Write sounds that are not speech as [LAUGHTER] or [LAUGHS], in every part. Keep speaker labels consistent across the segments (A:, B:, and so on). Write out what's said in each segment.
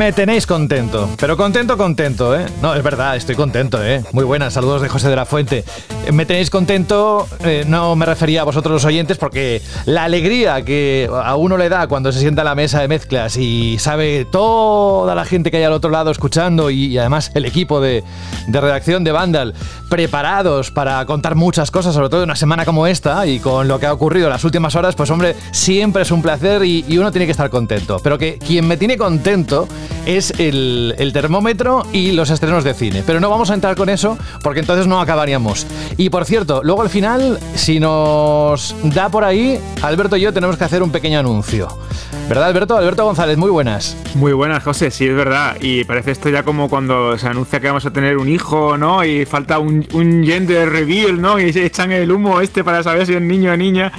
A: Me tenéis contento, pero contento, contento, ¿eh? No, es verdad, estoy contento, ¿eh? Muy buenas, saludos de José de la Fuente. Eh, Me tenéis contento, eh, no me refería a vosotros los oyentes, porque la alegría que a uno le da cuando se sienta a la mesa de mezclas y sabe toda la gente que hay al otro lado escuchando y, además el equipo de, de redacción de Vandal preparados para contar muchas cosas, sobre todo en una semana como esta y con lo que ha ocurrido en las últimas horas, pues hombre, siempre es un placer y, y uno tiene que estar contento. Pero que quien me tiene contento es el, el termómetro y los estrenos de cine. Pero no vamos a entrar con eso porque entonces no acabaríamos. Y por cierto, luego al final, si nos da por ahí, Alberto y yo tenemos que hacer un pequeño anuncio. ¿Verdad, Alberto? Alberto González, muy buenas.
B: Muy buenas, José, sí, es verdad. Y parece esto ya como cuando se anuncia que vamos a tener un hijo, ¿no? Y falta un, un gender reveal, ¿no? Y se echan el humo este para saber si es niño o niña.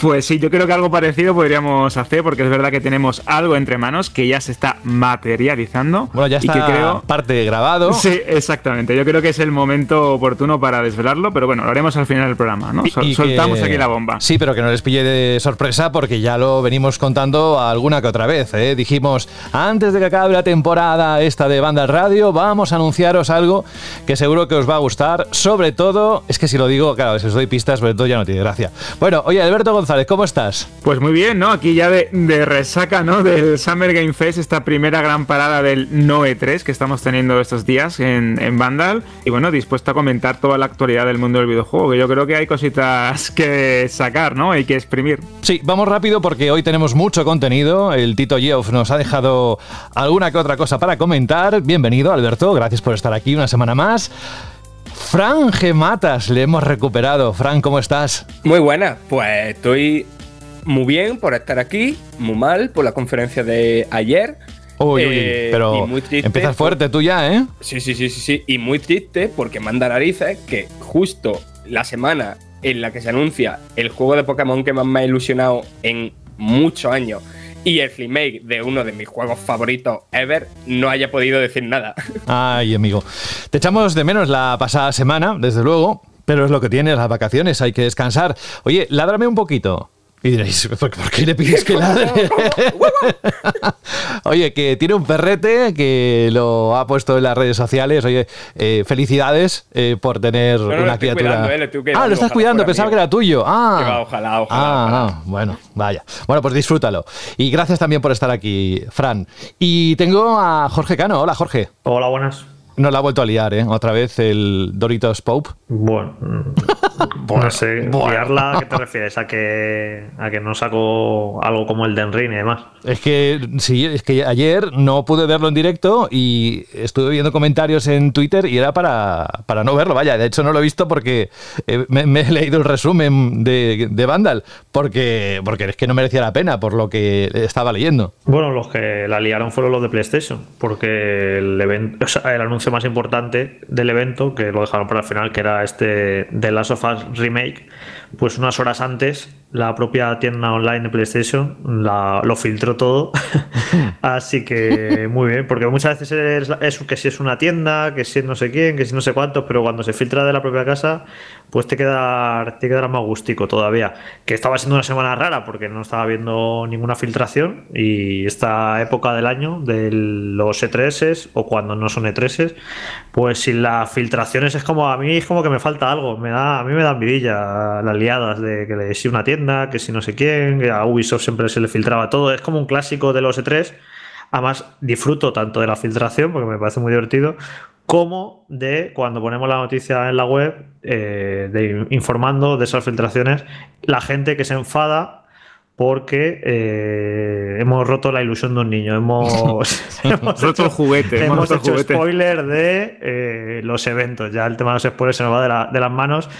B: Pues sí, yo creo que algo parecido podríamos hacer, porque es verdad que tenemos algo entre manos que ya se está materializando.
A: Bueno, ya
B: y
A: está
B: que creo...
A: parte grabado.
B: Sí, exactamente. Yo creo que es el momento oportuno para desvelarlo, pero bueno, lo haremos al final del programa, ¿no?
A: Y-
B: Sol-
A: y
B: soltamos
A: que-
B: aquí la bomba.
A: Sí, pero que no les pille de sorpresa porque ya lo venimos contando alguna que otra vez. ¿eh? Dijimos, antes de que acabe la temporada esta de Banda Radio, vamos a anunciaros algo que seguro que os va a gustar. Sobre todo, es que si lo digo, claro, si os doy pistas, sobre todo ya no tiene gracia. Bueno, oye, Alberto González, ¿cómo estás?
B: Pues muy bien, ¿no? Aquí ya de, de resaca, ¿no? Del Summer Game Fest, esta primera gran parada del Noe 3 que estamos teniendo estos días en, en Vandal. Y bueno, dispuesto a comentar toda la actualidad del mundo del videojuego, que yo creo que hay cositas que sacar, ¿no? Hay que exprimir.
A: Sí, vamos rápido porque hoy tenemos mucho contenido. El Tito Geoff nos ha dejado alguna que otra cosa para comentar. Bienvenido, Alberto. Gracias por estar aquí una semana más. Fran Gematas, le hemos recuperado. Fran, ¿cómo estás?
C: Muy buena, pues estoy muy bien por estar aquí, muy mal por la conferencia de ayer.
A: Uy, uy,
C: Eh,
A: pero
C: y muy triste
A: empiezas fuerte tú ya, ¿eh?
C: Sí, sí, sí, sí, sí. Y muy triste porque manda narices que justo la semana en la que se anuncia el juego de Pokémon que más me ha ilusionado en muchos años y el remake de uno de mis juegos favoritos ever, no haya podido decir nada. [LAUGHS]
A: Ay, amigo. Te echamos de menos la pasada semana, desde luego, pero es lo que tienes, las vacaciones, hay que descansar. Oye, ládrame un poquito. Y diréis, ¿por, qué le pides que ladre? [LAUGHS] [LAUGHS] Oye, que tiene un perrete que lo ha puesto en las redes sociales. Oye, eh, felicidades eh, por tener
C: no, lo
A: una
C: estoy
A: criatura.
C: cuidando, eh,
A: ah, lo estás cuidando, pensaba que era tuyo. Ah,
C: va, ojalá, ojalá,
A: Ah,
C: ojalá.
A: ah, bueno, vaya. Bueno, pues disfrútalo. Y gracias también por estar aquí, Fran. Y tengo a Jorge Cano. Hola, Jorge.
D: Hola, buenas.
A: Nos la ha vuelto a liar, ¿eh? Otra vez el Doritos Pope.
D: Bueno, mm, [LAUGHS] no sé,
A: bueno.
D: liarla, ¿a qué te refieres? ¿A que, ¿A que no saco algo como el Den Ring y demás?
A: Es que sí, es que ayer no pude verlo en directo y estuve viendo comentarios en Twitter y era para, para no verlo. Vaya, de hecho no lo he visto porque eh, me, me he leído el resumen de, de Vandal, porque, porque es que no merecía la pena por lo que estaba leyendo.
D: Bueno, los que la liaron fueron los de PlayStation, porque el, evento, o sea, el anuncio más importante del evento, que lo dejaron para el final, que era este The Last of Us Remake, pues unas horas antes la propia tienda online de PlayStation la- lo filtró todo. [LAUGHS] Así que muy bien, porque muchas veces es, es que si es una tienda, que si es no sé quién, que si no sé cuántos, pero cuando se filtra de la propia casa, pues te queda, te quedará más gustico todavía. Que estaba siendo una semana rara porque no estaba viendo ninguna filtración y esta época del año de los E3s o cuando no son E3s, pues sin las filtraciones es como a mí es como que me falta algo, me da a mí me da envidia las liadas de que si una tienda, que si no sé quién, que a Ubisoft siempre se le filtraba todo, es como un clásico de los E3. Además, disfruto tanto de la filtración, porque me parece muy divertido, como de cuando ponemos la noticia en la web, eh, de informando de esas filtraciones, la gente que se enfada porque eh, hemos roto la ilusión de un niño. Hemos, [LAUGHS] [LAUGHS] hemos
B: Roto el juguete, hemos roto
D: hecho
B: juguete.
D: spoiler de eh, los eventos. Ya el tema de los spoilers se nos va de, la- de las manos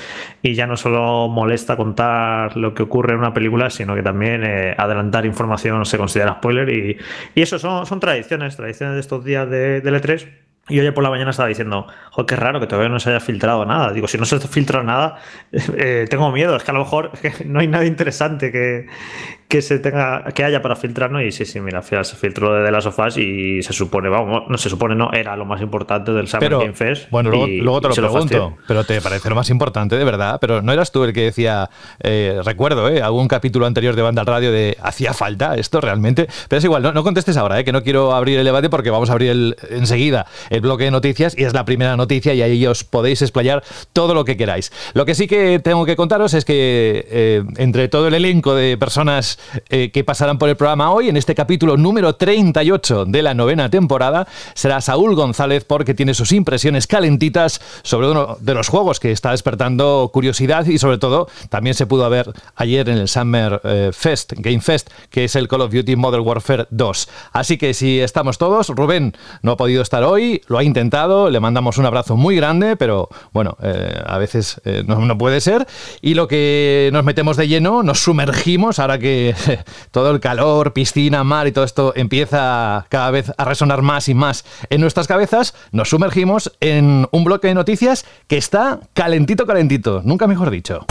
D: y ya no solo molesta contar lo que ocurre en una película, sino que también eh, adelantar información se considera spoiler. Y, y eso son, son tradiciones, tradiciones de estos días de, de E3. Y hoy por la mañana estaba diciendo, joder, qué raro que todavía no se haya filtrado nada. Digo, si no se filtra nada, [LAUGHS] eh, tengo miedo. Es que a lo mejor no hay nada interesante que, que se tenga, que haya para filtrar, ¿no? Y sí, sí, mira, se filtró de las sofás y se supone, vamos, no se supone, no, era lo más importante del Summer Game Fest.
A: Bueno, luego, te lo pregunto, pero te parece lo más importante, de verdad, pero no eras tú el que decía, eh, recuerdo, ¿eh? Algún capítulo anterior de Banda al Radio de ¿hacía falta esto realmente? Pero es igual, no, contestes ahora, ¿eh? Que no quiero abrir el debate porque vamos a abrir el, enseguida el bloque de noticias y es la primera noticia y ahí os podéis explayar todo lo que queráis. Lo que sí que tengo que contaros es que eh, entre todo el elenco de personas eh, que pasarán por el programa hoy, en este capítulo número 38 de la novena temporada, será Saúl González porque tiene sus impresiones calentitas sobre uno de los juegos que está despertando curiosidad y sobre todo también se pudo ver ayer en el Summer eh, Fest, Game Fest, que es el Call of Duty Modern Warfare 2. Así que si estamos todos, Rubén no ha podido estar hoy, lo ha intentado, le mandamos un abrazo muy grande, pero bueno, a veces no puede ser. Y lo que nos metemos de lleno, nos sumergimos, ahora que [LAUGHS] todo el calor, piscina, mar y todo esto empieza cada vez a resonar más y más en nuestras cabezas, nos sumergimos en un bloque de noticias que está calentito, calentito, nunca mejor dicho.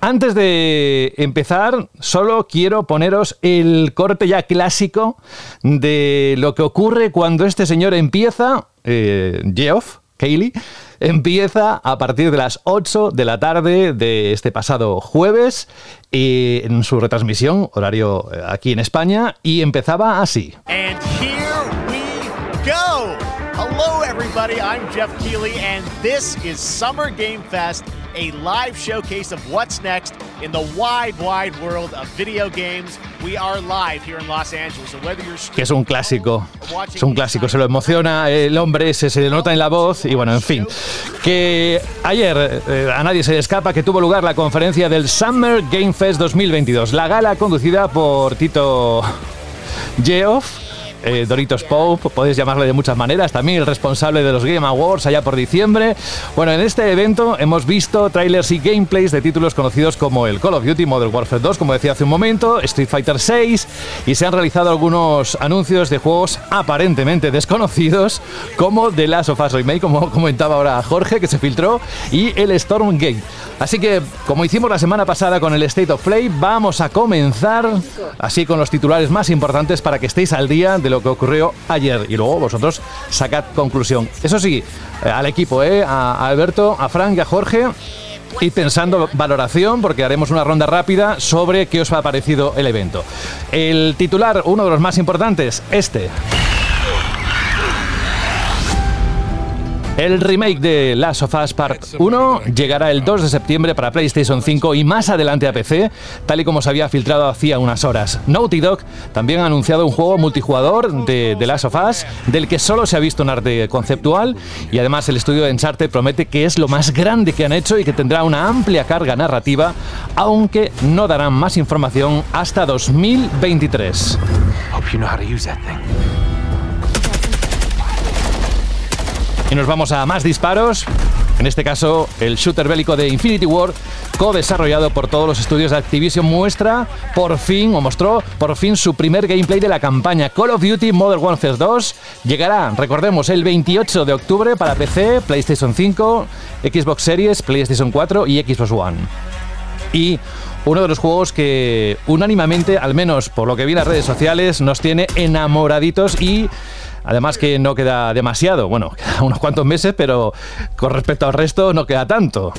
A: Antes de empezar, solo quiero poneros el corte ya clásico de lo que ocurre cuando este señor empieza, eh, Geoff, Kaylee, empieza a partir de las 8 de la tarde de este pasado jueves y en su retransmisión, horario eh, aquí en España, y empezaba así. And here we go. Hello everybody, I'm Jeff Keighley and this is Summer Game Fest a live showcase of what's next in the wide, wide world of video games. We are live here in Los Angeles. So whether you're que es un clásico, es un clásico, se lo emociona el hombre, se, se le nota en la voz y bueno, en fin. Que ayer eh, a nadie se le escapa que tuvo lugar la conferencia del Summer Game Fest 2022, la gala conducida por Tito Geoff eh, Doritos Pope, podéis llamarle de muchas maneras, también el responsable de los Game Awards allá por diciembre. Bueno, en este evento hemos visto trailers y gameplays de títulos conocidos como el Call of Duty Modern Warfare 2, como decía hace un momento, Street Fighter 6 y se han realizado algunos anuncios de juegos aparentemente desconocidos como The Last of Us Remake, como comentaba ahora Jorge, que se filtró, y el Storm Game. Así que, como hicimos la semana pasada con el State of Play, vamos a comenzar así con los titulares más importantes para que estéis al día de lo que ocurrió ayer y luego vosotros sacad conclusión. Eso sí, eh, al equipo, eh, a Alberto, a Frank a Jorge, y pensando valoración, porque haremos una ronda rápida sobre qué os ha parecido el evento. El titular, uno de los más importantes, este. El remake de Last of Us Part 1 llegará el 2 de septiembre para PlayStation 5 y más adelante a PC, tal y como se había filtrado hacía unas horas. Naughty Dog también ha anunciado un juego multijugador de The Last of Us, del que solo se ha visto un arte conceptual, y además el estudio de Uncharted promete que es lo más grande que han hecho y que tendrá una amplia carga narrativa, aunque no darán más información hasta 2023. Y nos vamos a más disparos. En este caso, el shooter bélico de Infinity War, co-desarrollado por todos los estudios de Activision, muestra por fin, o mostró por fin su primer gameplay de la campaña. Call of Duty Modern Warfare 2 llegará, recordemos, el 28 de octubre para PC, PlayStation 5, Xbox Series, PlayStation 4 y Xbox One. Y uno de los juegos que unánimamente, al menos por lo que vi en las redes sociales, nos tiene enamoraditos y Además que no queda demasiado, bueno, [LAUGHS] queda unos cuantos meses, pero con respecto al resto no queda tanto.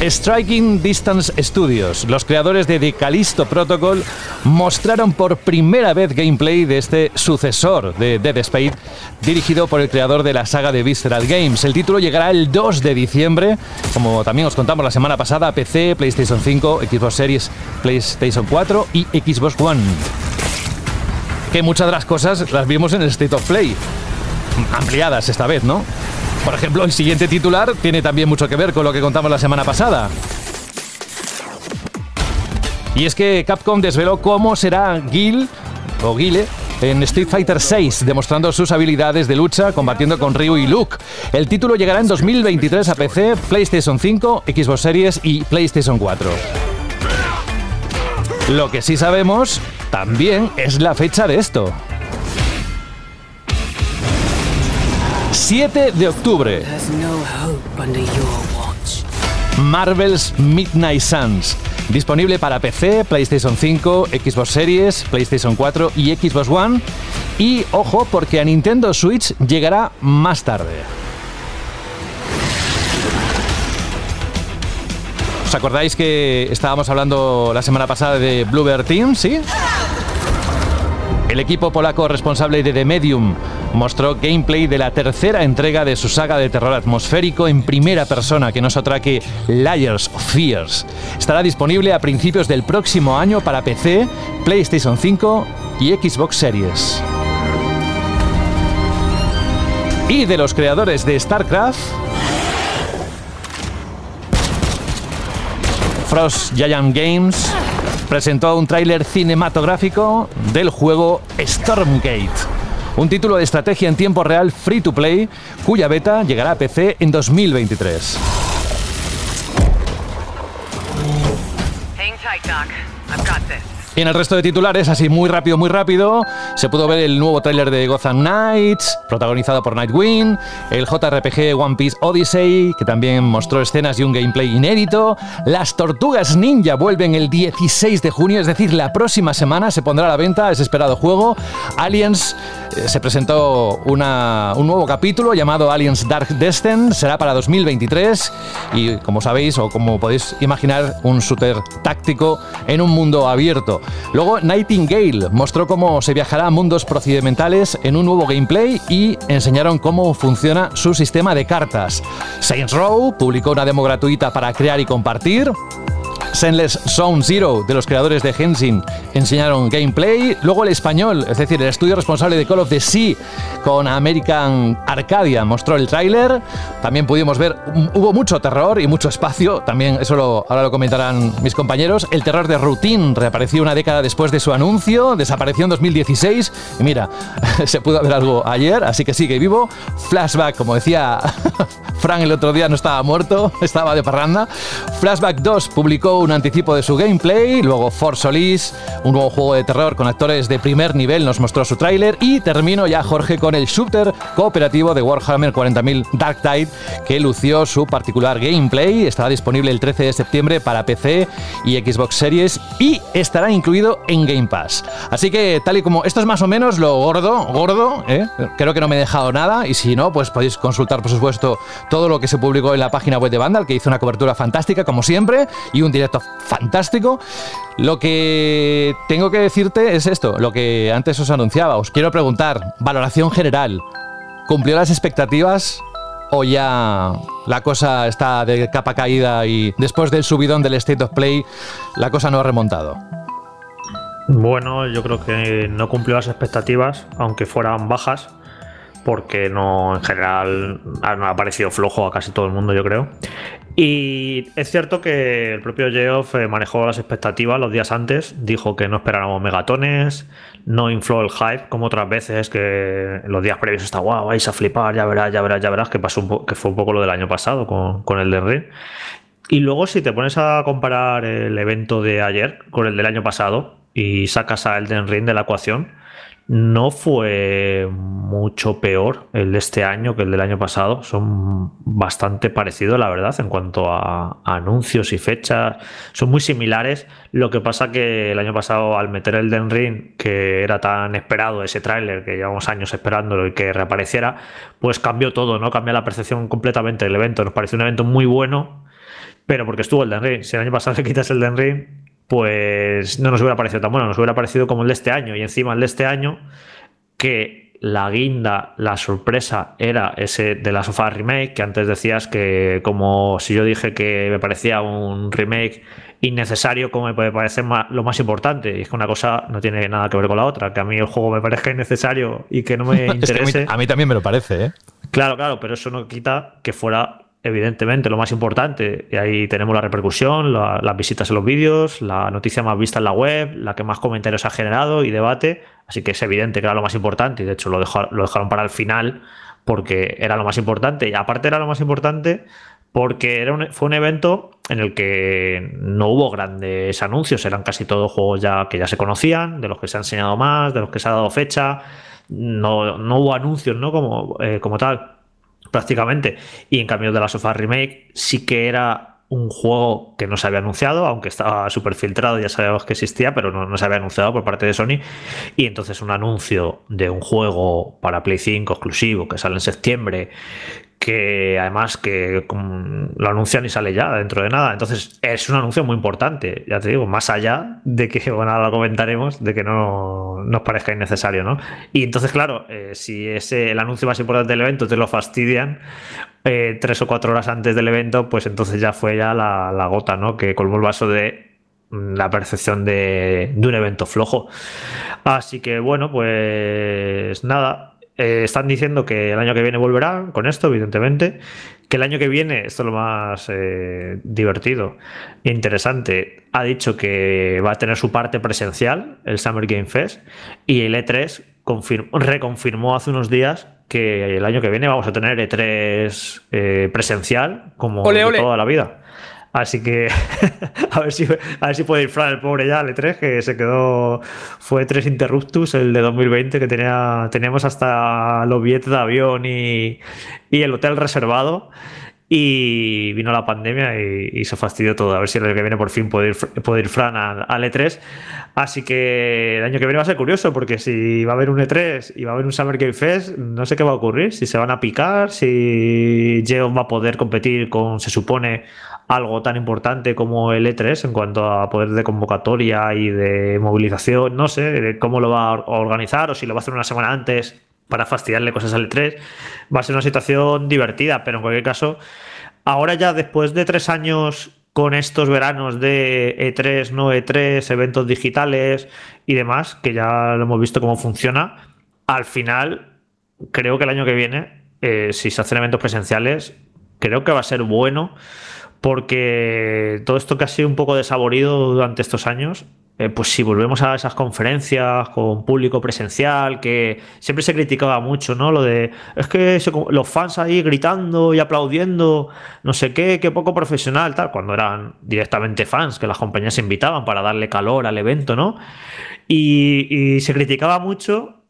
A: Striking Distance Studios, los creadores de The Callisto Protocol, mostraron por primera vez gameplay de este sucesor de Dead Space, dirigido por el creador de la saga de Visceral Games. El título llegará el 2 de diciembre, como también os contamos la semana pasada, a PC, PlayStation 5, Xbox Series, PlayStation 4 y Xbox One que muchas de las cosas las vimos en el State of Play. Ampliadas esta vez, ¿no? Por ejemplo, el siguiente titular tiene también mucho que ver con lo que contamos la semana pasada. Y es que Capcom desveló cómo será Gil o Guile en Street Fighter VI, demostrando sus habilidades de lucha combatiendo con Ryu y Luke. El título llegará en 2023 a PC, PlayStation 5, Xbox Series y PlayStation 4. Lo que sí sabemos también es la fecha de esto. 7 de octubre. Marvel's Midnight Suns. Disponible para PC, PlayStation 5, Xbox Series, PlayStation 4 y Xbox One. Y ojo, porque a Nintendo Switch llegará más tarde. ¿Os acordáis que estábamos hablando la semana pasada de Bluebird Team? ¿Sí? El equipo polaco responsable de The Medium mostró gameplay de la tercera entrega de su saga de terror atmosférico en primera persona, que no es otra que Liars of Fears. Estará disponible a principios del próximo año para PC, PlayStation 5 y Xbox Series. Y de los creadores de StarCraft, Frost Giant Games presentó un tráiler cinematográfico del juego Stormgate. Un título de estrategia en tiempo real free to play cuya beta llegará a PC en 2023. Y en el resto de titulares, así muy rápido, muy rápido, se pudo ver el nuevo tráiler de Gotham Knights, protagonizado por Nightwing, el JRPG One Piece Odyssey, que también mostró escenas y un gameplay inédito, las Tortugas Ninja vuelven el 16 de junio, es decir, la próxima semana se pondrá a la venta ese esperado juego. Aliens eh, se presentó una, un nuevo capítulo llamado Aliens Dark Descent, será para 2023 y como sabéis o como podéis imaginar, un shooter táctico en un mundo abierto. Luego Nightingale mostró cómo se viajará a mundos procedimentales en un nuevo gameplay y enseñaron cómo funciona su sistema de cartas. Saints Row publicó una demo gratuita para crear y compartir. Senless Zone Zero, de los creadores de Henshin, enseñaron gameplay. Luego el español, es decir, el estudio responsable de Call of the Sea con American Arcadia, mostró el tráiler. También pudimos ver, hubo mucho terror y mucho espacio. También eso lo, ahora lo comentarán mis compañeros. El terror de Routine reapareció una década después de su anuncio, desapareció en 2016. Y mira, [LAUGHS] se pudo ver algo ayer, así que sigue vivo. Flashback, como decía [LAUGHS] Frank el otro día, no estaba muerto, [LAUGHS] estaba de parranda. Flashback 2 publicó un anticipo de su gameplay, luego Force Solis, un nuevo juego de terror con actores de primer nivel, nos mostró su tráiler y termino ya Jorge con el shooter cooperativo de Warhammer 40.000 Dark Tide que lució su particular gameplay, estará disponible el 13 de septiembre para PC y Xbox Series y estará incluido en Game Pass. Así que tal y como esto es más o menos lo gordo, gordo, ¿eh? creo que no me he dejado nada y si no, pues podéis consultar por supuesto todo lo que se publicó en la página web de Vandal, que hizo una cobertura fantástica como siempre y un directo fantástico. Lo que tengo que decirte es esto, lo que antes os anunciaba. Os quiero preguntar, valoración general. ¿Cumplió las expectativas o ya la cosa está de capa caída y después del subidón del State of Play la cosa no ha remontado?
D: Bueno, yo creo que no cumplió las expectativas, aunque fueran bajas, porque no en general ha parecido flojo a casi todo el mundo, yo creo. Y es cierto que el propio Geoff eh, manejó las expectativas los días antes, dijo que no esperáramos megatones, no infló el hype como otras veces, que los días previos está guau, vais a flipar, ya verás, ya verás, ya verás, que, pasó que fue un poco lo del año pasado con, con el de. Y luego si te pones a comparar el evento de ayer con el del año pasado y sacas a Elden Ring de la ecuación, no fue mucho peor el de este año que el del año pasado. Son bastante parecidos, la verdad, en cuanto a anuncios y fechas. Son muy similares. Lo que pasa que el año pasado, al meter el Den Ring, que era tan esperado ese tráiler, que llevamos años esperándolo y que reapareciera, pues cambió todo, ¿no? Cambia la percepción completamente del evento. Nos pareció un evento muy bueno, pero porque estuvo el Den Ring. Si el año pasado le [LAUGHS] quitas el Den Ring, pues no nos hubiera parecido tan bueno, nos hubiera parecido como el de este año. Y encima el de este año, que la guinda, la sorpresa era ese de la sofá remake, que antes decías que como si yo dije que me parecía un remake innecesario, como me puede parecer lo más importante. Y es que una cosa no tiene nada que ver con la otra, que a mí el juego me parezca innecesario y que no me [LAUGHS] interese.
A: a, mí, también me lo parece, ¿eh?
D: Claro, claro, pero eso no quita que fuera evidentemente, lo más importante. Y ahí tenemos la repercusión, las visitas en los vídeos, la noticia más vista en la web, la que más comentarios ha generado y debate. Así que es evidente que era lo más importante y de hecho lo, lo dejaron para el final porque era lo más importante. Y aparte era lo más importante porque era fue un evento en el que no hubo grandes anuncios, eran casi todos juegos ya que ya se conocían, de los que se ha enseñado más, de los que se ha dado fecha. No, no hubo anuncios, ¿no? Como, eh, como tal. Prácticamente. Y en cambio de la Sofá Remake sí que era un juego que no se había anunciado, aunque estaba súper filtrado, ya sabíamos que existía, pero no, no, se había anunciado por parte de Sony. Y entonces un anuncio de un juego para Play 5 exclusivo que sale en septiembre, que además que lo anuncian y sale ya dentro de nada. Entonces es un anuncio muy importante, ya te digo, más allá de que, [LAUGHS] bueno, ahora lo comentaremos, de que no nos parezca innecesario, ¿no? Y entonces, claro, eh, si es el anuncio más importante del evento te lo fastidian eh, tres o cuatro horas antes del evento, pues entonces ya fue ya la, la gota, ¿no? Que colmó el vaso de mm, la percepción de, de un evento flojo. Así que bueno, pues nada, eh, están diciendo que el año que viene volverá con esto, evidentemente. Que el año que viene, esto es lo más eh, divertido e interesante, ha dicho que va a tener su parte presencial, el Summer Game Fest, y el E3 reconfirmó hace unos días que el año que viene vamos a tener E3 eh, presencial como toda la vida. Así que [LAUGHS] a ver si a ver si puede ir Fran, el pobre ya, el E3, que se quedó. Fue 3 Interruptus, el de 2020, que tenía, teníamos hasta los billetes de avión y, y el hotel reservado. Y vino la pandemia y, se fastidió todo. A ver si el año que viene por fin puede ir, puede ir Fran al, E3. Así que el año que viene va a ser curioso, porque si va a haber un E3 y va a haber un Summer Game Fest, no sé qué va a ocurrir. Si se van a picar, si Geon va a poder competir con, se supone, algo tan importante como el E3 en cuanto a poder de convocatoria y de movilización, no sé cómo lo va a organizar o si lo va a hacer una semana antes para fastidiarle cosas al E3. Va a ser una situación divertida, pero en cualquier caso, ahora ya después de tres años con estos veranos de E3, no E3, eventos digitales y demás, que ya lo hemos visto cómo funciona, al final creo que el año que viene, eh, si se hacen eventos presenciales, creo que va a ser bueno porque todo esto que ha sido un poco desaborido durante estos años, eh, pues si volvemos a esas conferencias con público presencial, que siempre se criticaba mucho, ¿no? Lo de, es que los fans ahí gritando y aplaudiendo, no sé qué, qué poco profesional, tal, cuando eran directamente fans, que las compañías se invitaban para darle calor al evento, ¿no? Y, y se criticaba mucho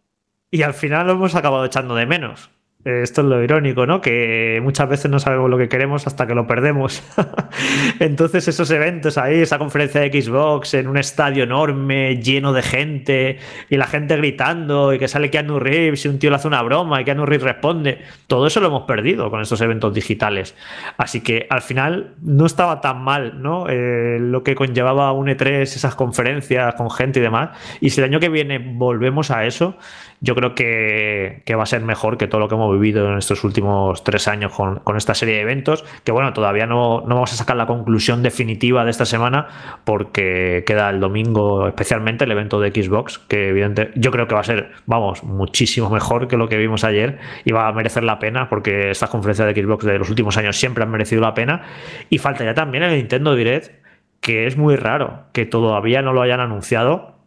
D: y al final lo hemos acabado echando de menos. Esto es lo irónico, ¿no? Que muchas veces no sabemos lo que queremos hasta que lo perdemos. [LAUGHS] Entonces esos eventos ahí, esa conferencia de Xbox en un estadio enorme, lleno de gente, y la gente gritando, y que sale Keanu Reeves y un tío le hace una broma y Keanu Reeves responde, todo eso lo hemos perdido con estos eventos digitales. Así que al final no estaba tan mal, ¿no? Eh, lo que conllevaba un E3, esas conferencias con gente y demás. Y si el año que viene volvemos a eso, yo creo que, va a ser mejor que todo lo que hemos vivido en estos últimos tres años con, esta serie de eventos, que bueno, todavía no, vamos a sacar la conclusión definitiva de esta semana porque queda el domingo especialmente el evento de Xbox, que evidentemente yo creo que va a ser, vamos, muchísimo mejor que lo que vimos ayer y va a merecer la pena porque estas conferencias de Xbox de los últimos años siempre han merecido la pena y falta ya también el Nintendo Direct, que es muy raro que todavía no lo hayan anunciado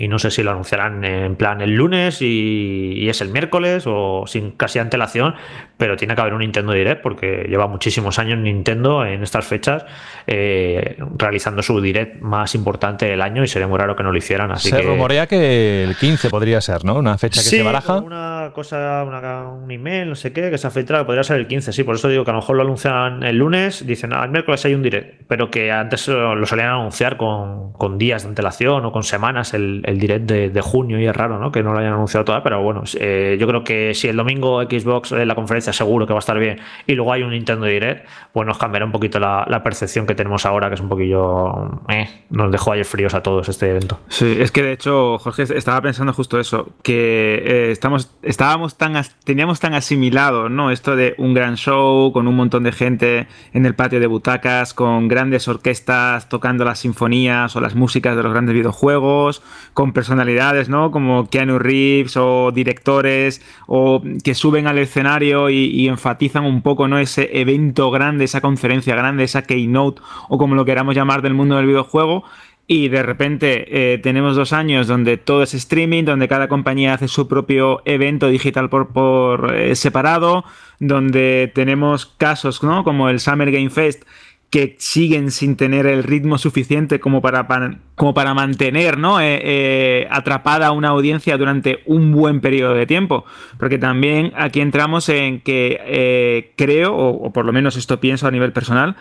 D: y no sé si lo anunciarán en plan el lunes y, es el miércoles o sin casi antelación, pero tiene que haber un Nintendo Direct porque lleva muchísimos años Nintendo en estas fechas eh, realizando su Direct más importante del año y sería muy raro que no lo hicieran. Así
A: se rumorea que el 15 podría ser, ¿no? Una fecha que se baraja.
D: Una cosa, un email, no sé qué, que se ha filtrado, podría ser el 15, sí, por eso digo que a lo mejor lo anuncian el lunes, dicen, ah, el miércoles hay un Direct, pero que antes lo solían anunciar con, con días de antelación o con semanas el el direct de, junio y es raro, ¿no? Que no lo hayan anunciado todavía, pero bueno, eh, yo creo que si el domingo Xbox en la conferencia seguro que va a estar bien y luego hay un Nintendo Direct, pues nos cambiará un poquito la, percepción que tenemos ahora, que es un poquillo... Eh, nos dejó ayer fríos a todos este evento.
B: Sí, es que de hecho, Jorge, estaba pensando justo eso, que eh, estamos, estábamos tan, teníamos tan asimilado, ¿no? Esto de un gran show con un montón de gente en el patio de butacas, con grandes orquestas tocando las sinfonías o las músicas de los grandes videojuegos, con personalidades, ¿no? Como Keanu Reeves o directores o que suben al escenario y, enfatizan un poco, ¿no? Ese evento grande, esa conferencia grande, esa keynote o como lo queramos llamar del mundo del videojuego. Y de repente eh, tenemos dos años donde todo es streaming, donde cada compañía hace su propio evento digital por, por eh, separado, donde tenemos casos, ¿no? Como el Summer Game Fest que siguen sin tener el ritmo suficiente como para, como para mantener ¿no? Eh, eh, atrapada a una audiencia durante un buen periodo de tiempo. Porque también aquí entramos en que eh, creo, o, por lo menos esto pienso a nivel personal,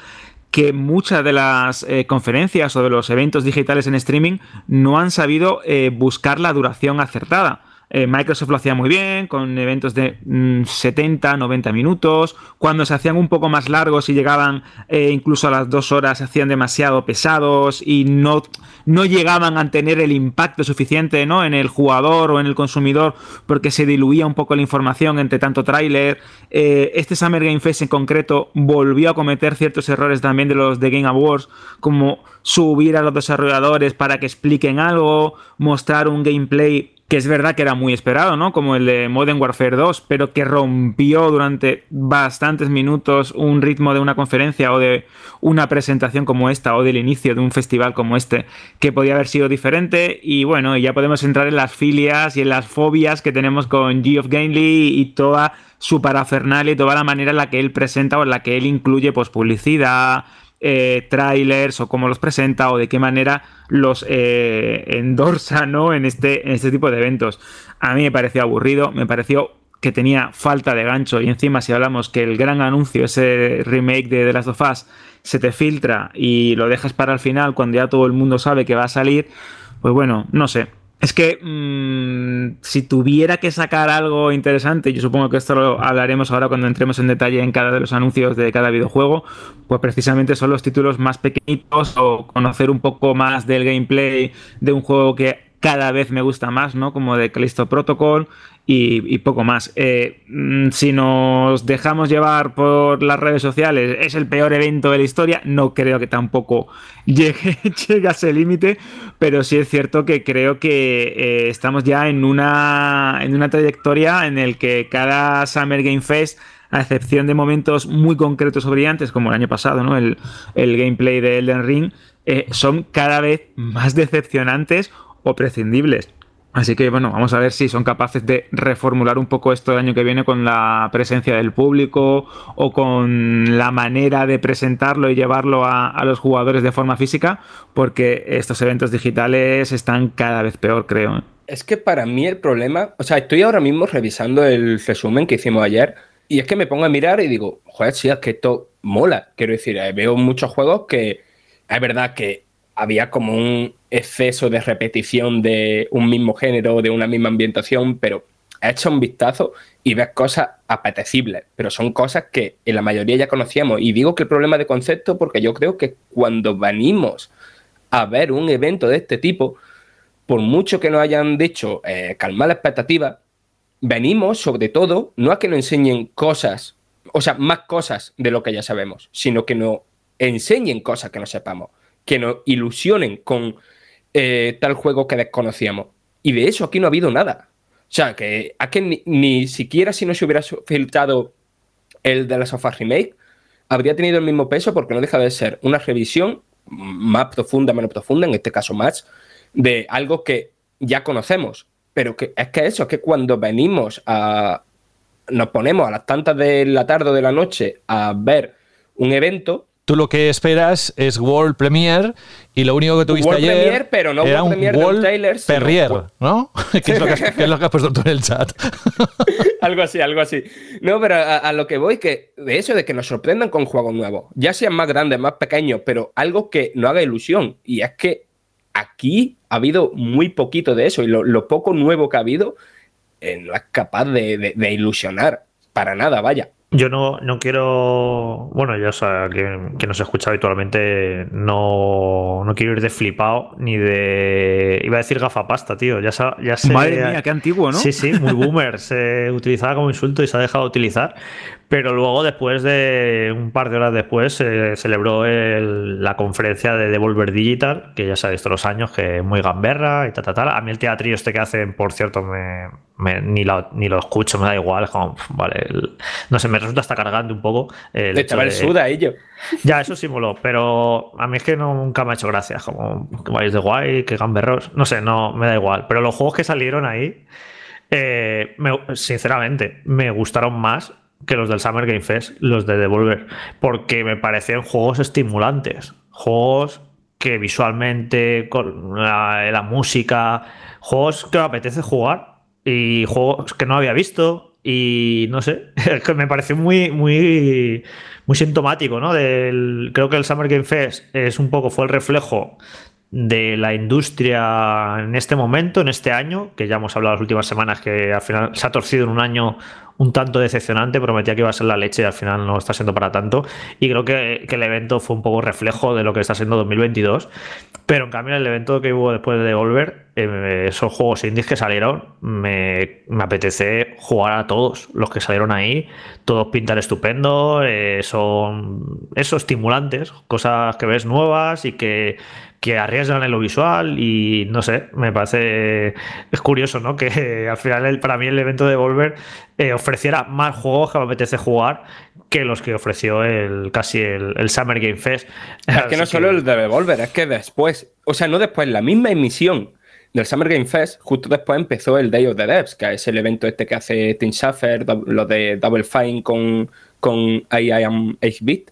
B: que muchas de las conferencias o de los eventos digitales en streaming no han sabido buscar la duración acertada. Eh, Microsoft lo hacía muy bien, con eventos de 70, mm, 90 minutos. Cuando se hacían un poco más largos y llegaban eh, incluso a las dos horas, se hacían demasiado pesados y no, no llegaban a tener el impacto suficiente ¿no? en el jugador o en el consumidor porque se diluía un poco la información entre tanto tráiler. Eh, este Summer Game Fest en concreto volvió a cometer ciertos errores también de los de Game Awards, como subir a los desarrolladores para que expliquen algo, mostrar un gameplay que es verdad que era muy esperado, ¿no? Como el de Modern Warfare 2, pero que rompió durante bastantes minutos un ritmo de una conferencia o de una presentación como esta o del inicio de un festival como este, que podía haber sido diferente. Y bueno, ya podemos entrar en las filias y en las fobias que tenemos con Geoff Gainley y toda su parafernalia y toda la manera en la que él presenta o en la que él incluye pues publicidad, eh, trailers o cómo los presenta o de qué manera los eh, endorsa [LAUGHS] ¿no? en, este, en este tipo de eventos. A mí me pareció aburrido, me pareció que tenía falta de gancho y encima si hablamos que el gran anuncio, ese remake de The Last of Us, se te filtra y lo dejas para el final cuando ya todo el mundo sabe que va a salir, pues bueno, no sé, es que mm, si tuviera que sacar algo interesante, yo supongo que esto lo hablaremos ahora cuando entremos en detalle en cada de los anuncios de cada videojuego, pues precisamente son los títulos más pequeñitos o conocer un poco más del gameplay de un juego que cada vez me gusta más, ¿no? Como de Callisto Protocol y, poco más. Eh, mm, si nos dejamos llevar por las redes sociales, es el peor evento de la historia, no creo que tampoco [LAUGHS] llegue, llegue a ese límite, pero sí es cierto que creo que eh, estamos ya en una, en una trayectoria en el que cada Summer Game Fest a excepción de momentos muy concretos o brillantes, como el año pasado, ¿no? El, gameplay de Elden Ring, eh, son cada vez más decepcionantes o prescindibles. Así que bueno, vamos a ver si son capaces de reformular un poco esto el año que viene con la presencia del público o con la manera de presentarlo y llevarlo a, los jugadores de forma física, porque estos eventos digitales están cada vez peor, creo. ¿eh?
C: Es que para mí el problema, o sea, estoy ahora mismo revisando el resumen que hicimos ayer y es que me pongo a mirar y digo, joder, sí, es que esto mola. Quiero decir, eh, veo muchos juegos que es verdad que había como un exceso de repetición de un mismo género, de una misma ambientación, pero hecho un vistazo y ves cosas apetecibles, pero son cosas que en la mayoría ya conocíamos. Y digo que el problema de concepto porque yo creo que cuando venimos a ver un evento de este tipo, por mucho que nos hayan dicho eh, calmar la expectativa, venimos sobre todo no a que nos enseñen cosas, o sea, más cosas de lo que ya sabemos, sino que nos enseñen cosas que no sepamos que nos ilusionen con eh, tal juego que desconocíamos. Y de eso aquí no ha habido nada. O sea, que, a que ni, siquiera si no se hubiera filtrado el de la Sofa Remake, habría tenido el mismo peso porque no deja de ser una revisión más profunda, menos profunda, en este caso más, de algo que ya conocemos. Pero que es que eso, es que cuando venimos a. nos ponemos a las tantas de la tarde o de la noche a ver un evento,
A: Tú lo que esperas es World Premiere y lo único que tuviste
C: World
A: ayer
C: Premiere, pero no
A: era
C: World
A: un
C: Premiere
A: World
C: Taylor,
A: Perrier, ¿no? [LAUGHS] [LAUGHS] ¿Qué es, lo que has, es lo que has puesto tú en el chat? [LAUGHS]
C: algo así, algo así. No, pero a, lo que voy, que de eso de que nos sorprendan con juegos nuevos, ya sean más grandes, más pequeños, pero algo que no haga ilusión. Y es que aquí ha habido muy poquito de eso y lo, poco nuevo que ha habido eh, no es capaz de ilusionar. Para nada, vaya.
D: Yo no, no quiero. Bueno, ya sea que, que nos escucha habitualmente, no, no quiero ir de flipado ni de. Iba a decir gafapasta, tío. Ya, ya sé.
B: Madre mía, qué antiguo, ¿no?
D: Sí, sí, muy boomer. se utilizaba como insulto y se ha dejado de utilizar. Pero luego, después de un par de horas después, se celebró la conferencia de Devolver Digital, que ya sabéis todos los años que es muy gamberra y tal, tal, tal. A mí el teatrillo este que hacen, por cierto, me, ni, lo, ni lo escucho, me da igual. como, vale, no sé, me resulta hasta cargante un poco.
C: El de chaval suda ello.
D: Ya, eso sí moló, pero a mí es que nunca me ha hecho gracia. Como que vais de guay, que gamberros. No sé, no, me da igual. Pero los juegos que salieron ahí, eh, sinceramente, me gustaron más que los del Summer Game Fest, los de Devolver, porque me parecen juegos estimulantes, juegos que visualmente, con la, música, juegos que me apetece jugar y juegos que no había visto y no sé, [LAUGHS] que me pareció muy, muy, muy sintomático, ¿no? Del, creo que el Summer Game Fest es un poco, fue el reflejo de la industria en este momento, en este año, que ya hemos hablado las últimas semanas que al final se ha torcido en un año un tanto decepcionante, prometía que iba a ser la leche y al final no está siendo para tanto. Y creo que, el evento fue un poco reflejo de lo que está siendo 2022. Pero en cambio, el evento que hubo después de Volver, eh, esos juegos indies que salieron, me, apetece jugar a todos los que salieron ahí. Todos pintan estupendo, eh, son eso, estimulantes, cosas que ves nuevas y que que arriesgan en lo visual y no sé, me parece es curioso, ¿no? Que [LAUGHS] al final para mí el evento de Volver eh, ofreciera más juegos que me apetece jugar que los que ofreció el casi el, Summer Game Fest.
C: Es que no solo el de Devolver, es que después, o sea, no después, la misma emisión del Summer Game Fest, justo después empezó el Day of the Devs, que es el evento este que hace Tim Schafer, lo de Double Fine con, con I, Am 8-Bit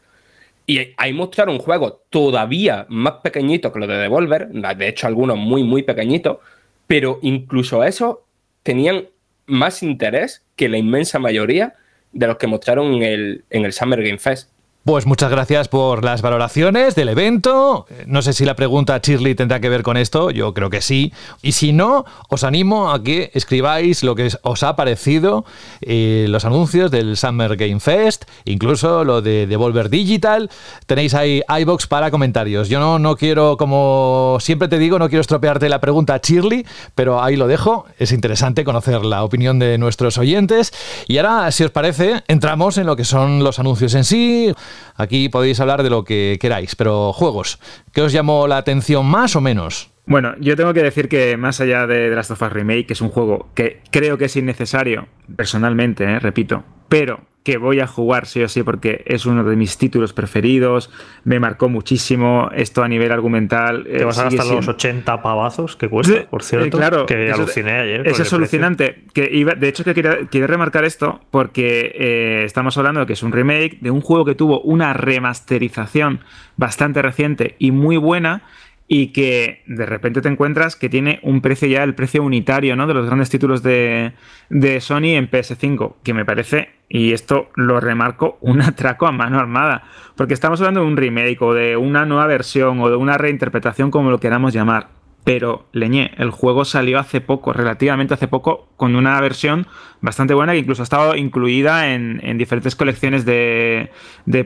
C: y ahí mostraron juego todavía más pequeñito que lo de Devolver, de hecho algunos muy, muy pequeñitos, pero incluso eso tenían más interés que la inmensa mayoría de los que mostraron en el, en el Summer Game Fest.
A: Pues muchas gracias por las valoraciones del evento. No sé si la pregunta Shirley tendrá que ver con esto, yo creo que sí. Y si no, os animo a que escribáis lo que os ha parecido eh, los anuncios del Summer Game Fest, incluso lo de Devolver Digital. Tenéis ahí iBox para comentarios. Yo no, no quiero, como siempre te digo, no quiero estropearte la pregunta Shirley, pero ahí lo dejo. Es interesante conocer la opinión de nuestros oyentes. Y ahora, si os parece, entramos en lo que son los anuncios en sí Aquí podéis hablar de lo que queráis, pero juegos, ¿qué os llamó la atención más o menos?
B: Bueno, yo tengo que decir que más allá de The Last of Us Remake, que es un juego que creo que es innecesario, personalmente, eh, repito, pero que voy a jugar sí o sí porque es uno de mis títulos preferidos, me marcó muchísimo esto a nivel argumental.
D: Te vas a gastar los 80 pavazos que cuesta, por cierto,
B: claro,
D: que aluciné ayer.
B: Eso es alucinante. Que iba, de hecho, que quería, remarcar esto porque eh, estamos hablando de que es un remake de un juego que tuvo una remasterización bastante reciente y muy buena y que de repente te encuentras que tiene un precio ya, el precio unitario, ¿no? De los grandes títulos de, de, Sony en PS5, que me parece, y esto lo remarco, un atraco a mano armada, porque estamos hablando de un remake o de una nueva versión o de una reinterpretación, como lo queramos llamar pero leñé, el juego salió hace poco, relativamente hace poco, con una versión bastante buena que incluso ha estado incluida en, diferentes colecciones de,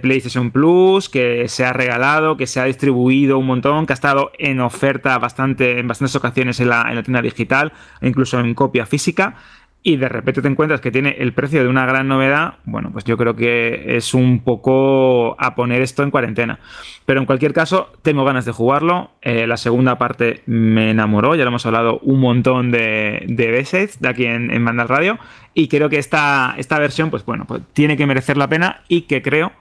B: PlayStation Plus, que se ha regalado, que se ha distribuido un montón, que ha estado en oferta bastante, en bastantes ocasiones en la, en la tienda digital, incluso en copia física y de repente te encuentras que tiene el precio de una gran novedad, bueno, pues yo creo que es un poco a poner esto en cuarentena. Pero en cualquier caso, tengo ganas de jugarlo. Eh, la segunda parte me enamoró, ya lo hemos hablado un montón de, veces de aquí en, en Mandal Radio. Y creo que esta, esta versión, pues bueno, pues tiene que merecer la pena y que creo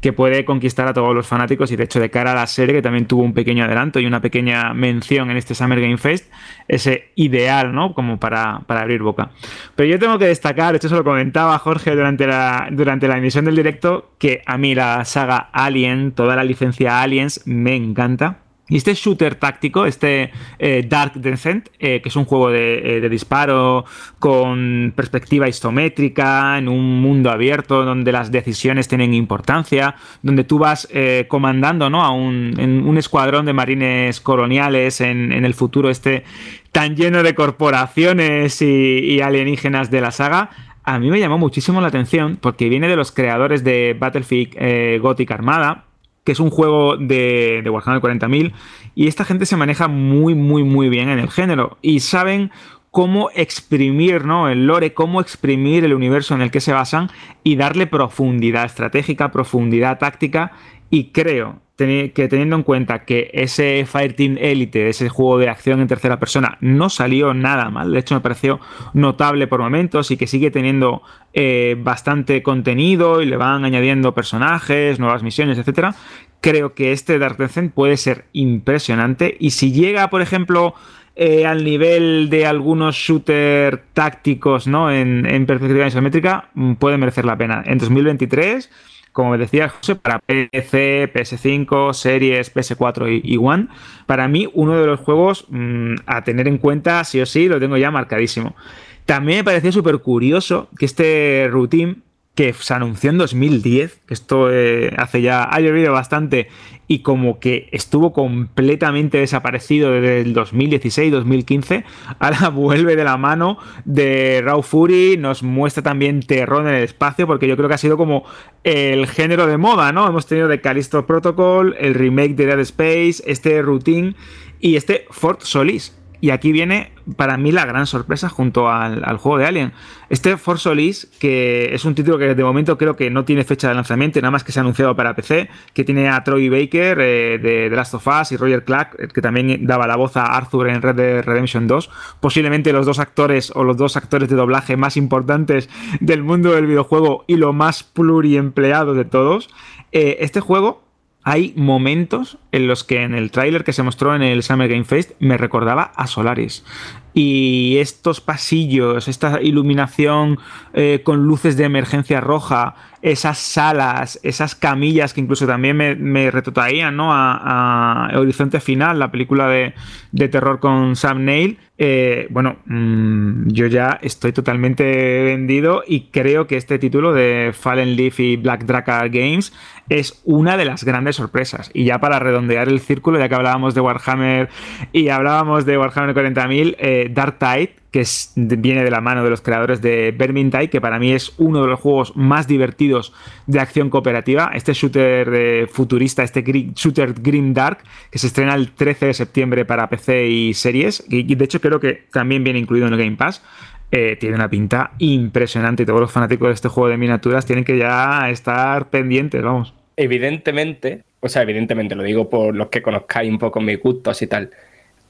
B: que puede conquistar a todos los fanáticos y de hecho de cara a la serie que también tuvo un pequeño adelanto y una pequeña mención en este Summer Game Fest, ese ideal, ¿no? Como para, abrir boca. Pero yo tengo que destacar, esto se lo comentaba Jorge durante la, durante la emisión del directo, que a mí la saga Alien, toda la licencia Aliens, me encanta. Y este shooter táctico, este eh, Dark Descent, eh, que es un juego eh, de, disparo con perspectiva isométrica, en un mundo abierto donde las decisiones tienen importancia, donde tú vas comandando ¿no? a un, escuadrón de marines coloniales en, el futuro este tan lleno de corporaciones y, y alienígenas de la saga, a mí me llamó muchísimo la atención porque viene de los creadores de Battlefield Gothic Armada, que es un juego de, Warhammer 40.000, y esta gente se maneja muy, muy, muy bien en el género, y saben cómo exprimir ¿no? el lore, cómo exprimir el universo en el que se basan y darle profundidad estratégica, profundidad táctica, y creo que teniendo en cuenta que ese Fireteam Elite, ese juego de acción en tercera persona, no salió nada mal, de hecho me pareció notable por momentos y que sigue teniendo eh, bastante contenido y le van añadiendo personajes, nuevas misiones, etcétera, creo que este Dark Descent puede ser impresionante y si llega, por ejemplo, eh, al nivel de algunos shooters tácticos ¿no? en, en perspectiva isométrica, mm, puede merecer la pena. En 2023 como decía José, para PC, PS5, Series, PS4 y, One, para mí uno de los juegos mm, a tener en cuenta, sí o sí, lo tengo ya marcadísimo. También me parecía súper curioso que este routine que se anunció en 2010, que esto eh, hace ya, ha llovido bastante y como que estuvo completamente desaparecido desde el 2016-2015, ahora [LAUGHS] vuelve de la mano de Raw Fury, nos muestra también terror en el espacio, porque yo creo que ha sido como el género de moda, ¿no? Hemos tenido de Callisto Protocol, el remake de Dead Space, este Routine y este Fort Solis, y aquí viene para mí la gran sorpresa junto al, juego de Alien. Este Force Solis, que es un título que de momento creo que no tiene fecha de lanzamiento, nada más que se ha anunciado para PC, que tiene a Troy Baker eh, de The Last of Us y Roger Clark, eh, que también daba la voz a Arthur en Red Dead Redemption 2. Posiblemente los dos actores o los dos actores de doblaje más importantes del mundo del videojuego y lo más pluriempleado de todos. Eh, este juego hay momentos en los que en el tráiler que se mostró en el Summer Game Fest me recordaba a Solaris. Y estos pasillos, esta iluminación eh, con luces de emergencia roja, esas salas, esas camillas que incluso también me, me ¿no? a, Horizonte Final, la película de, terror con Sam Neill. Eh, bueno, mm, yo ya estoy totalmente vendido y creo que este título de Fallen Leaf y Black Dracar Games es una de las grandes sorpresas. Y ya para redondear el círculo, ya que hablábamos de Warhammer y hablábamos de Warhammer 40.000, eh, Dark Tide, que viene de la mano de los creadores de Vermintide, que para mí es uno de los juegos más divertidos de acción cooperativa. Este shooter eh, futurista, este shooter Grim Dark, que se estrena el 13 de septiembre para PC y series, y, de hecho creo que también viene incluido en el Game Pass. Eh, tiene una pinta impresionante y todos los fanáticos de este juego de miniaturas tienen que ya estar pendientes, vamos.
C: Evidentemente, o sea, evidentemente lo digo por los que conozcáis un poco mis gustos y tal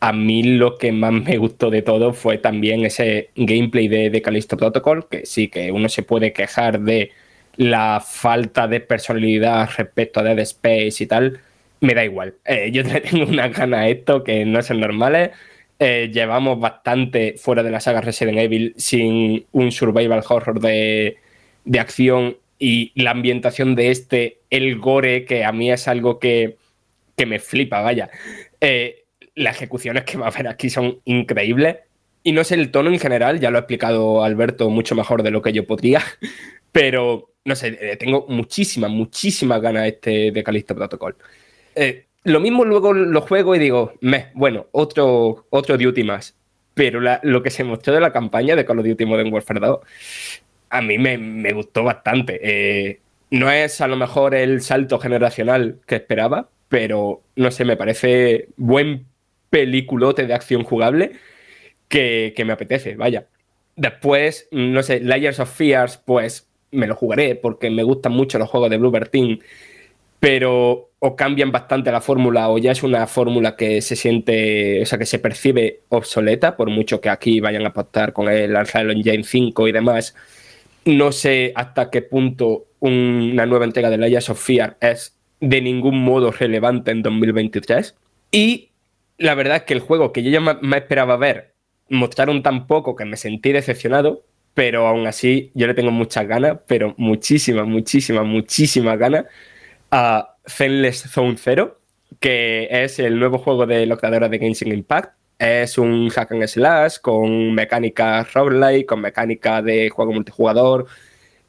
C: a mí lo que más me gustó de todo fue también ese gameplay de, de Callisto Protocol, que sí, que uno se puede quejar de la falta de personalidad respecto a Dead Space y tal, me da igual. Eh, yo [LAUGHS] tengo una gana a esto que no son normales. Eh, llevamos bastante fuera de la saga Resident Evil sin un survival horror de, de acción y la ambientación de este, el gore, que a mí es algo que, que me flipa, vaya. Eh, las ejecuciones que va a haber aquí son increíbles. Y no sé el tono en general, ya lo ha explicado Alberto mucho mejor de lo que yo podría, [LAUGHS] pero no sé, eh, tengo muchísimas, muchísimas ganas este de Callisto Protocol. Eh, lo mismo luego lo juego y digo, me, bueno, otro, otro Duty más. Pero lo que se mostró de la campaña de Call of Duty Modern Warfare 2, a mí me, gustó bastante. Eh, no es a lo mejor el salto generacional que esperaba, pero no sé, me parece buen peliculote de acción jugable que, me apetece, vaya. Después, no sé, Layers of Fears, pues me lo jugaré porque me gustan mucho los juegos de Bluebird Team, pero o cambian bastante la fórmula o ya es una fórmula que se siente, o sea, que se percibe obsoleta, por mucho que aquí vayan a apostar con el Unreal Engine 5 y demás. No sé hasta qué punto una nueva entrega de Layers of Fear es de ningún modo relevante en 2023. Y la verdad es que el juego que yo ya me, esperaba ver mostraron tan poco que me sentí decepcionado, pero aún así yo le tengo muchas ganas, pero muchísimas, muchísimas, muchísimas ganas a Zenless Zone Zero, que es el nuevo juego de la de Genshin Impact. Es un hack and slash con mecánica roguelike, con mecánica de juego multijugador,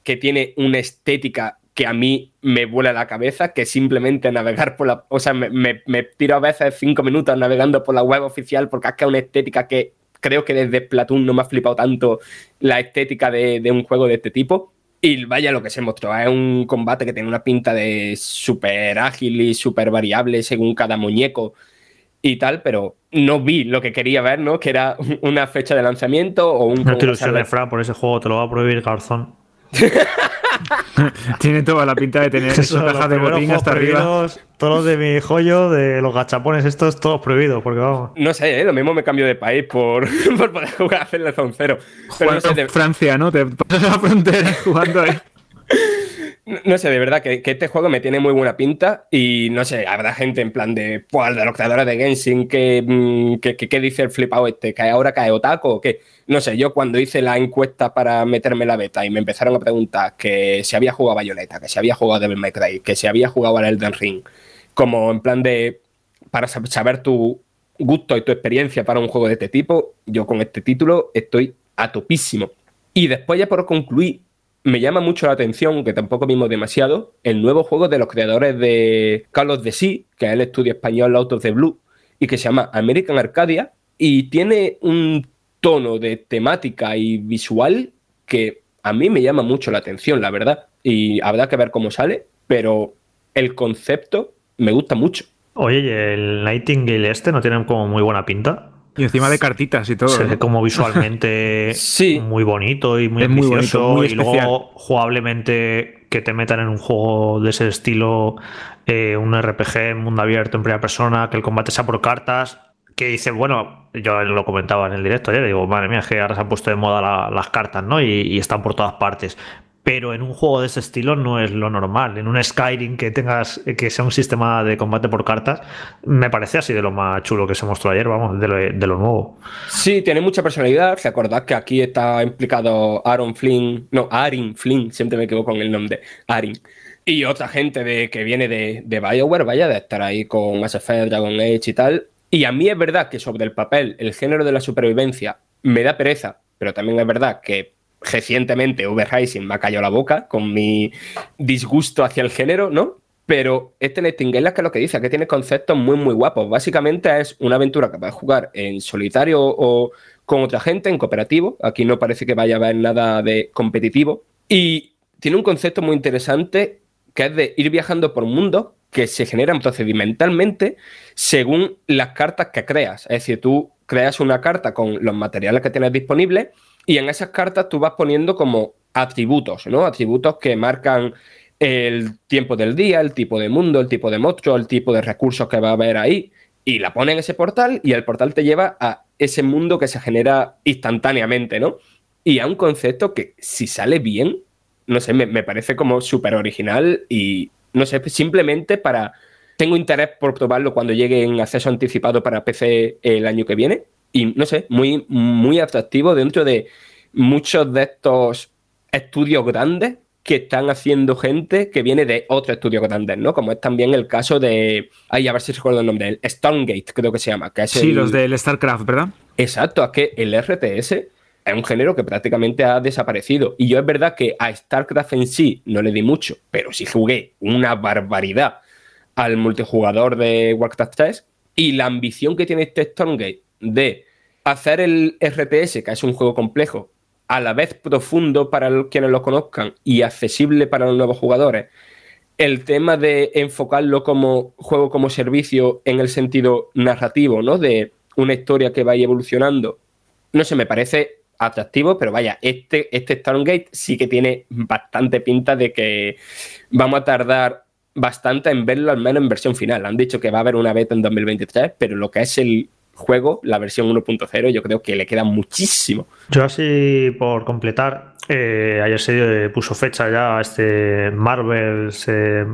C: que tiene una estética que a mí me vuela la cabeza, que simplemente navegar por la... O sea, me, tiro a veces cinco minutos navegando por la web oficial porque es que es una estética que creo que desde Platoon no me ha flipado tanto la estética de, un juego de este tipo. Y vaya lo que se mostró, es un combate que tiene una pinta de súper ágil y súper variable según cada muñeco y tal, pero no vi lo que quería ver, ¿no? Que era [LAUGHS] una fecha de lanzamiento o un...
D: No te ilusiones, Fran, por ese juego, te lo va a prohibir Garzón. [LAUGHS]
B: Tiene toda la pinta de tener [LAUGHS] esa caja de botín hasta arriba.
D: Todos los de mi joyo, de los gachapones, esto es todo prohibido, porque vamos.
C: No sé, ¿eh? lo mismo me cambio de país por, por poder jugar a hacerle Zone Cero.
B: Pero no sé, de... Francia, ¿no? Te pasas a la frontera jugando ahí.
C: No sé, de verdad que, este juego me tiene muy buena pinta y no sé, habrá gente en plan de, pues, de de Genshin mm, que, que, dice el flipado este, que ahora cae Otaku o qué. No sé, yo cuando hice la encuesta para meterme la beta y me empezaron a preguntar que si había jugado Bayonetta, que si había jugado Devil May Cry, que si había jugado al Elden Ring, como en plan de, para saber tu gusto y tu experiencia para un juego de este tipo, yo con este título estoy a topísimo. Y después ya por concluir, me llama mucho la atención, que tampoco vimos demasiado, el nuevo juego de los creadores de Call of the Sea, que es el estudio español Out of the Blue, y que se llama American Arcadia, y tiene un tono de temática y visual que a mí me llama mucho la atención, la verdad. Y habrá que ver cómo sale, pero el concepto me gusta mucho.
D: Oye, ¿y el Nightingale este no tiene como muy buena pinta?
B: Y encima de cartitas y todo.
D: Se ve como visualmente [LAUGHS] muy bonito y muy ambicioso. y luego jugablemente que te metan en un juego de ese estilo, eh, un RPG en mundo abierto en primera persona, que el combate sea por cartas. Que dice, bueno, yo lo comentaba en el directo ayer, digo, madre mía, es que ahora se han puesto de moda las cartas, ¿no? y, están por todas partes pero en un juego de ese estilo no es lo normal. En un Skyrim que tengas que sea un sistema de combate por cartas, me parece así de lo más chulo que se mostró ayer, vamos, de lo, nuevo.
C: Sí, tiene mucha personalidad. Recordad que aquí está implicado Aaron Flynn, no, Arin Flynn, siempre me equivoco con el nombre, Arin. Y otra gente de, que viene de, de BioWare, vaya, de estar ahí con Mass Dragon Age y tal. Y a mí es verdad que sobre el papel, el género de la supervivencia me da pereza, pero también es verdad que recientemente Overrising me ha callado la boca con mi disgusto hacia el género, ¿no? Pero este Nightingale es que lo que dice, que tiene conceptos muy, muy guapos. Básicamente es una aventura que puedes jugar en solitario o con otra gente, en cooperativo. Aquí no parece que vaya a haber nada de competitivo. Y tiene un concepto muy interesante que es de ir viajando por mundos que se generan procedimentalmente según las cartas que creas. Es decir, tú creas una carta con los materiales que tienes disponibles y en esas cartas tú vas poniendo como atributos, ¿no? Atributos que marcan el tiempo del día, el tipo de mundo, el tipo de monstruo, el tipo de recursos que va a haber ahí. Y la pone en ese portal y el portal te lleva a ese mundo que se genera instantáneamente, ¿no? Y a un concepto que si sale bien, no sé, me, me parece como súper original y, no sé, simplemente para... Tengo interés por probarlo cuando llegue en acceso anticipado para PC el año que viene y no sé, muy, muy atractivo dentro de muchos de estos estudios grandes que están haciendo gente que viene de otros estudios grandes, ¿no? Como es también el caso de. Ay, a ver si recuerdo el nombre. El Stormgate, creo que se llama. Que
B: sí, los del StarCraft, ¿verdad?
C: Exacto, es que el RTS es un género que prácticamente ha desaparecido. Y yo es verdad que a StarCraft en sí no le di mucho, pero sí jugué una barbaridad al multijugador de Warcraft 3. Y la ambición que tiene este Stormgate de hacer el RTS, que es un juego complejo, a la vez profundo para quienes lo conozcan y accesible para los nuevos jugadores, el tema de enfocarlo como juego como servicio en el sentido narrativo, ¿no? De una historia que vaya evolucionando, no sé, me parece atractivo, pero vaya, este, este sí que tiene bastante pinta de que vamos a tardar bastante en verlo, al menos en versión final. Han dicho que va a haber una beta en 2023, pero lo que es el juego, la versión 1.0, yo creo que le queda muchísimo.
D: Yo así por completar, eh, ayer se puso fecha ya a este Marvel's eh,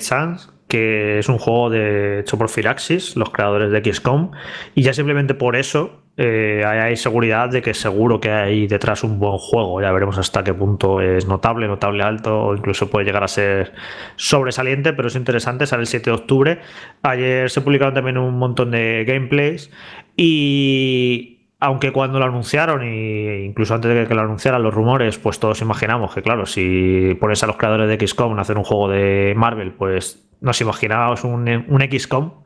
D: Suns, que es un juego de, hecho por Firaxis, los creadores de XCOM, y ya simplemente por eso eh, hay seguridad de que seguro que hay detrás un buen juego. Ya veremos hasta qué punto es notable, notable alto o incluso puede llegar a ser sobresaliente, pero es interesante. Sale el 7 de octubre. Ayer se publicaron también un montón de gameplays y aunque cuando lo anunciaron, e incluso antes de que lo anunciaran los rumores, pues todos imaginamos que, claro, si pones a los creadores de XCOM a hacer un juego de Marvel, pues nos imaginábamos un, un XCOM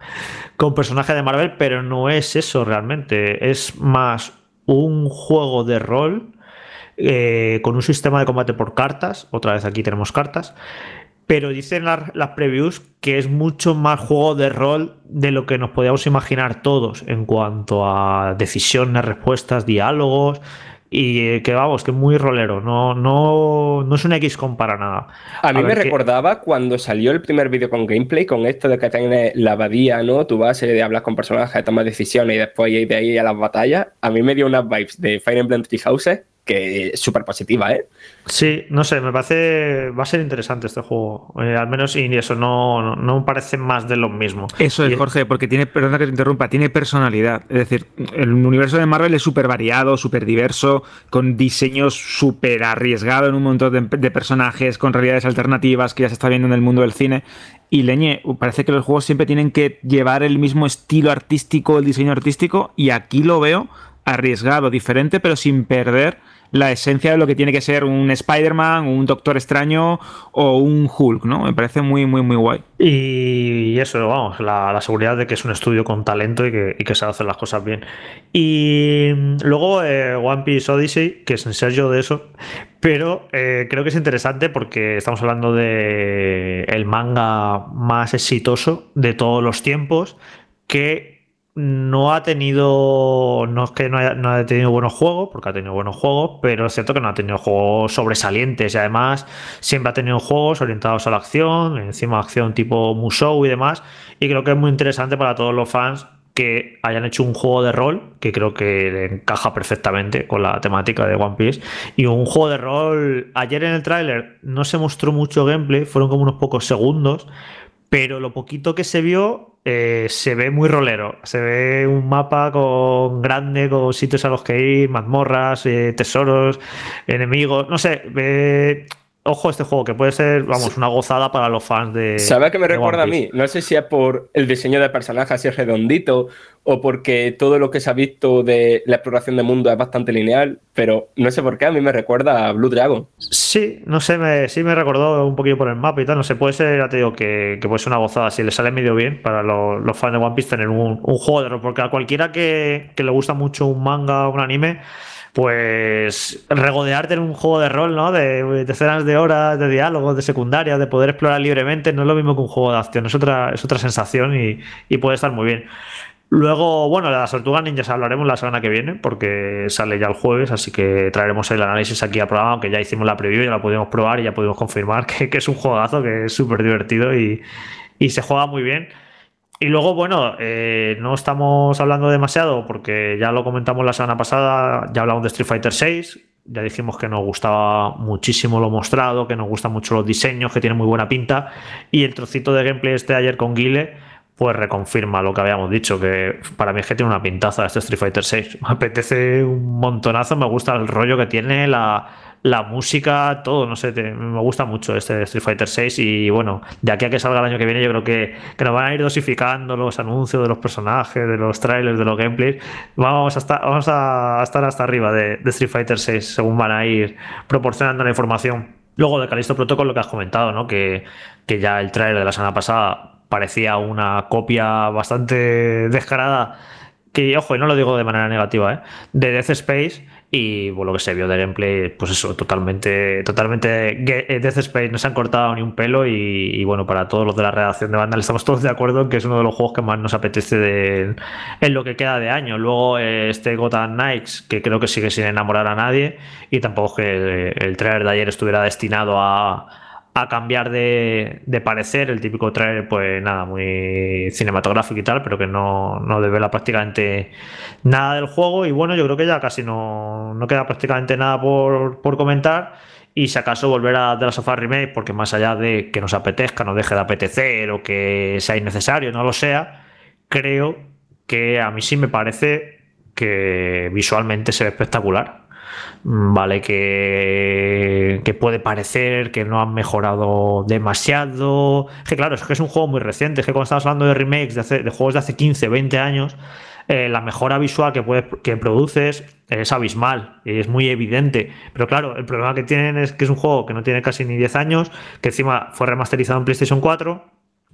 D: con personaje de Marvel, pero no es eso realmente. Es más un juego de rol eh, con un sistema de combate por cartas. Otra vez aquí tenemos cartas. Pero dicen las, las, previews que es mucho más juego de rol de lo que nos podíamos imaginar todos en cuanto a decisiones, respuestas, diálogos. Y que vamos, que muy rolero, no, no, no es un XCOM para nada.
C: A, mí me recordaba cuando salió el primer vídeo con gameplay, con esto de que tienes la abadía, ¿no? Tu base de hablar con personajes, tomas decisiones y después de ahí a las batallas. A mí me dio unas vibes de Fire Emblem Three Houses que es súper positiva, ¿eh?
D: Sí, no sé, me parece. Va a ser interesante este juego. Eh, al menos, y eso no, no, parece más de lo mismo.
B: Eso es, Jorge, porque tiene, perdona que te interrumpa, tiene personalidad. Es decir, el universo de Marvel es súper variado, súper diverso, con diseños súper arriesgados en un montón de, de personajes, con realidades alternativas que ya se está viendo en el mundo del cine. Y Leñe, parece que los juegos siempre tienen que llevar el mismo estilo artístico, el diseño artístico, y aquí lo veo arriesgado, diferente, pero sin perder la esencia de lo que tiene que ser un Spider-Man, un Doctor Extraño o un Hulk, ¿no? Me parece muy, muy, muy guay.
D: Y eso, vamos, la, seguridad de que es un estudio con talento y que, que sabe hacer las cosas bien. Y luego eh, One Piece Odyssey, que es en serio de eso, pero eh, creo que es interesante porque estamos hablando de el manga más exitoso de todos los tiempos, que no ha tenido. No es que no haya, tenido buenos juegos, porque ha tenido buenos juegos, pero es cierto que no ha tenido juegos sobresalientes y además siempre ha tenido juegos orientados a la acción, encima acción tipo Musou y demás. Y creo que es muy interesante para todos los fans que hayan hecho un juego de rol que creo que encaja perfectamente con la temática de One Piece y un juego de rol ayer en el tráiler no se mostró mucho gameplay fueron como unos pocos segundos pero lo poquito que se vio eh, se ve muy rolero. Se ve un mapa con grande, con sitios a los que ir, mazmorras, eh, tesoros, enemigos. No sé, ve Ojo este juego, que puede ser, vamos, una gozada para los fans de.
C: ¿Sabe qué me recuerda a mí? No sé si es por el diseño de personajes así redondito o porque todo lo que se ha visto de la exploración de mundo es bastante lineal, pero no sé por qué a mí me recuerda a Blue Dragon.
D: Sí, no sé, me, sí me recordó un poquito por el mapa y tal. No sé, puede ser, ya te digo, que, puede ser una gozada si le sale medio bien para los, fans de One Piece tener un, juego de rol, porque a cualquiera que, que le gusta mucho un manga o un anime pues regodearte en un juego de rol, ¿no? De decenas de horas de diálogo, de secundaria, de poder explorar libremente, no es lo mismo que un juego de acción, es otra, es otra sensación y, puede estar muy bien. Luego, bueno, de las tortugas ninjas hablaremos la semana que viene, porque sale ya el jueves, así que traeremos el análisis aquí al programa, aunque ya hicimos la preview, ya la pudimos probar y ya pudimos confirmar [LAUGHS] que, es un juegazo, que es súper divertido y se juega muy bien. Y luego, bueno, eh, no estamos hablando demasiado porque ya lo comentamos la semana pasada, ya hablamos de Street Fighter VI, ya dijimos que nos gustaba muchísimo lo mostrado, que nos gustan mucho los diseños, que tiene muy buena pinta, y el trocito de gameplay este de ayer con Guile, pues reconfirma lo que habíamos dicho, que para mí es que tiene una pintaza este Street Fighter VI. [LAUGHS] Me apetece un montonazo, me gusta el rollo que tiene, la la música, todo, no sé, me gusta mucho este Street Fighter 6 y bueno, de aquí a que salga el año que viene yo creo que, que, nos van a ir dosificando los anuncios de los personajes, de los trailers, de los gameplays. Vamos a estar, vamos a estar hasta arriba de, Street Fighter 6 según van a ir proporcionando la información. Luego de Calisto Protocol, lo que has comentado, ¿no? Que, que ya el trailer de la semana pasada parecía una copia bastante descarada que, ojo, y no lo digo de manera negativa, ¿eh? de Death Space y bueno, lo que se vio de gameplay, pues eso, totalmente, totalmente eh, Death Space, no se han cortado ni un pelo y, bueno, para todos los de la redacción de Vandal [LAUGHS] estamos todos de acuerdo en que es uno de los juegos que más nos apetece de, en lo que queda de año. Luego eh, este Gotham Knights, que creo que sigue sin enamorar a nadie y tampoco que el trailer de ayer estuviera destinado a a cambiar de, parecer, el típico trailer, pues nada, muy cinematográfico y tal, pero que no, no devela prácticamente nada del juego. Y bueno, yo creo que ya casi no, no queda prácticamente nada por, comentar. Y si acaso volver a The Last of Us Remake, porque más allá de que nos apetezca, no deje de apetecer o que sea innecesario, no lo sea, creo que a mí sí me parece que visualmente se ve espectacular. Mm, vale, que, puede parecer que no han mejorado demasiado. Que claro, es que es un juego muy reciente. Es que cuando estamos hablando de remakes de, de juegos de hace 15, 20 años, eh, la mejora visual que, puedes, que produces es abismal es muy evidente. Pero claro, el problema que tienen es que es un juego que no tiene casi ni 10 años, que encima fue remasterizado en PlayStation 4,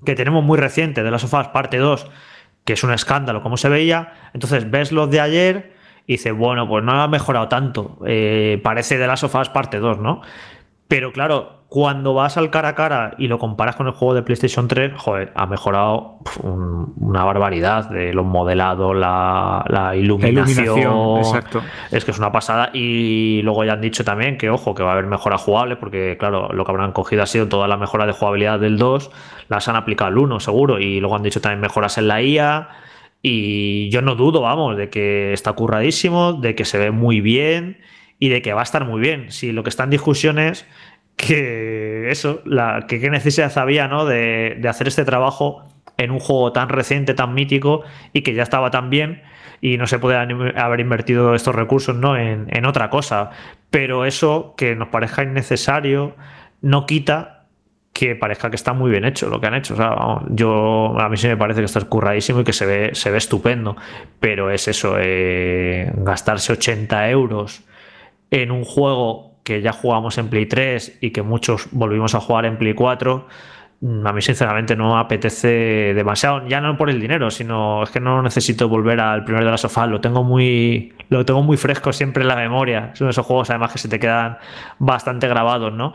D: que tenemos muy reciente de las sofás parte 2, que es un escándalo como se veía. Entonces ves los de ayer y dice, bueno, pues no ha mejorado tanto. Eh, parece de las sofás parte 2, ¿no? Pero claro, cuando vas al cara a cara y lo comparas con el juego de PlayStation 3, joder, ha mejorado una barbaridad de los modelados, la, la, iluminación. exacto. Es que es una pasada. Y luego ya han dicho también que, ojo, que va a haber mejoras jugables, porque, claro, lo que habrán cogido ha sido toda la mejora de jugabilidad del 2, las han aplicado al 1, seguro. Y luego han dicho también mejoras en la IA y yo no dudo, vamos, de que está curradísimo, de que se ve muy bien y de que va a estar muy bien. Si lo que está en discusión es que [LAUGHS] eso, la, que qué necesidad había ¿no? de, de hacer este trabajo en un juego tan reciente, tan mítico y que ya estaba tan bien y no se puede haber invertido estos recursos ¿no? en, en otra cosa. Pero eso que nos parezca innecesario no quita que parezca que está muy bien hecho lo que han hecho. O sea, yo a mí sí me parece que está escurradísimo y que se ve, se ve estupendo. Pero es eso, eh, gastarse 80 euros en un juego que ya jugamos en Play 3 y que muchos volvimos a jugar en Play 4 a mí sinceramente no me apetece demasiado, ya no por el dinero, sino es que no necesito volver al primer de la sofá, lo tengo muy lo tengo muy fresco siempre en la memoria. Son esos juegos además que se te quedan bastante grabados, ¿no?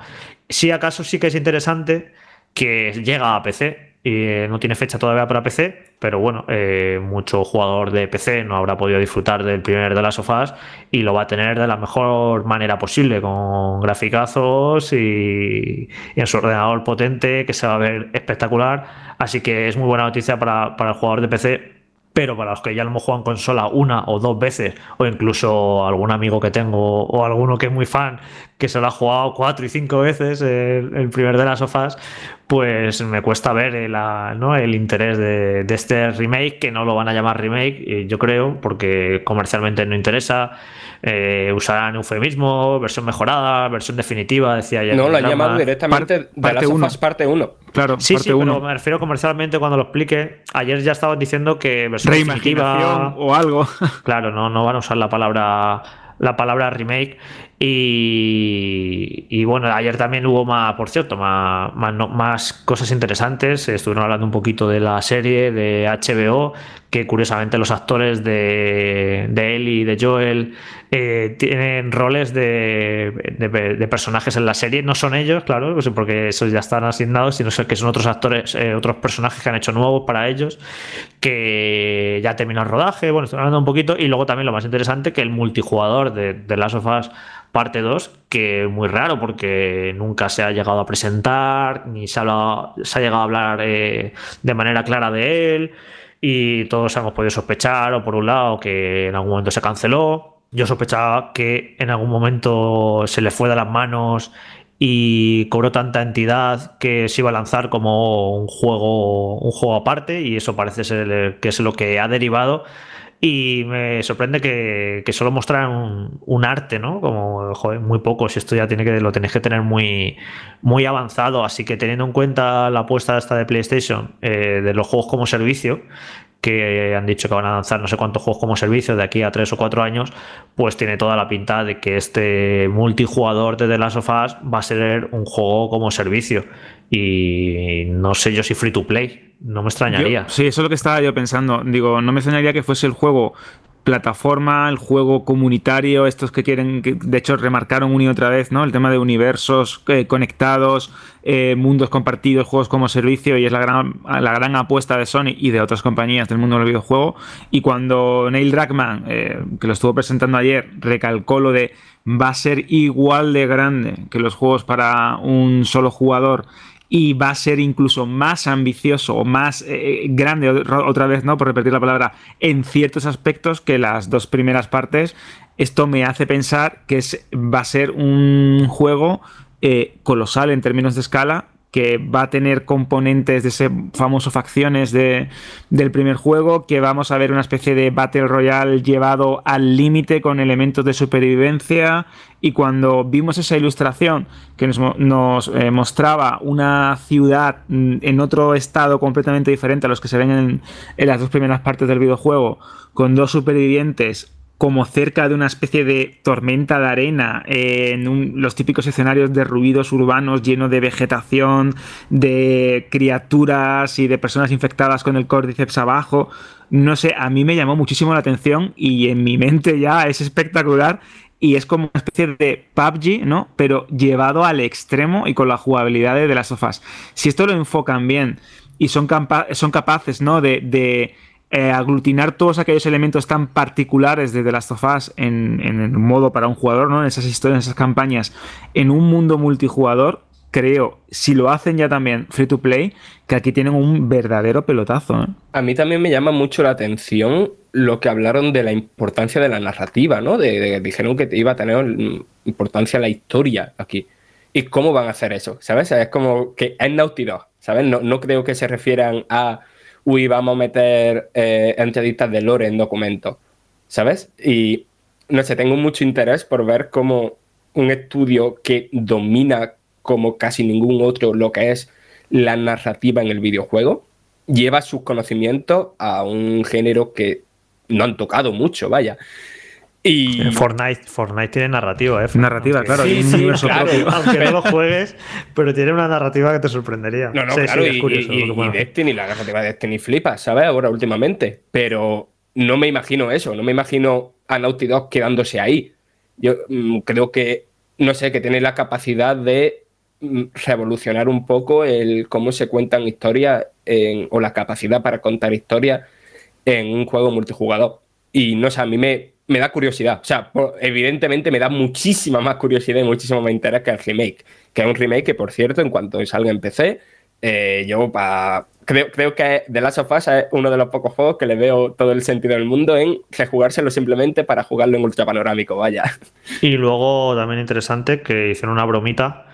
D: Si acaso sí que es interesante que llega a PC, y no tiene fecha todavía para PC, pero bueno, eh, mucho jugador de PC no habrá podido disfrutar del primer de las sofás y lo va a tener de la mejor manera posible, con graficazos y, en su ordenador potente que se va a ver espectacular. Así que es muy buena noticia para, para el jugador de PC pero para los que ya lo hemos jugado en consola una o dos veces, o incluso algún amigo que tengo, o alguno que es muy fan, que se lo ha jugado cuatro y cinco veces el, primer de las sofás, pues me cuesta ver el, ¿no? el interés de, de, este remake, que no lo van a llamar remake, yo creo, porque comercialmente no interesa eh, usarán eufemismo, versión mejorada, versión definitiva, decía ya.
C: No, lo han llamado directamente Par, parte 1. Parte 1.
D: Claro, sí, parte sí, uno. pero me refiero comercialmente cuando lo explique. Ayer ya estaban diciendo que versión definitiva
B: o algo.
D: Claro, no, no van a usar la palabra la palabra remake. Y, y, bueno, ayer también hubo más, por cierto, más, más, cosas interesantes. Estuvieron hablando un poquito de la serie de HBO, que curiosamente los actores de, de Ellie y de Joel eh, tienen roles de, de, personajes en la serie. No son ellos, claro, pues porque esos ya están asignados, sino que son otros actores, eh, otros personajes que han hecho nuevos para ellos, que ya terminó el rodaje. Bueno, estoy hablando un poquito. Y luego también lo más interesante, que el multijugador de, de Last of Us parte 2, que muy raro porque nunca se ha llegado a presentar, ni se ha, se ha llegado a hablar eh, de manera clara de él y todos hemos podido sospechar, o por un lado, que en algún momento se canceló. Yo sospechaba que en algún momento se le fue de las manos y cobró tanta entidad que se iba a lanzar como un juego, un juego aparte, y eso parece ser que es lo que ha derivado. Y me sorprende que, solo mostraran un, arte, ¿no? Como, joder, muy poco. Si esto ya tiene que, lo tenéis que tener muy, muy avanzado. Así que teniendo en cuenta la apuesta esta de PlayStation eh, de los juegos como servicio, que han dicho que van a lanzar no sé cuántos juegos como servicio de aquí a tres o cuatro años, pues tiene toda la pinta de que este multijugador de The Last of Us va a ser un juego como servicio. Y no sé yo si free to play, no me extrañaría.
B: Sí, eso es lo que estaba yo pensando. Digo, no me extrañaría que fuese el juego plataforma, el juego comunitario, estos que quieren, que de hecho remarcaron una y otra vez, ¿no? El tema de universos eh, conectados, eh, mundos compartidos, juegos como servicio, y es la gran, la gran apuesta de Sony y de otras compañías del mundo del videojuego. Y cuando Neil Druckmann, eh, que lo estuvo presentando ayer, recalcó lo de va a ser igual de grande que los juegos para un solo jugador y va a ser incluso más ambicioso o más eh, grande, otra vez, ¿no? Por repetir la palabra, en ciertos aspectos que las dos primeras partes. Esto me hace pensar que es, va a ser un juego eh, colosal en términos de escala que va a tener componentes de ese famoso facciones de, del primer juego, que vamos a ver una especie de Battle Royale llevado al límite con elementos de supervivencia. Y cuando vimos esa ilustración que nos, eh, mostraba una ciudad mm, en otro estado completamente diferente a los que se ven en, en las dos primeras partes del videojuego, con dos supervivientes como cerca de una especie de tormenta de arena, en un, los típicos escenarios de ruidos urbanos llenos de vegetación, de criaturas y de personas infectadas con el córdiceps abajo. No sé, a mí me llamó muchísimo la atención y en mi mente ya es espectacular y es como una especie de PUBG, ¿no? Pero llevado al extremo y con la jugabilidad de las sofás. Si esto lo enfocan bien y son, son capaces, ¿no? de, de eh, aglutinar todos aquellos elementos tan particulares de The Last of Us en, en, el modo para un jugador, ¿no? En esas historias, en esas campañas, en un mundo multijugador, creo, si lo hacen ya también free to play, que aquí tienen un verdadero pelotazo. ¿eh?
C: A mí también me llama mucho la atención lo que hablaron de la importancia de la narrativa, ¿no? De, dijeron que iba a tener importancia la historia aquí. ¿Y cómo van a hacer eso? ¿Sabes? Es como que es Naughty ¿sabes? No, no creo que se refieran a, uy, vamos a meter eh, de lore en documentos, ¿sabes? Y no sé, tengo mucho interés por ver cómo un estudio que domina como casi ningún otro lo que es la narrativa en el videojuego, lleva sus conocimientos a un género que no han tocado mucho, vaya. Y...
D: Fortnite, Fortnite tiene narrativa, ¿eh?
B: Narrativa, claro.
D: Sí, sí, claro aunque no lo [LAUGHS] juegues, pero tiene una narrativa que te sorprendería.
C: No, no, claro, y, Destiny, la narrativa de Destiny flipa, ¿sabes? Ahora últimamente. Pero no me imagino eso, no me imagino a Naughty Dog quedándose ahí. Yo mm, creo que, no sé, que tiene la capacidad de mm, revolucionar un poco el cómo se cuentan historias o la capacidad para contar historias en un juego multijugador. Y no sé, a mí me, me da curiosidad. O sea, evidentemente me da muchísima más curiosidad y muchísimo más interés que el remake. Que es un remake que, por cierto, en cuanto salga en PC, eh, yo pa... creo, creo que The Last of Us es uno de los pocos juegos que le veo todo el sentido del mundo en rejugárselo simplemente para jugarlo en ultra panorámico, vaya.
D: Y luego también interesante que hicieron una bromita.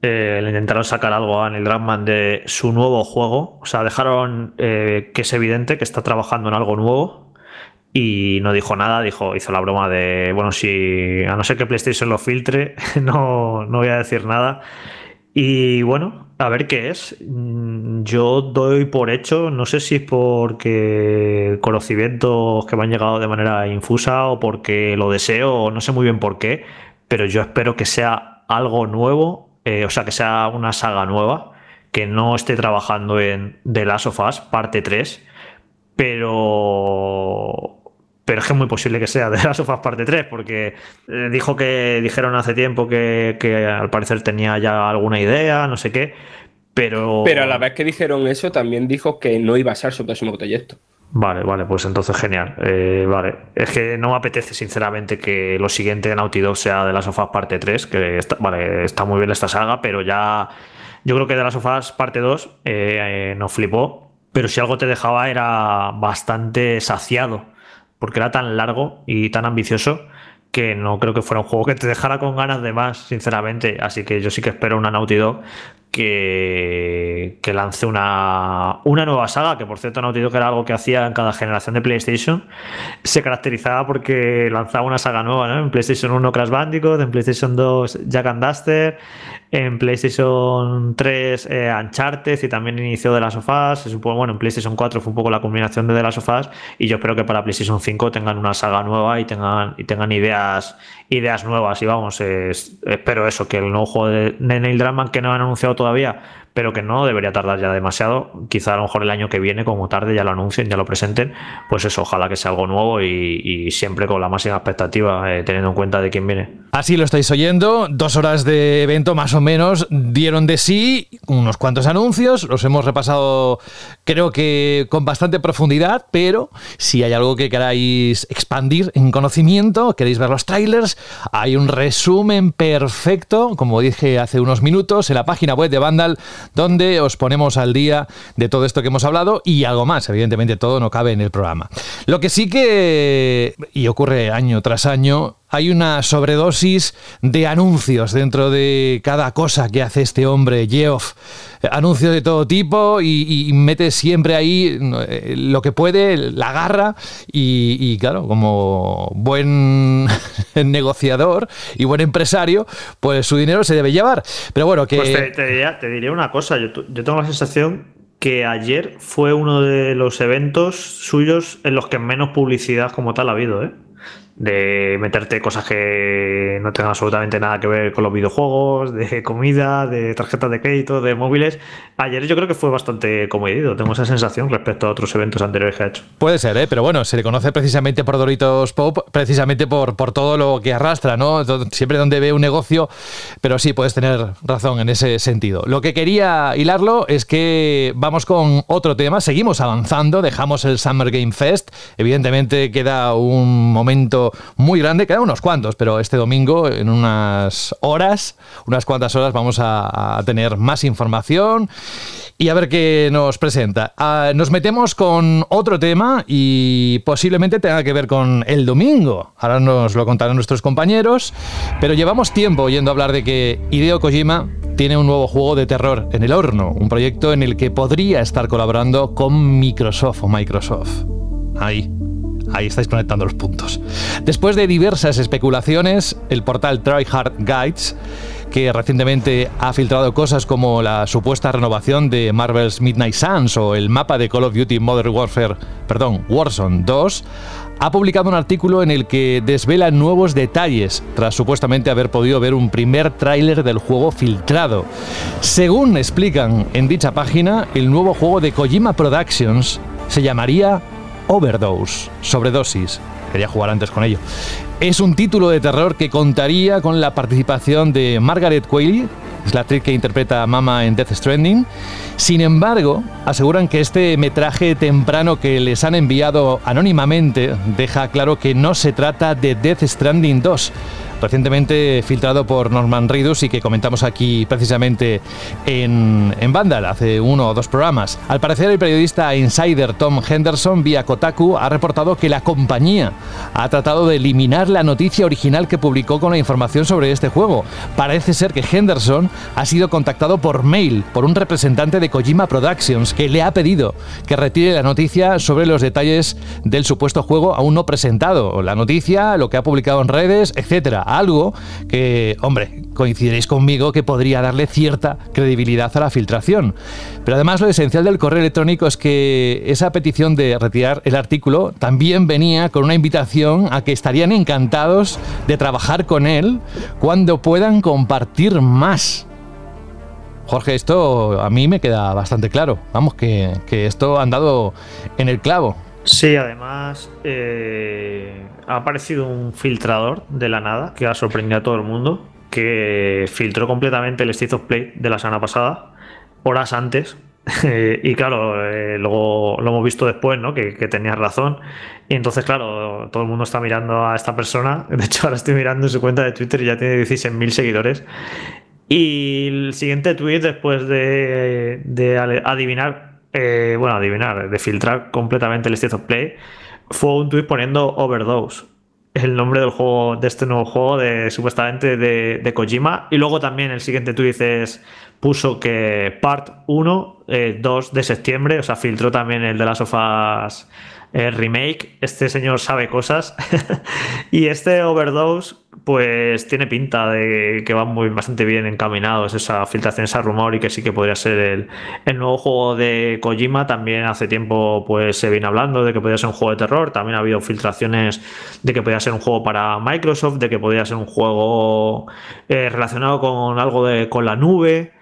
D: Eh, le intentaron sacar algo a Neil Druckmann de su nuevo juego. O sea, dejaron eh, que es evidente que está trabajando en algo nuevo y no dijo nada, dijo, hizo la broma de, bueno, si a no ser que PlayStation lo filtre, [LAUGHS] no, no voy a decir nada. Y bueno, a ver qué es. Mm, yo doy por hecho, no sé si es porque conocimientos que me han llegado de manera infusa o porque lo deseo, o no sé muy bien por qué, pero yo espero que sea algo nuevo, eh, o sea, que sea una saga nueva, que no esté trabajando en The Last of Us, parte 3, pero pero es que es muy posible que sea de las sofás parte 3, porque eh, dijo que dijeron hace tiempo que, al parecer tenía ya alguna idea, no sé qué, pero...
C: Pero a la vez que dijeron eso, también dijo que no iba a ser su próximo proyecto.
D: Vale, vale, pues entonces genial. Eh, vale, es que no me apetece sinceramente que lo siguiente de Naughty Dog sea de las sofás parte 3, que está, vale, está muy bien esta saga, pero ya yo creo que de las sofás parte 2 eh, nos flipó, pero si algo te dejaba era bastante saciado porque era tan largo y tan ambicioso que no creo que fuera un juego que te dejara con ganas de más, sinceramente. Así que yo sí que espero una Naughty Dog que, lance una, una nueva saga, que por cierto Naughty Dog era algo que hacía en cada generación de PlayStation. Se caracterizaba porque lanzaba una saga nueva, ¿no? En PlayStation 1 Crash Bandicoot, en PlayStation 2 Jack and Duster, en PlayStation 3 eh, Uncharted y también inició de las sofás. Se supone, bueno, en PlayStation 4 fue un poco la combinación de las sofás y yo espero que para PlayStation 5 tengan una saga nueva y tengan, y tengan ideas, ideas nuevas. Y vamos, espero eso, que el nuevo juego de Neil Druckmann que no han anunciado todavía, pero que no debería tardar ya demasiado. Quizá a lo mejor el año que viene, como tarde, ya lo anuncien, ya lo presenten. Pues eso, ojalá que sea algo nuevo y, siempre con la máxima expectativa, eh, teniendo en cuenta de quién viene.
A: Así lo estáis oyendo, dos horas de evento más o menos dieron de sí unos cuantos anuncios, los hemos repasado creo que con bastante profundidad, pero si hay algo que queráis expandir en conocimiento, queréis ver los trailers, hay un resumen perfecto, como dije hace unos minutos, en la página web de Vandal donde os ponemos al día de todo esto que hemos hablado y algo más. Evidentemente todo no cabe en el programa. Lo que sí que, y ocurre año tras año, hay una sobredosis de anuncios dentro de cada cosa que hace este hombre, Geoff. Anuncios de todo tipo y, mete siempre ahí eh, lo que puede, la garra y, claro, como buen [LAUGHS] negociador y buen empresario, pues su dinero se debe llevar. Pero bueno, que...
D: Pues te, diría, una cosa, yo, yo tengo la sensación que ayer fue uno de los eventos suyos en los que menos publicidad como tal ha habido, ¿eh? De meterte cosas que no tengan absolutamente nada que ver con los videojuegos, de comida, de tarjetas de crédito, de móviles. Ayer yo creo que fue bastante comedido, tengo esa sensación respecto a otros eventos anteriores que ha hecho.
A: Puede ser, ¿eh? pero bueno, se le conoce precisamente por Doritos Pop, precisamente por, por todo lo que arrastra, ¿no? Siempre donde ve un negocio, pero sí, puedes tener razón en ese sentido. Lo que quería hilarlo es que vamos con otro tema, seguimos avanzando, dejamos el Summer Game Fest, evidentemente queda un momento muy grande. Quedan unos cuantos, pero este domingo, en unas horas, unas cuantas horas, vamos a, tener más información y a ver qué nos presenta. Ah, nos metemos con otro tema y posiblemente tenga que ver con el domingo. Ahora nos lo contarán nuestros compañeros, pero llevamos tiempo oyendo hablar de que Hideo Kojima tiene un nuevo juego de terror en el horno, un proyecto en el que podría estar colaborando con Microsoft o Microsoft. Ahí. Ahí estáis conectando los puntos. Después de diversas especulaciones, el portal Tryhard Guides, que recientemente ha filtrado cosas como la supuesta renovación de Marvel's Midnight Suns o el mapa de Call of Duty Modern Warfare, perdón, Warzone 2, ha publicado un artículo en el que desvela nuevos detalles tras supuestamente haber podido ver un primer tráiler del juego filtrado. Según explican en dicha página, el nuevo juego de Kojima Productions se llamaría Overdose, sobredosis. Quería jugar antes con ello. Es un título de terror que contaría con la participación de Margaret Qualley, es la actriz que interpreta a Mama en Death Stranding. Sin embargo, aseguran que este metraje temprano que les han enviado anónimamente deja claro que no se trata de Death Stranding 2, recientemente filtrado por Norman Reedus y que comentamos aquí precisamente en, en Vandal hace uno o dos programas. Al parecer, el periodista insider Tom Henderson vía Kotaku ha reportado que la compañía ha tratado de eliminar la noticia original que publicó con la información sobre este juego. Parece ser que Henderson ha sido contactado por mail por un representante de Kojima Productions que le ha pedido que retire la noticia sobre los detalles del supuesto juego aún no presentado. La noticia, lo que ha publicado en redes, etcétera algo que, hombre, coincidiréis conmigo que podría darle cierta credibilidad a la filtración. Pero además lo esencial del correo electrónico es que esa petición de retirar el artículo también venía con una invitación a que estarían encantados de trabajar con él cuando puedan compartir más. Jorge, esto a mí me queda bastante claro. Vamos, que, que esto han dado en el clavo.
D: Sí, además eh, ha aparecido un filtrador de la nada que ha sorprendido a todo el mundo, que filtró completamente el State of Play de la semana pasada, horas antes. [LAUGHS] y claro, eh, luego lo hemos visto después, ¿no? Que, que tenías razón. Y entonces, claro, todo el mundo está mirando a esta persona. [LAUGHS] De hecho, ahora estoy mirando su cuenta de Twitter y ya tiene 16.000 seguidores. Y el siguiente tweet, después de, de adivinar eh, bueno, adivinar, de filtrar completamente el State of Play, fue un tweet poniendo Overdose, el nombre del juego, de este nuevo juego, de supuestamente de, Kojima. Y luego también el siguiente tweet es, puso que Part 1, 2 eh, de septiembre, o sea, filtró también el de las sofás remake. Este señor sabe cosas. [LAUGHS] y este Overdose, pues tiene pinta de que va muy bastante bien encaminados esa filtración, ese rumor y que sí que podría ser el, el, nuevo juego de Kojima. También hace tiempo pues se viene hablando de que podría ser un juego de terror. También ha habido filtraciones de que podría ser un juego para Microsoft, de que podría ser un juego eh, relacionado con algo de con la nube.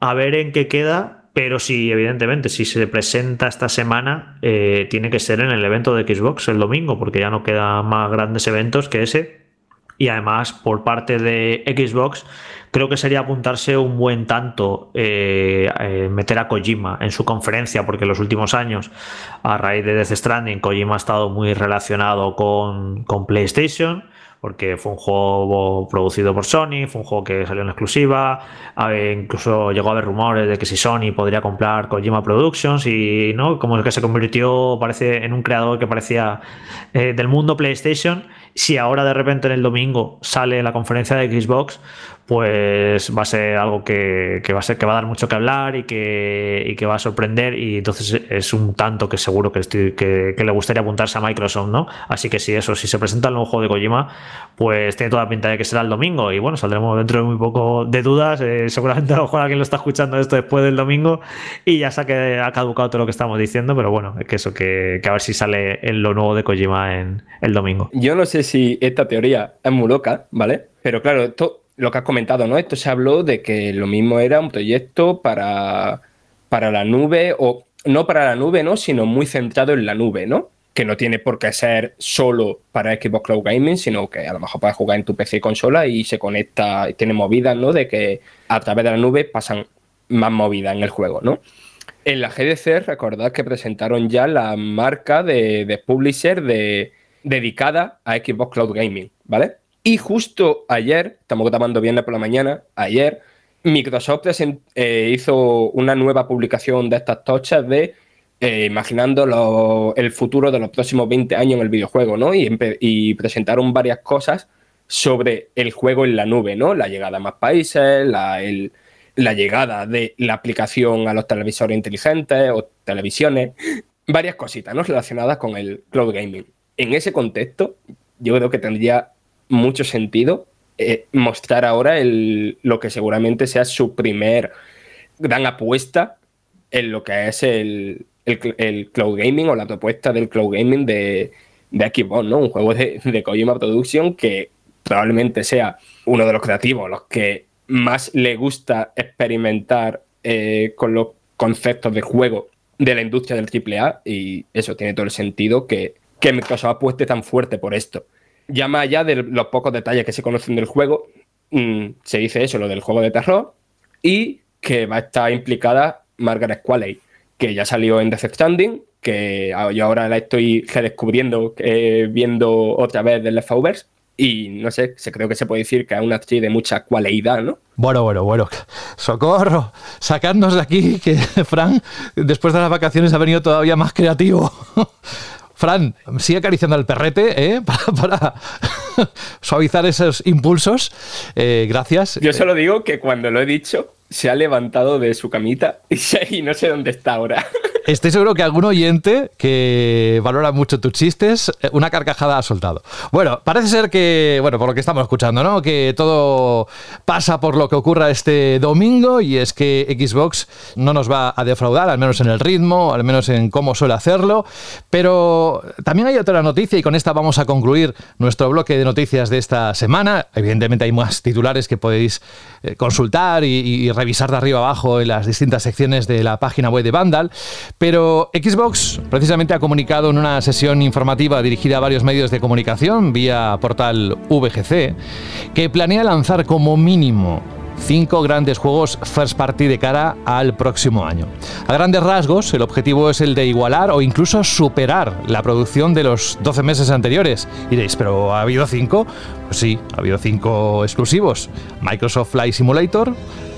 D: A ver en qué queda pero sí, evidentemente, si se presenta esta semana, eh, tiene que ser en el evento de Xbox el domingo, porque ya no quedan más grandes eventos que ese. Y además, por parte de Xbox, creo que sería apuntarse un buen tanto eh, eh, meter a Kojima en su conferencia, porque en los últimos años, a raíz de Death Stranding, Kojima ha estado muy relacionado con, con PlayStation porque fue un juego producido por Sony, fue un juego que salió en exclusiva, incluso llegó a haber rumores de que si Sony podría comprar Kojima Productions y no, como el que se convirtió parece en un creador que parecía eh, del mundo PlayStation, si ahora de repente en el domingo sale la conferencia de Xbox, pues va a ser algo que, va a ser que va a dar mucho que hablar y que, va a sorprender y entonces es un tanto que seguro que, estoy, que, le gustaría apuntarse a Microsoft, ¿no? Así que si eso, si se presenta el nuevo juego de Kojima, pues tiene toda la pinta de que será el domingo y bueno, saldremos dentro de muy poco de dudas, eh, seguramente a lo mejor alguien lo está escuchando esto después del domingo y ya sé que ha caducado todo lo que estamos diciendo, pero bueno, es que eso, que, a ver si sale en lo nuevo de Kojima en el domingo.
C: Yo no sé si esta teoría es muy loca, ¿vale? Pero claro, esto lo que has comentado, ¿no? Esto se habló de que lo mismo era un proyecto para, para la nube, o no para la nube, ¿no? Sino muy centrado en la nube, ¿no? Que no tiene por qué ser solo para Xbox Cloud Gaming, sino que a lo mejor puedes jugar en tu PC y consola y se conecta, y tiene movidas, ¿no? De que a través de la nube pasan más movidas en el juego, ¿no? En la GDC, recordad que presentaron ya la marca de, de publisher de dedicada a Xbox Cloud Gaming, ¿vale? Y justo ayer, estamos grabando viernes por la mañana, ayer, Microsoft eh, hizo una nueva publicación de estas tochas de eh, imaginando el futuro de los próximos 20 años en el videojuego, ¿no? Y, presentaron varias cosas sobre el juego en la nube, ¿no? La llegada a más países, la, la llegada de la aplicación a los televisores inteligentes o televisiones, varias cositas, ¿no? Relacionadas con el cloud gaming. En ese contexto, yo creo que tendría mucho sentido eh, mostrar ahora lo que seguramente sea su primer gran apuesta en lo que es el, cloud gaming o la propuesta del cloud gaming de, de Xbox, ¿no? Un juego de, de Kojima Production que probablemente sea uno de los creativos, los que más le gusta experimentar eh, con los conceptos de juego de la industria del AAA y eso tiene todo el sentido que, que Microsoft apueste tan fuerte por esto ya más allá de los pocos detalles que se conocen del juego, mm, se dice eso, lo del juego de terror, y que va a estar implicada Margaret Qualley, que ya salió en Death Stranding, que yo ahora la estoy redescubriendo, eh, viendo otra vez del Leftovers, y no sé, se creo que se puede decir que es una actriz de mucha cualidad, ¿no?
A: Bueno, bueno, bueno. Socorro, sacadnos de aquí, que [LAUGHS] Frank, después de las vacaciones, ha venido todavía más creativo. [LAUGHS] Fran, sigue acariciando al perrete ¿eh? [LAUGHS] para, [LAUGHS] suavizar esos impulsos. Eh, gracias.
C: Yo solo digo que cuando lo he dicho, se ha levantado de su camita y no sé dónde está ahora.
A: Estoy seguro que algún oyente que valora mucho tus chistes, eh, una carcajada ha soltado. Bueno, parece ser que, bueno, por lo que estamos escuchando, ¿no? Que todo pasa por lo que ocurra este domingo y es que Xbox no nos va a defraudar, al menos en el ritmo, al menos en cómo suele hacerlo. Pero también hay otra noticia y con esta vamos a concluir nuestro bloque de noticias de esta semana. Evidentemente hay más titulares que podéis eh, consultar y, revisar de arriba abajo en las distintas secciones de la página web de Vandal. Pero Xbox precisamente ha comunicado en una sesión informativa dirigida a varios medios de comunicación vía portal VGC que planea lanzar como mínimo cinco grandes juegos first party de cara al próximo año. A grandes rasgos, el objetivo es el de igualar o incluso superar la producción de los 12 meses anteriores. Diréis, ¿pero ha habido cinco? Pues sí, ha habido cinco exclusivos. Microsoft Flight Simulator,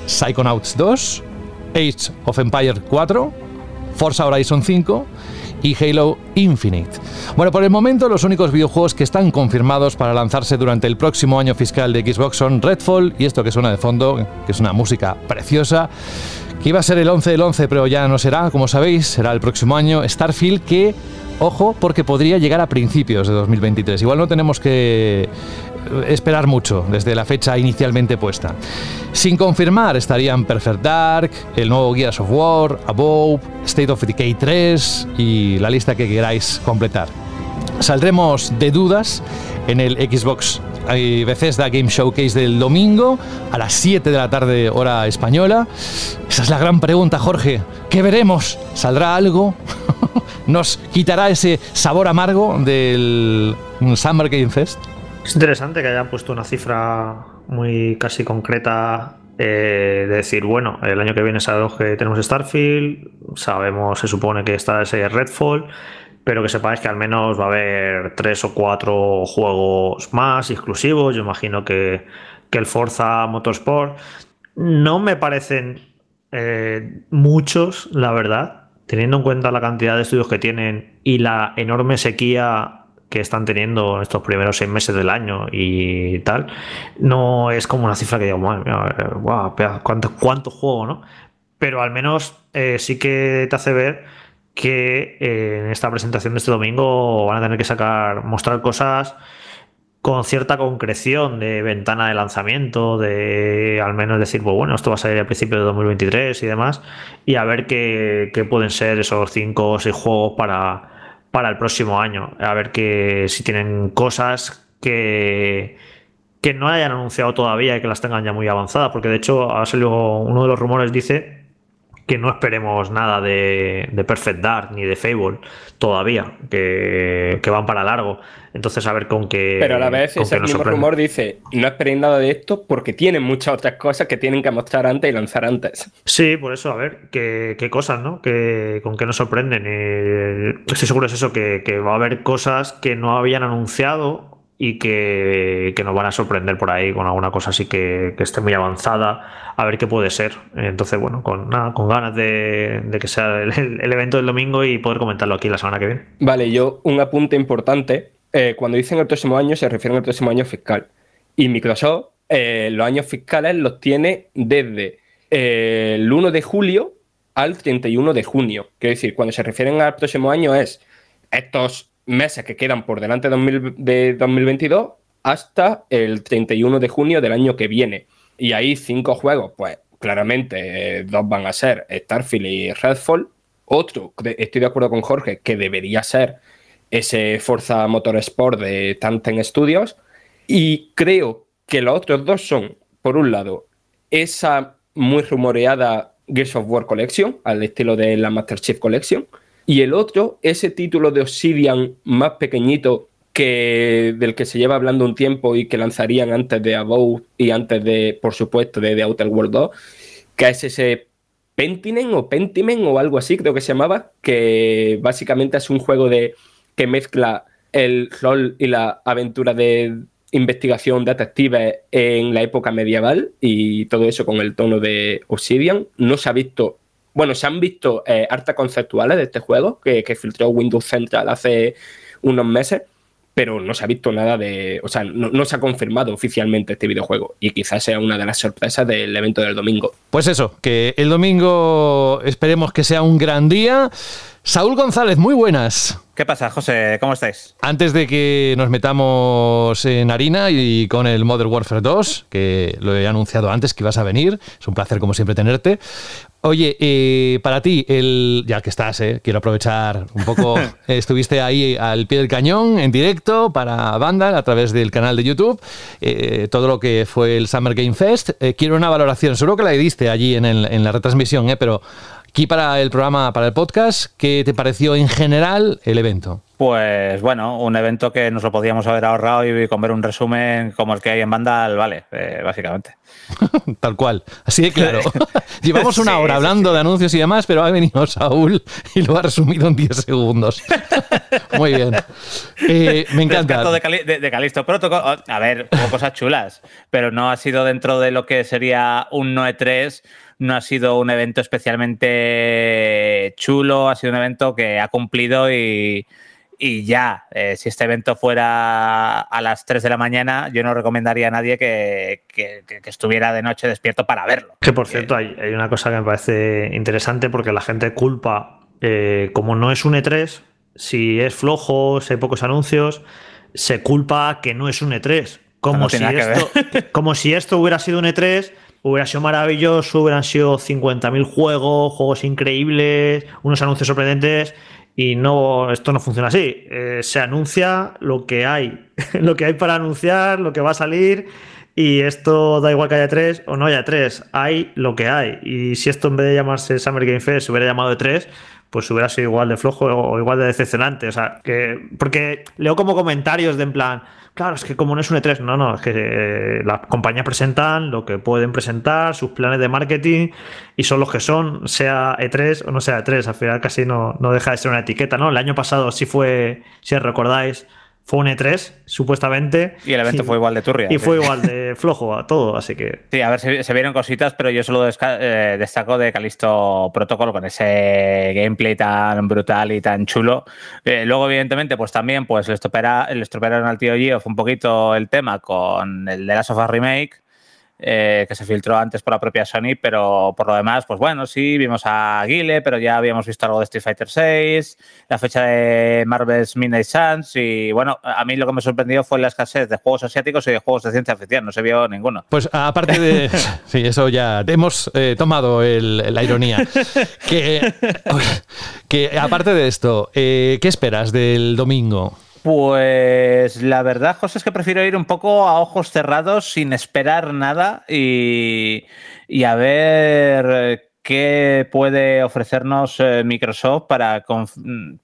A: Psychonauts 2, Age of Empire 4, Forza Horizon 5 y Halo Infinite. Bueno, por el momento los únicos videojuegos que están confirmados para lanzarse durante el próximo año fiscal de Xbox son Redfall y esto que suena de fondo, que es una música preciosa, que iba a ser el 11 del 11, pero ya no será, como sabéis, será el próximo año. Starfield que, ojo, porque podría llegar a principios de 2023. Igual no tenemos que esperar mucho desde la fecha inicialmente puesta. Sin confirmar estarían Perfect Dark, el nuevo Gears of War, Above, State of Decay 3 y la lista que queráis completar. Saldremos de dudas en el Xbox y Bethesda Game Showcase del domingo a las 7 de la tarde hora española. Esa es la gran pregunta, Jorge. ¿Qué veremos? ¿Saldrá algo? [LAUGHS] ¿Nos quitará ese sabor amargo del Summer Game Fest?
D: Es interesante que hayan puesto una cifra muy casi concreta eh, de decir, bueno, el año que viene sabemos que tenemos Starfield, sabemos, se supone que está ese Redfall, pero que sepáis que al menos va a haber tres o cuatro juegos más exclusivos. Yo imagino que, el Forza Motorsport no me parecen eh, muchos, la verdad, teniendo en cuenta la cantidad de estudios que tienen y la enorme sequía que están teniendo en estos primeros seis meses del año y tal, no es como una cifra que digo, wow, cuánto, cuánto juego, ¿no? Pero al menos eh, sí que te hace ver que eh, en esta presentación de este domingo van a tener que sacar, mostrar cosas con cierta concreción de ventana de lanzamiento, de al menos decir, pues bueno, esto va a salir a principios de 2023 y demás, y a ver qué, qué pueden ser esos cinco o seis juegos para, para el próximo año. A ver que si tienen cosas que, que no hayan anunciado todavía y que las tengan ya muy avanzadas, porque de hecho ha salido uno de los rumores dice que no esperemos nada de, Perfect Dark ni de Fable todavía, que, van para largo. Entonces, a ver con qué.
C: Pero a la vez, ese mismo rumor dice: no esperéis nada de esto porque tienen muchas otras cosas que tienen que mostrar antes y lanzar antes.
D: Sí, por eso, a ver qué, cosas, ¿no? Que, con qué nos sorprenden. Eh, estoy seguro es eso, que, que va a haber cosas que no habían anunciado y que, nos van a sorprender por ahí con alguna cosa así que, esté muy avanzada, a ver qué puede ser. Entonces, bueno, con, con ganas de, que sea el, evento del domingo y poder comentarlo aquí la semana que viene.
C: Vale, yo un apunte importante. Eh, cuando dicen el próximo año, se refieren al próximo año fiscal. Y Microsoft eh, los años fiscales los tiene desde eh, el 1 de julio al 31 de junio. Quiero decir, cuando se refieren al próximo año es estos meses que quedan por delante de 2022 hasta el 31 de junio del año que viene. Y ahí cinco juegos, pues claramente eh, dos van a ser Starfield y Redfall. Otro, estoy de acuerdo con Jorge, que debería ser ese Forza Motorsport de Tanten Studios. Y creo que los otros dos son, por un lado, esa muy rumoreada Gears of War Collection, al estilo de la Master Chief Collection, y el otro, ese título de Obsidian más pequeñito que, del que se lleva hablando un tiempo y que lanzarían antes de Above y antes de, por supuesto, de The Outer World 2, que es ese Pentinen o Pentimen o algo así, creo que se llamaba, que básicamente es un juego de que mezcla el rol y la aventura de investigación detective en la época medieval y todo eso con el tono de Obsidian. No se ha visto bueno, se han visto eh, artes conceptuales de este juego que, filtró Windows Central hace unos meses, pero no se ha visto nada de. O sea, no, se ha confirmado oficialmente este videojuego. Y quizás sea una de las sorpresas del evento del domingo.
A: Pues eso, que el domingo esperemos que sea un gran día. Saúl González, muy buenas.
E: ¿Qué pasa, José? ¿Cómo estáis?
A: Antes de que nos metamos en harina y con el Modern Warfare 2, que lo he anunciado antes que ibas a venir, es un placer como siempre tenerte. Oye, eh, para ti, el, ya que estás, eh, quiero aprovechar un poco, [LAUGHS] estuviste ahí al pie del cañón, en directo, para Vandal, a través del canal de YouTube, eh, todo lo que fue el Summer Game Fest. quiero una valoración, seguro que la diste allí en, en la retransmisión, pero aquí para el programa, para el podcast, ¿qué te pareció en general el evento?
E: Pues bueno, un evento que nos lo podíamos haber ahorrado y con ver un resumen como el que hay en Vandal, vale, eh, básicamente. [LAUGHS]
A: Tal cual, así de claro. [LAUGHS] Llevamos una hora hablando de anuncios y demás, pero ha venido Saúl y lo ha resumido en 10 segundos. [LAUGHS] Muy bien. Eh, me encanta.
E: De, de, Calisto a ver, hubo cosas chulas, pero no ha sido dentro de lo que sería un Noe 3 no ha sido un evento especialmente chulo, ha sido un evento que ha cumplido y, y ya, eh, si este evento fuera a las 3 de la mañana, yo no recomendaría a nadie que, estuviera de noche despierto para verlo.
D: Que por cierto, hay, una cosa que me parece interesante porque la gente culpa, eh, como no es un E3, si es flojo, si hay pocos anuncios, se culpa que no es un E3. Como, si, esto, [LAUGHS] como si esto hubiera sido un E3 hubiera sido maravilloso, hubieran sido 50.000 juegos, juegos increíbles, unos anuncios sorprendentes y no, esto no funciona así. Eh, se anuncia lo que hay, [LAUGHS] lo que hay para anunciar, lo que va a salir. Y esto da igual que haya tres o no haya tres, hay lo que hay. Y si esto en vez de llamarse Summer Game Fest se hubiera llamado de tres, pues hubiera sido igual de flojo o igual de decepcionante. O sea, que. Porque leo como comentarios de en plan. Claro, es que como no es un E3, no, no, es que eh, las compañías presentan lo que pueden presentar, sus planes de marketing, y son los que son, sea E3 o no sea E3. Al final casi no, no deja de ser una etiqueta, ¿no? El año pasado sí fue, si recordáis, fue un E3, supuestamente.
E: Y el evento fue igual de turria.
D: Y fue igual de [LAUGHS] flojo a todo, así que.
E: Sí, a ver, se, se vieron cositas, pero yo solo eh, destaco de Calisto Protocol con ese gameplay tan brutal y tan chulo. Eh, luego, evidentemente, pues también pues le estropearon al tío Geoff un poquito el tema con el de la Sofa Remake eh, que se filtró antes por la propia Sony, pero por lo demás, pues bueno, sí, vimos a Guile, pero ya habíamos visto algo de Street Fighter VI, la fecha de Marvel's Midnight Suns y bueno, a mí lo que me sorprendió fue la escasez de juegos asiáticos y de juegos de ciencia ficción, no se vio ninguno.
A: Pues aparte de... [LAUGHS] sí, eso ya hemos eh, tomado la ironía. [LAUGHS] que, que aparte de esto, eh, ¿qué esperas del domingo?
E: Pues la verdad, José, es que prefiero ir un poco a ojos cerrados sin esperar nada y, a ver qué puede ofrecernos eh, Microsoft para,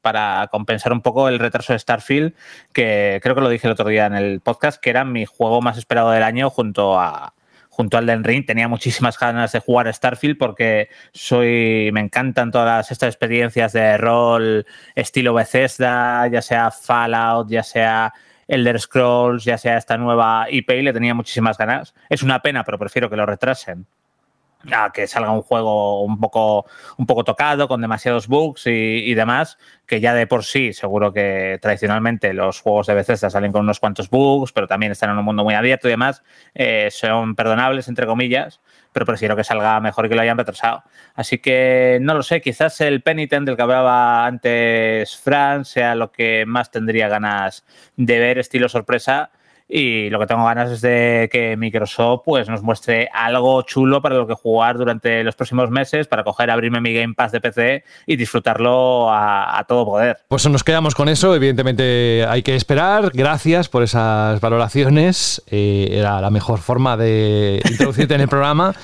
E: para compensar un poco el retraso de Starfield, que creo que lo dije el otro día en el podcast, que era mi juego más esperado del año junto a junto al Den Ring. Tenía muchísimas ganas de jugar a Starfield porque soy me encantan todas estas experiencias de rol estilo Bethesda, ya sea Fallout, ya sea Elder Scrolls, ya sea esta nueva IP, le tenía muchísimas ganas. Es una pena, pero prefiero que lo retrasen que salga un juego un poco, un poco tocado, con demasiados bugs y, demás, que ya de por sí, seguro que tradicionalmente los juegos de Bethesda salen con unos cuantos bugs, pero también están en un mundo muy abierto y demás, eh, son perdonables, entre comillas, pero prefiero que salga mejor y que lo hayan retrasado. Así que no lo sé, quizás el Penitent del que hablaba antes Fran sea lo que más tendría ganas de ver, estilo sorpresa y lo que tengo ganas es de que Microsoft pues, nos muestre algo chulo para lo que jugar durante los próximos meses, para coger, abrirme mi Game Pass de PC y disfrutarlo a, todo poder.
A: Pues nos quedamos con eso, evidentemente hay que esperar. Gracias por esas valoraciones, eh, era la mejor forma de introducirte en el programa.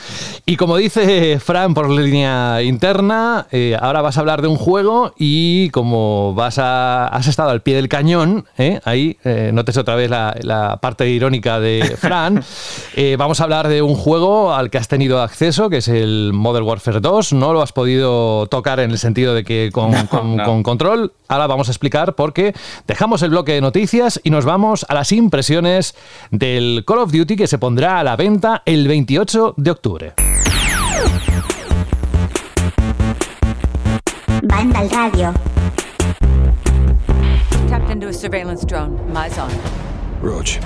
A: Y como dice Fran por línea interna, eh, ahora vas a hablar de un juego y como vas a, has estado al pie del cañón, eh, ahí notes otra vez la parte irónica de Fran, [LAUGHS] eh, vamos a hablar de un juego al que has tenido acceso, que es el Modern Warfare 2. No lo has podido tocar en el sentido de que con, con control. Ahora vamos a explicar por qué dejamos el bloque de noticias y nos vamos a las impresiones del Call of Duty que se pondrá a la venta el 28 de octubre.
F: Banda al radio.
G: Tapped into a surveillance drone. On.
A: Roach.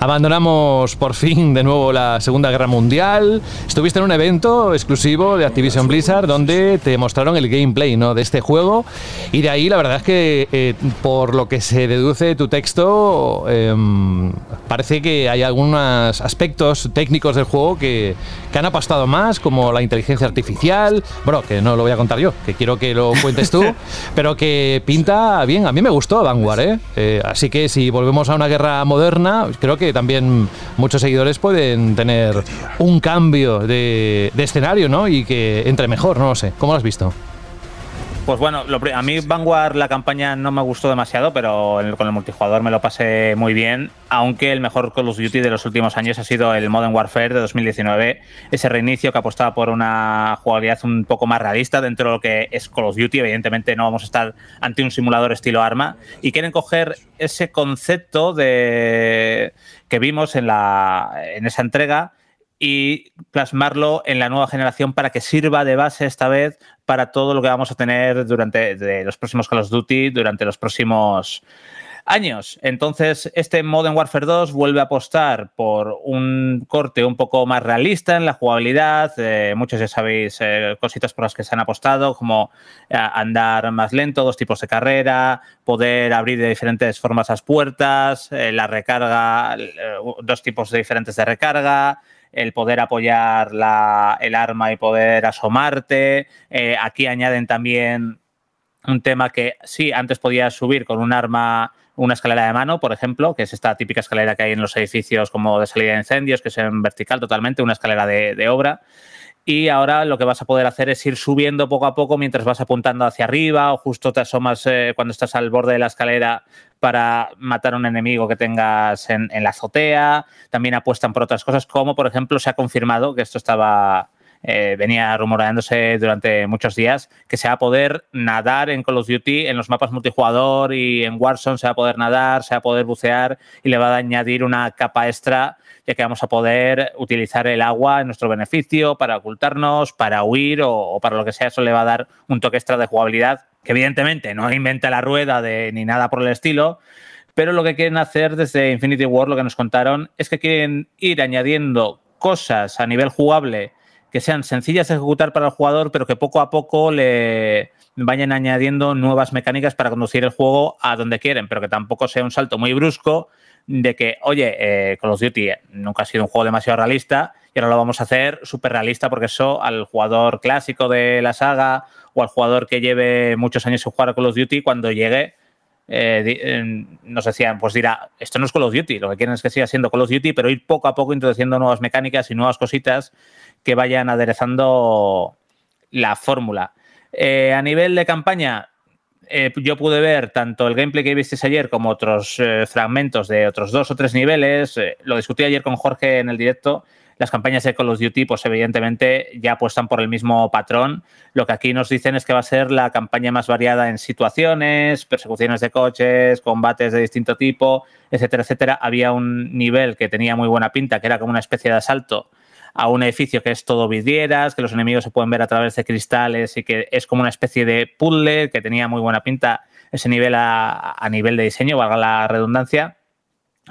A: Abandonamos por fin de nuevo la Segunda Guerra Mundial. Estuviste en un evento exclusivo de Activision Blizzard donde te mostraron el gameplay ¿no? de este juego. Y de ahí la verdad es que eh, por lo que se deduce de tu texto, em, parece que hay algunos aspectos técnicos del juego que, que, han apostado más, como la inteligencia artificial. Bueno, que no lo voy a contar yo, que quiero que lo cuentes tú, [LAUGHS] pero que pinta bien. A mí me gustó Vanguard, ¿eh? ¿eh? así que si volvemos a una guerra moderna, creo que también muchos seguidores pueden tener un cambio de, escenario, ¿no? Y que entre mejor, no lo sé. ¿Cómo lo has visto?
E: Pues bueno, a mí Vanguard la campaña no me gustó demasiado, pero con el multijugador me lo pasé muy bien, aunque el mejor Call of Duty de los últimos años ha sido el Modern Warfare de 2019, ese reinicio que apostaba por una jugabilidad un poco más realista dentro de lo que es Call of Duty, evidentemente no vamos a estar ante un simulador estilo arma, y quieren coger ese concepto de que vimos en, la, en esa entrega y plasmarlo en la nueva generación para que sirva de base esta vez para todo lo que vamos a tener durante los próximos Call of Duty, durante los próximos años. Entonces, este Modern Warfare 2 vuelve a apostar por un corte un poco más realista en la jugabilidad. Eh, muchos ya sabéis eh, cositas por las que se han apostado, como eh, andar más lento, dos tipos de carrera, poder abrir de diferentes formas las puertas, la recarga, dos tipos de diferentes de recarga el poder apoyar el arma y poder asomarte. Eh, aquí añaden también un tema que sí, antes podías subir con un arma, una escalera de mano, por ejemplo, que es esta típica escalera que hay en los edificios como de salida de incendios, que es en vertical totalmente, una escalera de obra y ahora lo que vas a poder hacer es ir subiendo poco a poco mientras vas apuntando hacia arriba o justo te asomas eh, cuando estás al borde de la escalera para matar a un enemigo que tengas en, la azotea. También apuestan por otras cosas, como por ejemplo se ha confirmado que esto estaba eh, venía rumoreándose durante muchos días, que se va a poder nadar en Call of Duty, en los mapas multijugador y en Warzone se va a poder nadar, se va a poder bucear y le va a añadir una capa extra ya que vamos a poder utilizar el agua en nuestro beneficio para ocultarnos, para huir o, para lo que sea. Eso le va a dar un toque extra de jugabilidad que evidentemente no inventa la rueda de, ni nada por el estilo, pero lo que quieren hacer desde Infinity War, lo que nos contaron, es que quieren ir añadiendo cosas a nivel jugable que sean sencillas de ejecutar para el jugador, pero que poco a poco le vayan añadiendo nuevas mecánicas para conducir el juego a donde quieren, pero que tampoco sea un salto muy brusco de que, oye, eh, Call of Duty nunca ha sido un juego demasiado realista y ahora lo vamos a hacer súper realista porque eso al jugador clásico de la saga o al jugador que lleve muchos años sin jugar a Call of Duty, cuando llegue eh, eh, nos decían, pues dirá, esto no es Call of Duty, lo que quieren es que siga siendo Call of Duty, pero ir poco a poco introduciendo nuevas mecánicas y nuevas cositas que vayan aderezando la fórmula. Eh, a nivel de campaña, eh, yo pude ver tanto el gameplay que visteis ayer como otros eh, fragmentos de otros dos o tres niveles. Lo discutí ayer con Jorge en el directo. Las campañas de Call of Duty, pues evidentemente ya apuestan por el mismo patrón. Lo que aquí nos dicen es que va a ser la campaña más variada en situaciones, persecuciones de coches, combates de distinto tipo, etcétera, etcétera. Había un nivel que tenía muy buena pinta, que era como una especie de asalto a un edificio que es todo vidrieras, que los enemigos se pueden ver a través de cristales y que es como una especie de puzzle que tenía muy buena pinta ese nivel a, a nivel de diseño, valga la redundancia,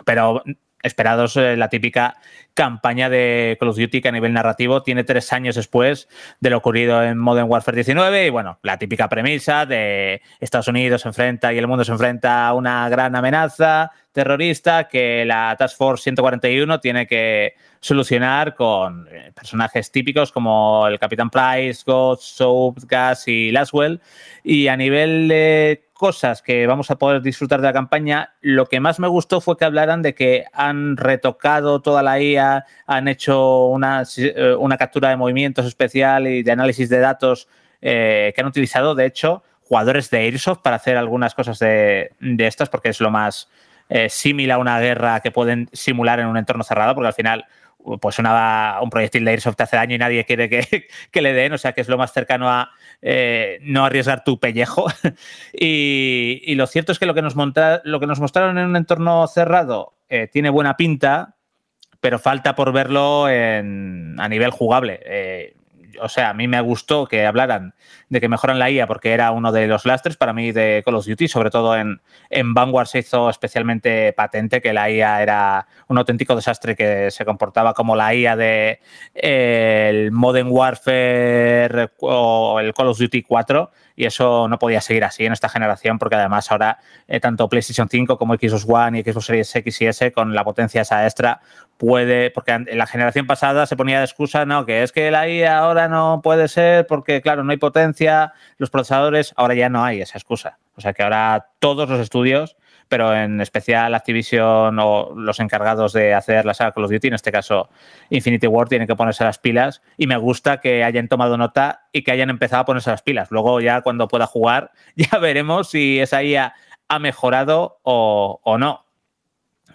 E: pero esperados eh, la típica campaña de Call of Duty que a nivel narrativo tiene tres años después de lo ocurrido en Modern Warfare 19 y bueno, la típica premisa de Estados Unidos se enfrenta y el mundo se enfrenta a una gran amenaza terrorista que la Task Force 141 tiene que solucionar con eh, personajes típicos como el Capitán Price, Ghost, Soap, Gas y Laswell. Y a nivel de cosas que vamos a poder disfrutar de la campaña, lo que más me gustó fue que hablaran de que han retocado toda la IA, han hecho una, eh, una captura de movimientos especial y de análisis de datos eh, que han utilizado, de hecho, jugadores de Airsoft para hacer algunas cosas de, de estas, porque es lo más eh, similar a una guerra que pueden simular en un entorno cerrado, porque al final pues un proyectil de Airsoft te hace daño y nadie quiere que, [LAUGHS] que le den, o sea que es lo más cercano a eh, no arriesgar tu pellejo. [LAUGHS] y, lo cierto es que lo que nos, monta, lo que nos mostraron en un entorno cerrado eh, tiene buena pinta, pero falta por verlo en, a nivel jugable. Eh, o sea, a mí me gustó que hablaran de que mejoran la IA porque era uno de los lastres para mí de Call of Duty, sobre todo en, en Vanguard se hizo especialmente patente que la IA era un auténtico desastre que se comportaba como la IA de el Modern Warfare o el Call of Duty 4 y eso no podía seguir así en esta generación porque además ahora eh, tanto PlayStation 5 como Xbox One y Xbox Series X y S con la potencia esa extra puede, porque en la generación pasada se ponía de excusa, no, que es que la IA ahora no puede ser porque claro, no hay potencia, los procesadores, ahora ya no hay esa excusa. O sea que ahora todos los estudios pero en especial Activision o los encargados de hacer la saga Call of Duty, en este caso Infinity War, tienen que ponerse las pilas y me gusta que hayan tomado nota y que hayan empezado a ponerse las pilas. Luego ya cuando pueda jugar [LAUGHS] ya veremos si esa IA ha mejorado o, o no.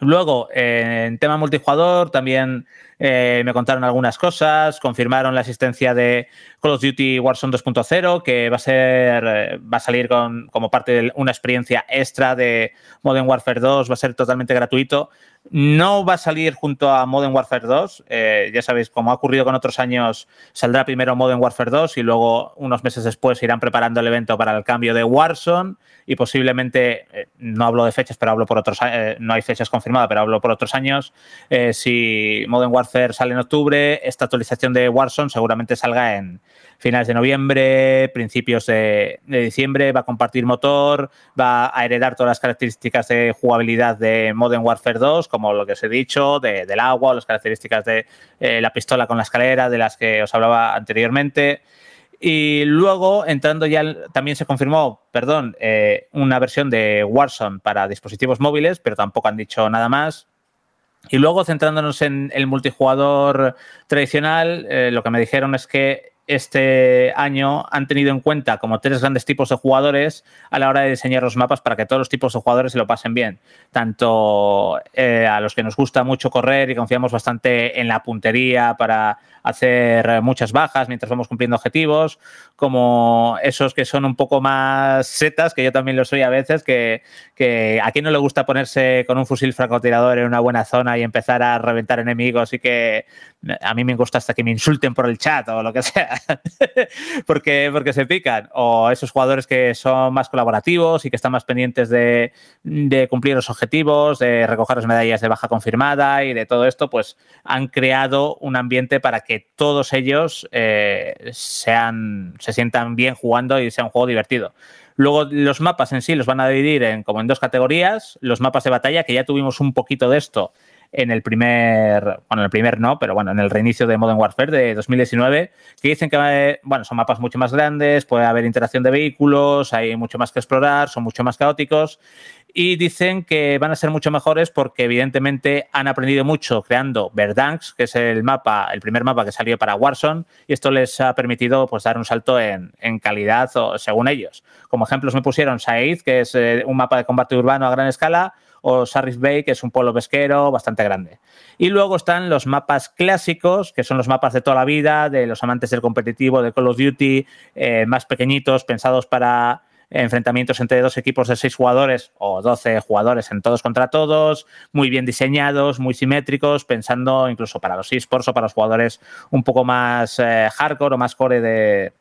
E: Luego, eh, en tema multijugador, también eh, me contaron algunas cosas, confirmaron la existencia de Call of Duty Warzone 2.0, que va a ser, eh, va a salir con, como parte de una experiencia extra de Modern Warfare 2, va a ser totalmente gratuito. No va a salir junto a Modern Warfare 2, eh, ya sabéis, como ha ocurrido con otros años, saldrá primero Modern Warfare 2 y luego unos meses después irán preparando el evento para el cambio de Warzone y posiblemente, no hablo de fechas, pero hablo por otros, no hay fechas confirmadas, pero hablo por otros años. Si Modern Warfare sale en octubre, esta actualización de Warzone seguramente salga en finales de noviembre, principios de, diciembre, va a compartir motor, va a heredar todas las características de jugabilidad de Modern Warfare 2, como lo que os he dicho, de, del agua, las características de eh, la pistola con la escalera, de las que os hablaba anteriormente. Y luego, entrando ya, también se confirmó, perdón, eh, una versión de Warzone para dispositivos móviles, pero tampoco han dicho nada más. Y luego, centrándonos en el multijugador tradicional, eh, lo que me dijeron es que este año han tenido en cuenta como tres grandes tipos de jugadores a la hora de diseñar los mapas para que todos los tipos de jugadores se lo pasen bien. Tanto eh, a los que nos gusta mucho correr y confiamos bastante en la puntería para hacer muchas bajas mientras vamos cumpliendo objetivos, como esos que son un poco más setas, que yo también lo soy a veces, que, que a quien no le gusta ponerse con un fusil francotirador en una buena zona y empezar a reventar enemigos y que a mí me gusta hasta que me insulten por el chat o lo que sea, [LAUGHS] porque, porque se pican, o esos jugadores que son más colaborativos y que están más pendientes de, cumplir los objetivos, de recoger las medallas de baja confirmada y de todo esto, pues han creado un ambiente para que todos ellos eh, sean, se sientan bien jugando y sea un juego divertido. Luego los mapas en sí los van a dividir en, como en dos categorías, los mapas de batalla, que ya tuvimos un poquito de esto en el primer, bueno, en el primer no, pero bueno, en el reinicio de Modern Warfare de 2019, que dicen que, eh, bueno, son mapas mucho más grandes, puede haber interacción de vehículos, hay mucho más que explorar, son mucho más caóticos y dicen que van a ser mucho mejores porque evidentemente han aprendido mucho creando Verdansk, que es el mapa, el primer mapa que salió para Warzone, y esto les ha permitido pues dar un salto en, en calidad o, según ellos. Como ejemplos me pusieron Said, que es eh, un mapa de combate urbano a gran escala, o Sarris Bay, que es un pueblo pesquero bastante grande. Y luego están los mapas clásicos, que son los mapas de toda la vida, de los amantes del competitivo, de Call of Duty, eh, más pequeñitos, pensados para enfrentamientos entre dos equipos de seis jugadores o 12 jugadores en todos contra todos, muy bien diseñados, muy simétricos, pensando incluso para los esports o para los jugadores un poco más eh, hardcore o más core de,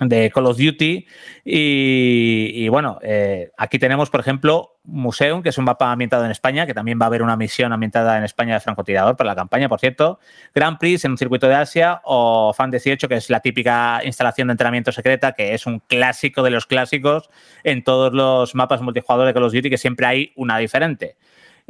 E: de Call of Duty. Y, bueno, eh, aquí tenemos, por ejemplo, Museum, que es un mapa ambientado en España, que también va a haber una misión ambientada en España de francotirador para la campaña, por cierto. Grand Prix en un circuito de Asia o Fan 18, que es la típica instalación de entrenamiento secreta, que es un clásico de los clásicos en todos los mapas multijugador de Call of Duty, que siempre hay una diferente.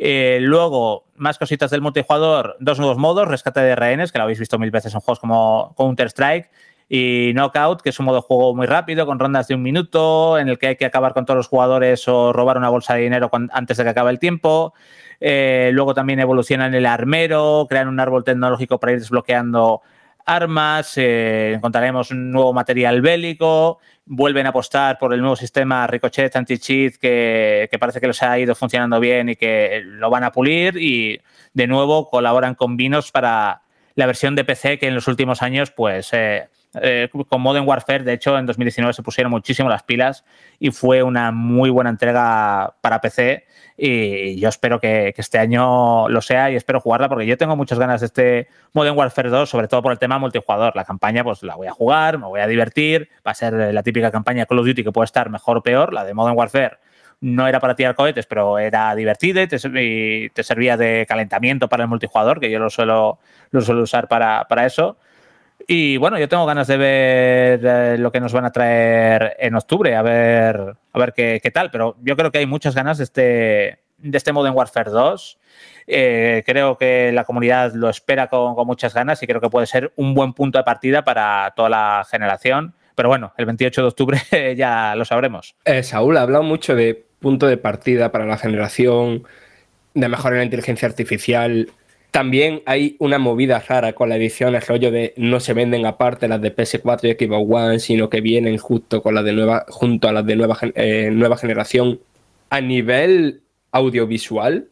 E: Eh, luego, más cositas del multijugador, dos nuevos modos, rescate de rehenes, que lo habéis visto mil veces en juegos como Counter-Strike, y Knockout, que es un modo de juego muy rápido, con rondas de un minuto, en el que hay que acabar con todos los jugadores o robar una bolsa de dinero antes de que acabe el tiempo. Eh, luego también evolucionan el armero, crean un árbol tecnológico para ir desbloqueando armas, eh, encontraremos un nuevo material bélico, vuelven a apostar por el nuevo sistema Ricochet Anti-Cheat que, parece que les ha ido funcionando bien y que lo van a pulir y de nuevo colaboran con Vinos para la versión de PC que en los últimos años pues eh, eh, con Modern Warfare, de hecho, en 2019 se pusieron muchísimo las pilas y fue una muy buena entrega para PC. Y yo espero que, que, este año lo sea y espero jugarla porque yo tengo muchas ganas de este Modern Warfare 2, sobre todo por el tema multijugador. La campaña, pues la voy a jugar, me voy a divertir. Va a ser la típica campaña Call of Duty que puede estar mejor o peor. La de Modern Warfare no era para tirar cohetes, pero era divertida y te, y te servía de calentamiento para el multijugador, que yo lo suelo, lo suelo usar para, para eso. Y bueno, yo tengo ganas de ver lo que nos van a traer en octubre, a ver, a ver qué, qué tal. Pero yo creo que hay muchas ganas de este, de este Modern Warfare 2. Eh, creo que la comunidad lo espera con, con, muchas ganas y creo que puede ser un buen punto de partida para toda la generación. Pero bueno, el 28 de octubre [LAUGHS] ya lo sabremos.
C: Eh, Saúl ha hablado mucho de punto de partida para la generación, de mejorar la inteligencia artificial. También hay una movida rara con la edición, el rollo de no se venden aparte las de PS4 y Xbox One, sino que vienen justo con las de nueva, junto a las de nueva, eh, nueva generación. A nivel audiovisual,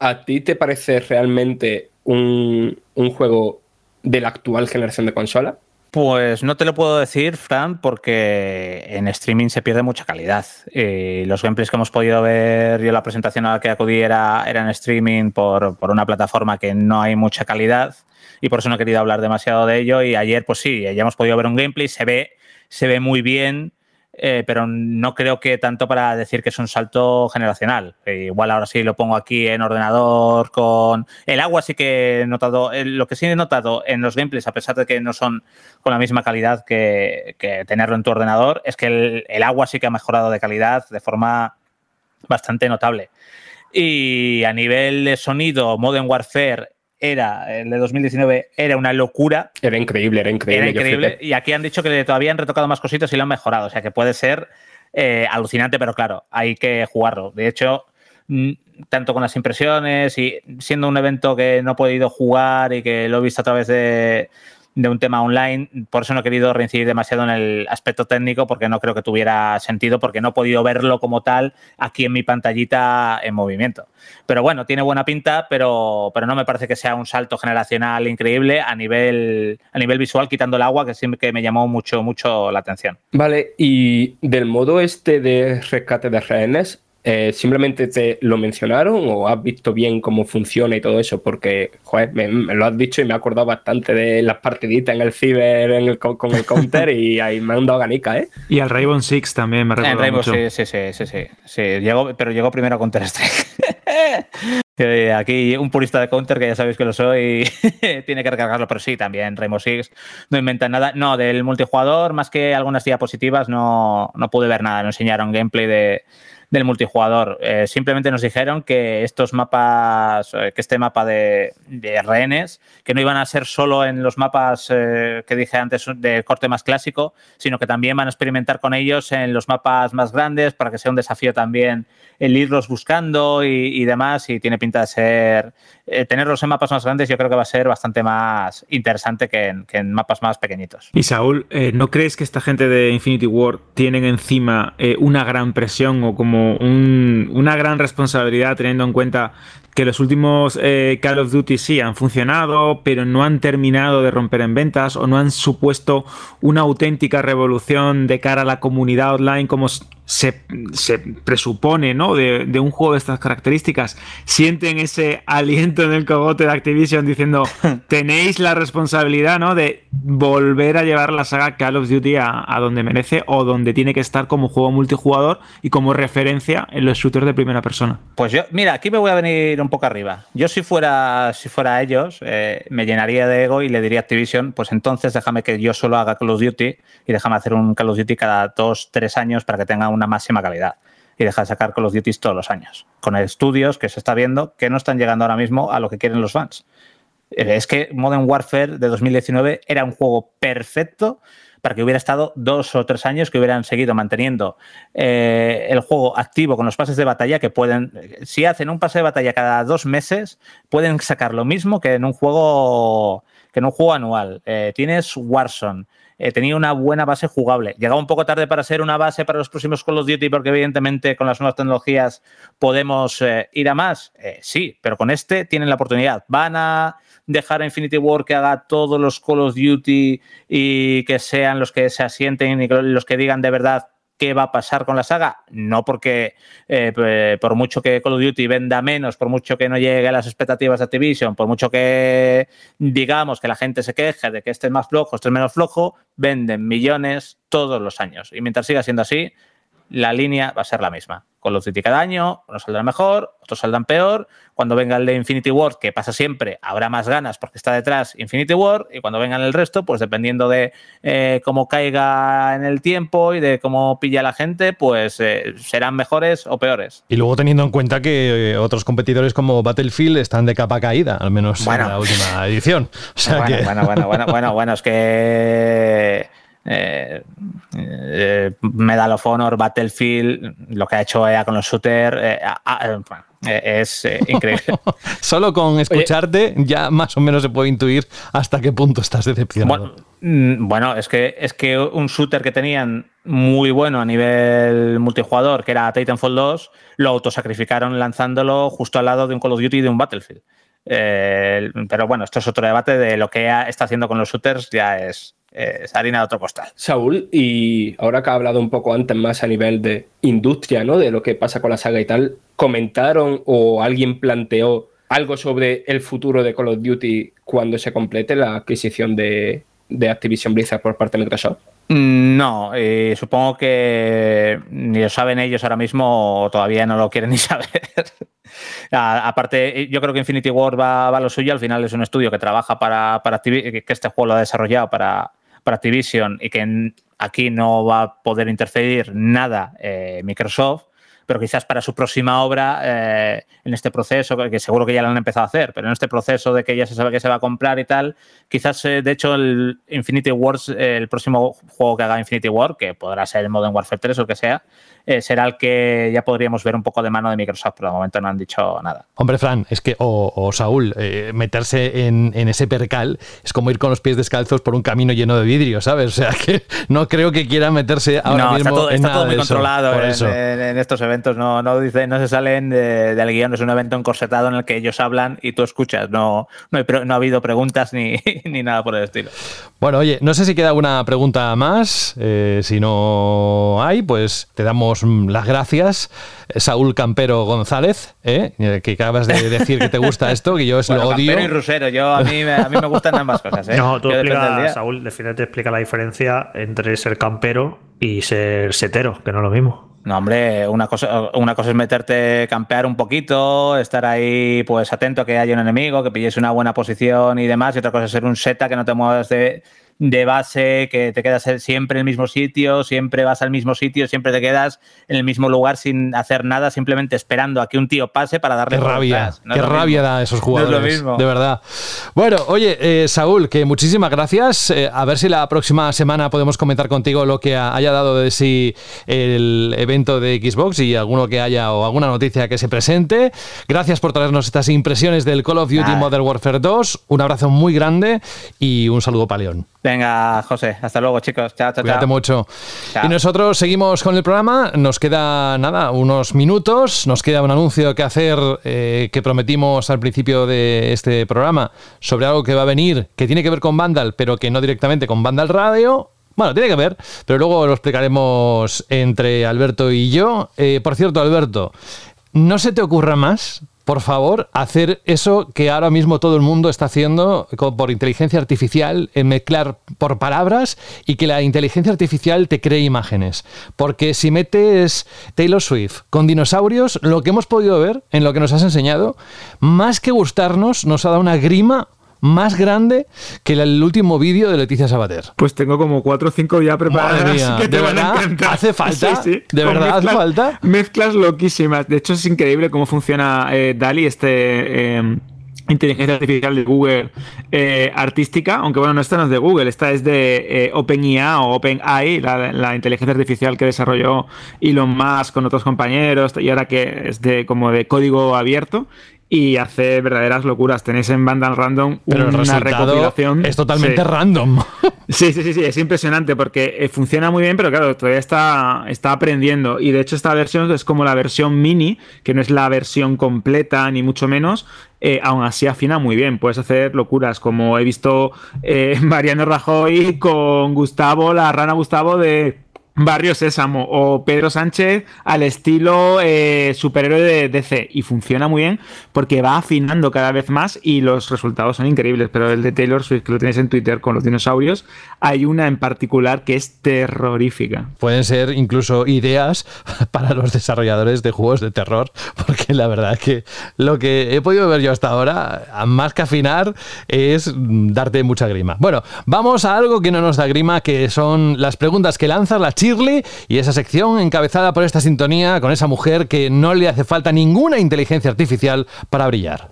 C: ¿a ti te parece realmente un, un juego de la actual generación de consola?
E: Pues no te lo puedo decir, Fran, porque en streaming se pierde mucha calidad. Eh, los gameplays que hemos podido ver, yo la presentación a la que acudí era, era en streaming por, por, una plataforma que no hay mucha calidad y por eso no he querido hablar demasiado de ello. Y ayer, pues sí, ya hemos podido ver un gameplay, se ve, se ve muy bien. Eh, pero no creo que tanto para decir que es un salto generacional. Igual ahora sí lo pongo aquí en ordenador con el agua, sí que he notado, eh, lo que sí he notado en los gameplays, a pesar de que no son con la misma calidad que, que tenerlo en tu ordenador, es que el, agua sí que ha mejorado de calidad de forma bastante notable. Y a nivel de sonido, Modern Warfare era, el de 2019, era una locura.
C: Era increíble, era increíble.
E: Era increíble. Y aquí han dicho que todavía han retocado más cositas y lo han mejorado. O sea que puede ser eh, alucinante, pero claro, hay que jugarlo. De hecho, tanto con las impresiones y siendo un evento que no he podido jugar y que lo he visto a través de, de un tema online. Por eso no he querido reincidir demasiado en el aspecto técnico, porque no creo que tuviera sentido, porque no he podido verlo como tal aquí en mi pantallita en movimiento. Pero bueno, tiene buena pinta, pero, pero no me parece que sea un salto generacional increíble a nivel, a nivel visual, quitando el agua, que siempre que me llamó mucho, mucho la atención.
C: Vale, y del modo este de rescate de rehenes, eh, ¿Simplemente te lo mencionaron o has visto bien cómo funciona y todo eso? Porque, joder, me, me, lo has dicho y me he acordado bastante de las partiditas en el ciber en el, con, con, el counter y ahí me han dado ganica, ¿eh?
B: Y al Rainbow Six también me recuerda
E: Rainbow
B: mucho.
E: sí, sí, sí, sí, sí, sí. Llegó, pero llegó primero a Counter Strike. [LAUGHS] Aquí un purista de Counter, que ya sabéis que lo soy, [LAUGHS] tiene que recargarlo, pero sí, también Rainbow Six no inventan nada. No, del multijugador, más que algunas diapositivas, no, no pude ver nada. No enseñaron gameplay de del multijugador. Eh, simplemente nos dijeron que estos mapas, eh, que este mapa de, rehenes, que no iban a ser solo en los mapas eh, que dije antes de corte más clásico, sino que también van a experimentar con ellos en los mapas más grandes para que sea un desafío también el irlos buscando y, demás. Y tiene pinta de ser eh, tenerlos en mapas más grandes, yo creo que va a ser bastante más interesante que en, mapas más pequeñitos.
B: Y Saúl, eh, ¿no crees que esta gente de Infinity War tienen encima eh, una gran presión o como un, una gran responsabilidad teniendo en cuenta que los últimos Call of Duty sí han funcionado, pero no han terminado de romper en ventas o no han supuesto una auténtica revolución de cara a la comunidad online como se, se presupone ¿no? de, de, un juego de estas características. Sienten ese aliento en el cogote de Activision diciendo [LAUGHS] tenéis la responsabilidad ¿no? de volver a llevar la saga Call of Duty a, a donde merece o donde tiene que estar como juego multijugador y como referencia en los shooters de primera persona.
E: Pues yo, mira, aquí me voy a venir un poco arriba. Yo si fuera, si fuera ellos, eh, me llenaría de ego y le diría a Activision, pues entonces déjame que yo solo haga Call of Duty y déjame hacer un Call of Duty cada dos, tres años para que tenga una máxima calidad. Y deja de sacar Call of Duty todos los años. Con estudios que se está viendo que no están llegando ahora mismo a lo que quieren los fans. Es que Modern Warfare de 2019 era un juego perfecto para que hubiera estado dos o tres años que hubieran seguido manteniendo eh, el juego activo con los pases de batalla que pueden, si hacen un pase de batalla cada dos meses, pueden sacar lo mismo que en un juego, que en un juego anual. Eh, tienes Warzone. Eh, tenía una buena base jugable. Llegaba un poco tarde para ser una base para los próximos Call of Duty, porque evidentemente con las nuevas tecnologías podemos eh, ir a más. Eh, sí, pero con este tienen la oportunidad. Van a dejar a Infinity War que haga todos los Call of Duty y que sean los que se asienten y los que digan de verdad qué va a pasar con la saga. No porque eh, por mucho que Call of Duty venda menos, por mucho que no llegue a las expectativas de Activision, por mucho que digamos que la gente se queje de que este es más flojo, este es menos flojo, venden millones todos los años. Y mientras siga siendo así, la línea va a ser la misma. Call of Duty cada año, unos saldrán mejor, otros saldrán peor. Cuando venga el de Infinity War, que pasa siempre, habrá más ganas porque está detrás Infinity War. Y cuando vengan el resto, pues dependiendo de eh, cómo caiga en el tiempo y de cómo pilla la gente, pues eh, serán mejores o peores.
A: Y luego teniendo en cuenta que eh, otros competidores como Battlefield están de capa caída, al menos bueno. en la última edición. O sea
E: bueno,
A: que...
E: bueno, bueno, bueno, bueno, bueno, es que eh, eh, Medal of Honor, Battlefield, lo que ha hecho EA con los shooters, eh, es increíble. [LAUGHS]
A: Solo con escucharte Oye, ya más o menos se puede intuir hasta qué punto estás decepcionado.
E: Bueno, bueno, es que es que un shooter que tenían muy bueno a nivel multijugador, que era Titanfall 2, lo autosacrificaron lanzándolo justo al lado de un Call of Duty y de un Battlefield. Pero bueno, esto es otro debate de lo que EA está haciendo con los shooters, ya es, es harina de otro costal.
C: Saúl, y ahora que ha hablado un poco antes más a nivel de industria, ¿no? De lo que pasa con la saga y tal, ¿comentaron o alguien planteó algo sobre el futuro de Call of Duty cuando se complete la adquisición de, de Activision Blizzard por parte de Microsoft?
E: No, eh, supongo que ni lo saben ellos ahora mismo o todavía no lo quieren ni [LAUGHS] saber. aparte, yo creo que Infinity War va, va, a lo suyo. Al final es un estudio que trabaja para, para Activision, que este juego lo ha desarrollado para, para Activision y que aquí no va a poder interferir nada eh, Microsoft pero quizás para su próxima obra, eh, en este proceso, que seguro que ya lo han empezado a hacer, pero en este proceso de que ya se sabe que se va a comprar y tal, quizás, eh, de hecho, el Infinity Wars, el próximo juego que haga Infinity War, que podrá ser el Modern Warfare 3 o el que sea, será el que ya podríamos ver un poco de mano de Microsoft, pero de momento no han dicho nada.
A: Hombre, Fran, es que, o, o Saúl, meterse en, en, ese percal es como ir con los pies descalzos por un camino lleno de vidrio, ¿sabes? O sea, [LAUGHS] que no creo que quiera meterse ahora
E: no,
A: mismo
E: está todo,
A: en
E: está
A: nada
E: todo muy controlado en,
A: eso.
E: en, en estos eventos no, no, dice, no se salen de, del guion, es un evento encorsetado en el que ellos hablan y tú escuchas, no, no, hay, no ha habido preguntas ni, [LAUGHS] ni, nada por el estilo.
A: Bueno, oye, no sé si queda alguna pregunta más, eh, si no hay, pues te damos las gracias. Saúl Campero González, ¿eh? que acabas de decir que te gusta esto, que yo [LAUGHS] es
E: bueno,
A: lo odio.
E: Campero y Rusero, yo, a, mí, a mí me gustan ambas cosas. ¿eh?
D: No, tú
E: yo
D: explica, Saúl, defínete, explica la diferencia entre ser campero y ser setero, que no es lo mismo.
E: No, hombre, una cosa, una cosa es meterte, campear un poquito, estar ahí pues atento a que haya un enemigo, que pilles una buena posición y demás, y otra cosa es ser un seta que no te muevas de, de base, que te quedas siempre en el mismo sitio, siempre vas al mismo sitio, siempre te quedas en el mismo lugar sin hacer nada, simplemente esperando a que un tío pase para darle
A: Qué rabia,
E: no
A: qué rabia
E: mismo.
A: da esos
E: No es lo
A: jugadores.
E: mismo.
A: De verdad. Bueno, oye, eh, Saúl, que muchísimas gracias. Eh, a ver si la próxima semana podemos comentar contigo lo que ha- haya dado de sí el evento de Xbox y alguno que haya o alguna noticia que se presente. Gracias por traernos estas impresiones del Call of Duty. Modern Warfare 2. Un abrazo muy grande y un saludo para León.
E: Venga, José, hasta luego, chicos. Chao, chao,
A: Cuídate
E: chao.
A: mucho.
E: Chao.
A: Y nosotros seguimos con el programa. Nos queda nada, unos minutos. Nos queda un anuncio que hacer eh, que prometimos al principio de este programa sobre algo que va a venir, que tiene que ver con Vandal, pero que no directamente con Vandal Radio. Bueno, tiene que ver, pero luego lo explicaremos entre Alberto y yo. Eh, por cierto, Alberto, no se te ocurra más, por favor, hacer eso que ahora mismo todo el mundo está haciendo por inteligencia artificial, en mezclar por palabras y que la inteligencia artificial te cree imágenes. Porque si metes Taylor Swift con dinosaurios, lo que hemos podido ver en lo que nos has enseñado, más que gustarnos, nos ha dado una grima más grande que el último vídeo de Leticia Sabater.
B: Pues tengo como cuatro o cinco ya preparadas
A: mía, [LAUGHS]
B: que te
A: ¿de
B: van
A: verdad?
B: a encantar.
A: ¿Hace falta? ¿De
B: Con
A: verdad hace falta?
B: Mezclas loquísimas. De hecho, es increíble cómo funciona eh, DALI, este eh, inteligencia artificial de Google eh, artística. Aunque bueno, no esta no es de Google, esta es de eh, OpenIA o OpenAI, la, la inteligencia artificial que desarrolló Elon Musk con otros compañeros y ahora que es de como de código abierto. Y hace verdaderas locuras. Tenéis en Vandal Random
A: Pero
B: una recopilación.
A: es totalmente
B: Sí.
A: random. [LAUGHS]
B: Sí, sí, sí, sí, es impresionante porque eh, funciona muy bien, pero claro, todavía está, está aprendiendo. Y de hecho, esta versión es como la versión mini, que no es la versión completa, ni mucho menos. eh, aún así afina muy bien. Puedes hacer locuras, como he visto eh, [LAUGHS] Mariano Rajoy con Gustavo, la rana Gustavo de. Barrio Sésamo o Pedro Sánchez al estilo eh, superhéroe de DC y funciona muy bien porque va afinando cada vez más y los resultados son increíbles. Pero el de Taylor Swift, que lo tenéis en Twitter con los dinosaurios, hay una en particular que es terrorífica.
A: Pueden ser incluso ideas [LAUGHS] para los desarrolladores de juegos de terror, porque la verdad que lo que he podido ver yo hasta ahora, más que afinar, es darte mucha grima. Bueno, vamos a algo que no nos da grima, que son las preguntas que lanzas, la Y esa sección encabezada por esta sintonía con esa mujer que no le hace falta ninguna inteligencia artificial para brillar.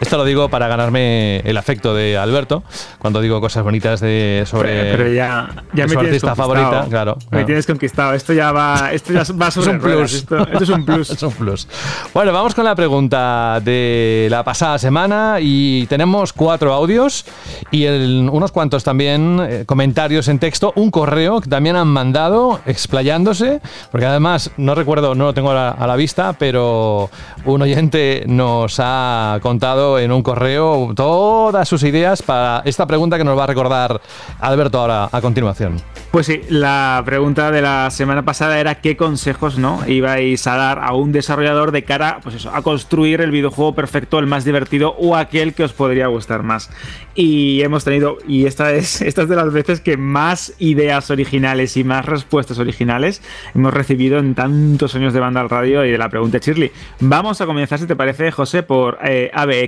A: Esto lo digo para ganarme el afecto de Alberto, cuando digo cosas bonitas de sobre
B: Pero ya, ya me
A: su artista favorita, claro.
B: Me
A: claro.
B: tienes conquistado. Esto ya va, esto ya va sobre [LAUGHS]
A: es un
B: ruedas.
A: plus.
B: Esto, esto es un plus. [LAUGHS]
A: Es un plus. Bueno, vamos con la pregunta de la pasada semana y tenemos cuatro audios y el- unos cuantos también eh, comentarios en texto, un correo que también han mandado explayándose, porque además no recuerdo, no lo tengo a la, a la vista, pero un oyente nos ha contado en un correo todas sus ideas para esta pregunta que nos va a recordar Alberto ahora a continuación.
B: Pues sí, la pregunta de la semana pasada era qué consejos no ibais a dar a un desarrollador de cara pues eso, a construir el videojuego perfecto, el más divertido o aquel que os podría gustar más. Y hemos tenido, y esta es, [LAUGHS] esta es de las veces que más ideas originales y más respuestas originales hemos recibido en tantos años de banda al radio y de la pregunta de Shirley. Vamos a comenzar, si te parece, José, por eh, Ave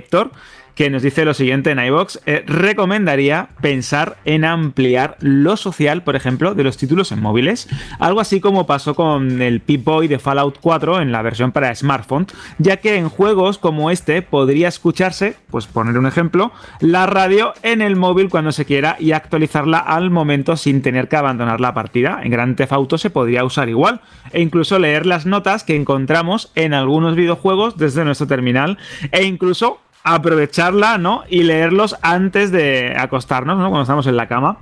B: Que nos dice lo siguiente en iBox. eh, recomendaría pensar en ampliar lo social, por ejemplo, de los títulos en móviles. Algo así como pasó con el Pip-Boy de Fallout 4 en la versión para smartphone, ya que en juegos como este podría escucharse, pues poner un ejemplo, la radio en el móvil cuando se quiera y actualizarla al momento sin tener que abandonar la partida. En Grand Theft Auto se podría usar igual e incluso leer las notas que encontramos en algunos videojuegos desde nuestro terminal e incluso aprovecharla, ¿no? Y leerlos antes de acostarnos, ¿no? Cuando estamos en la cama.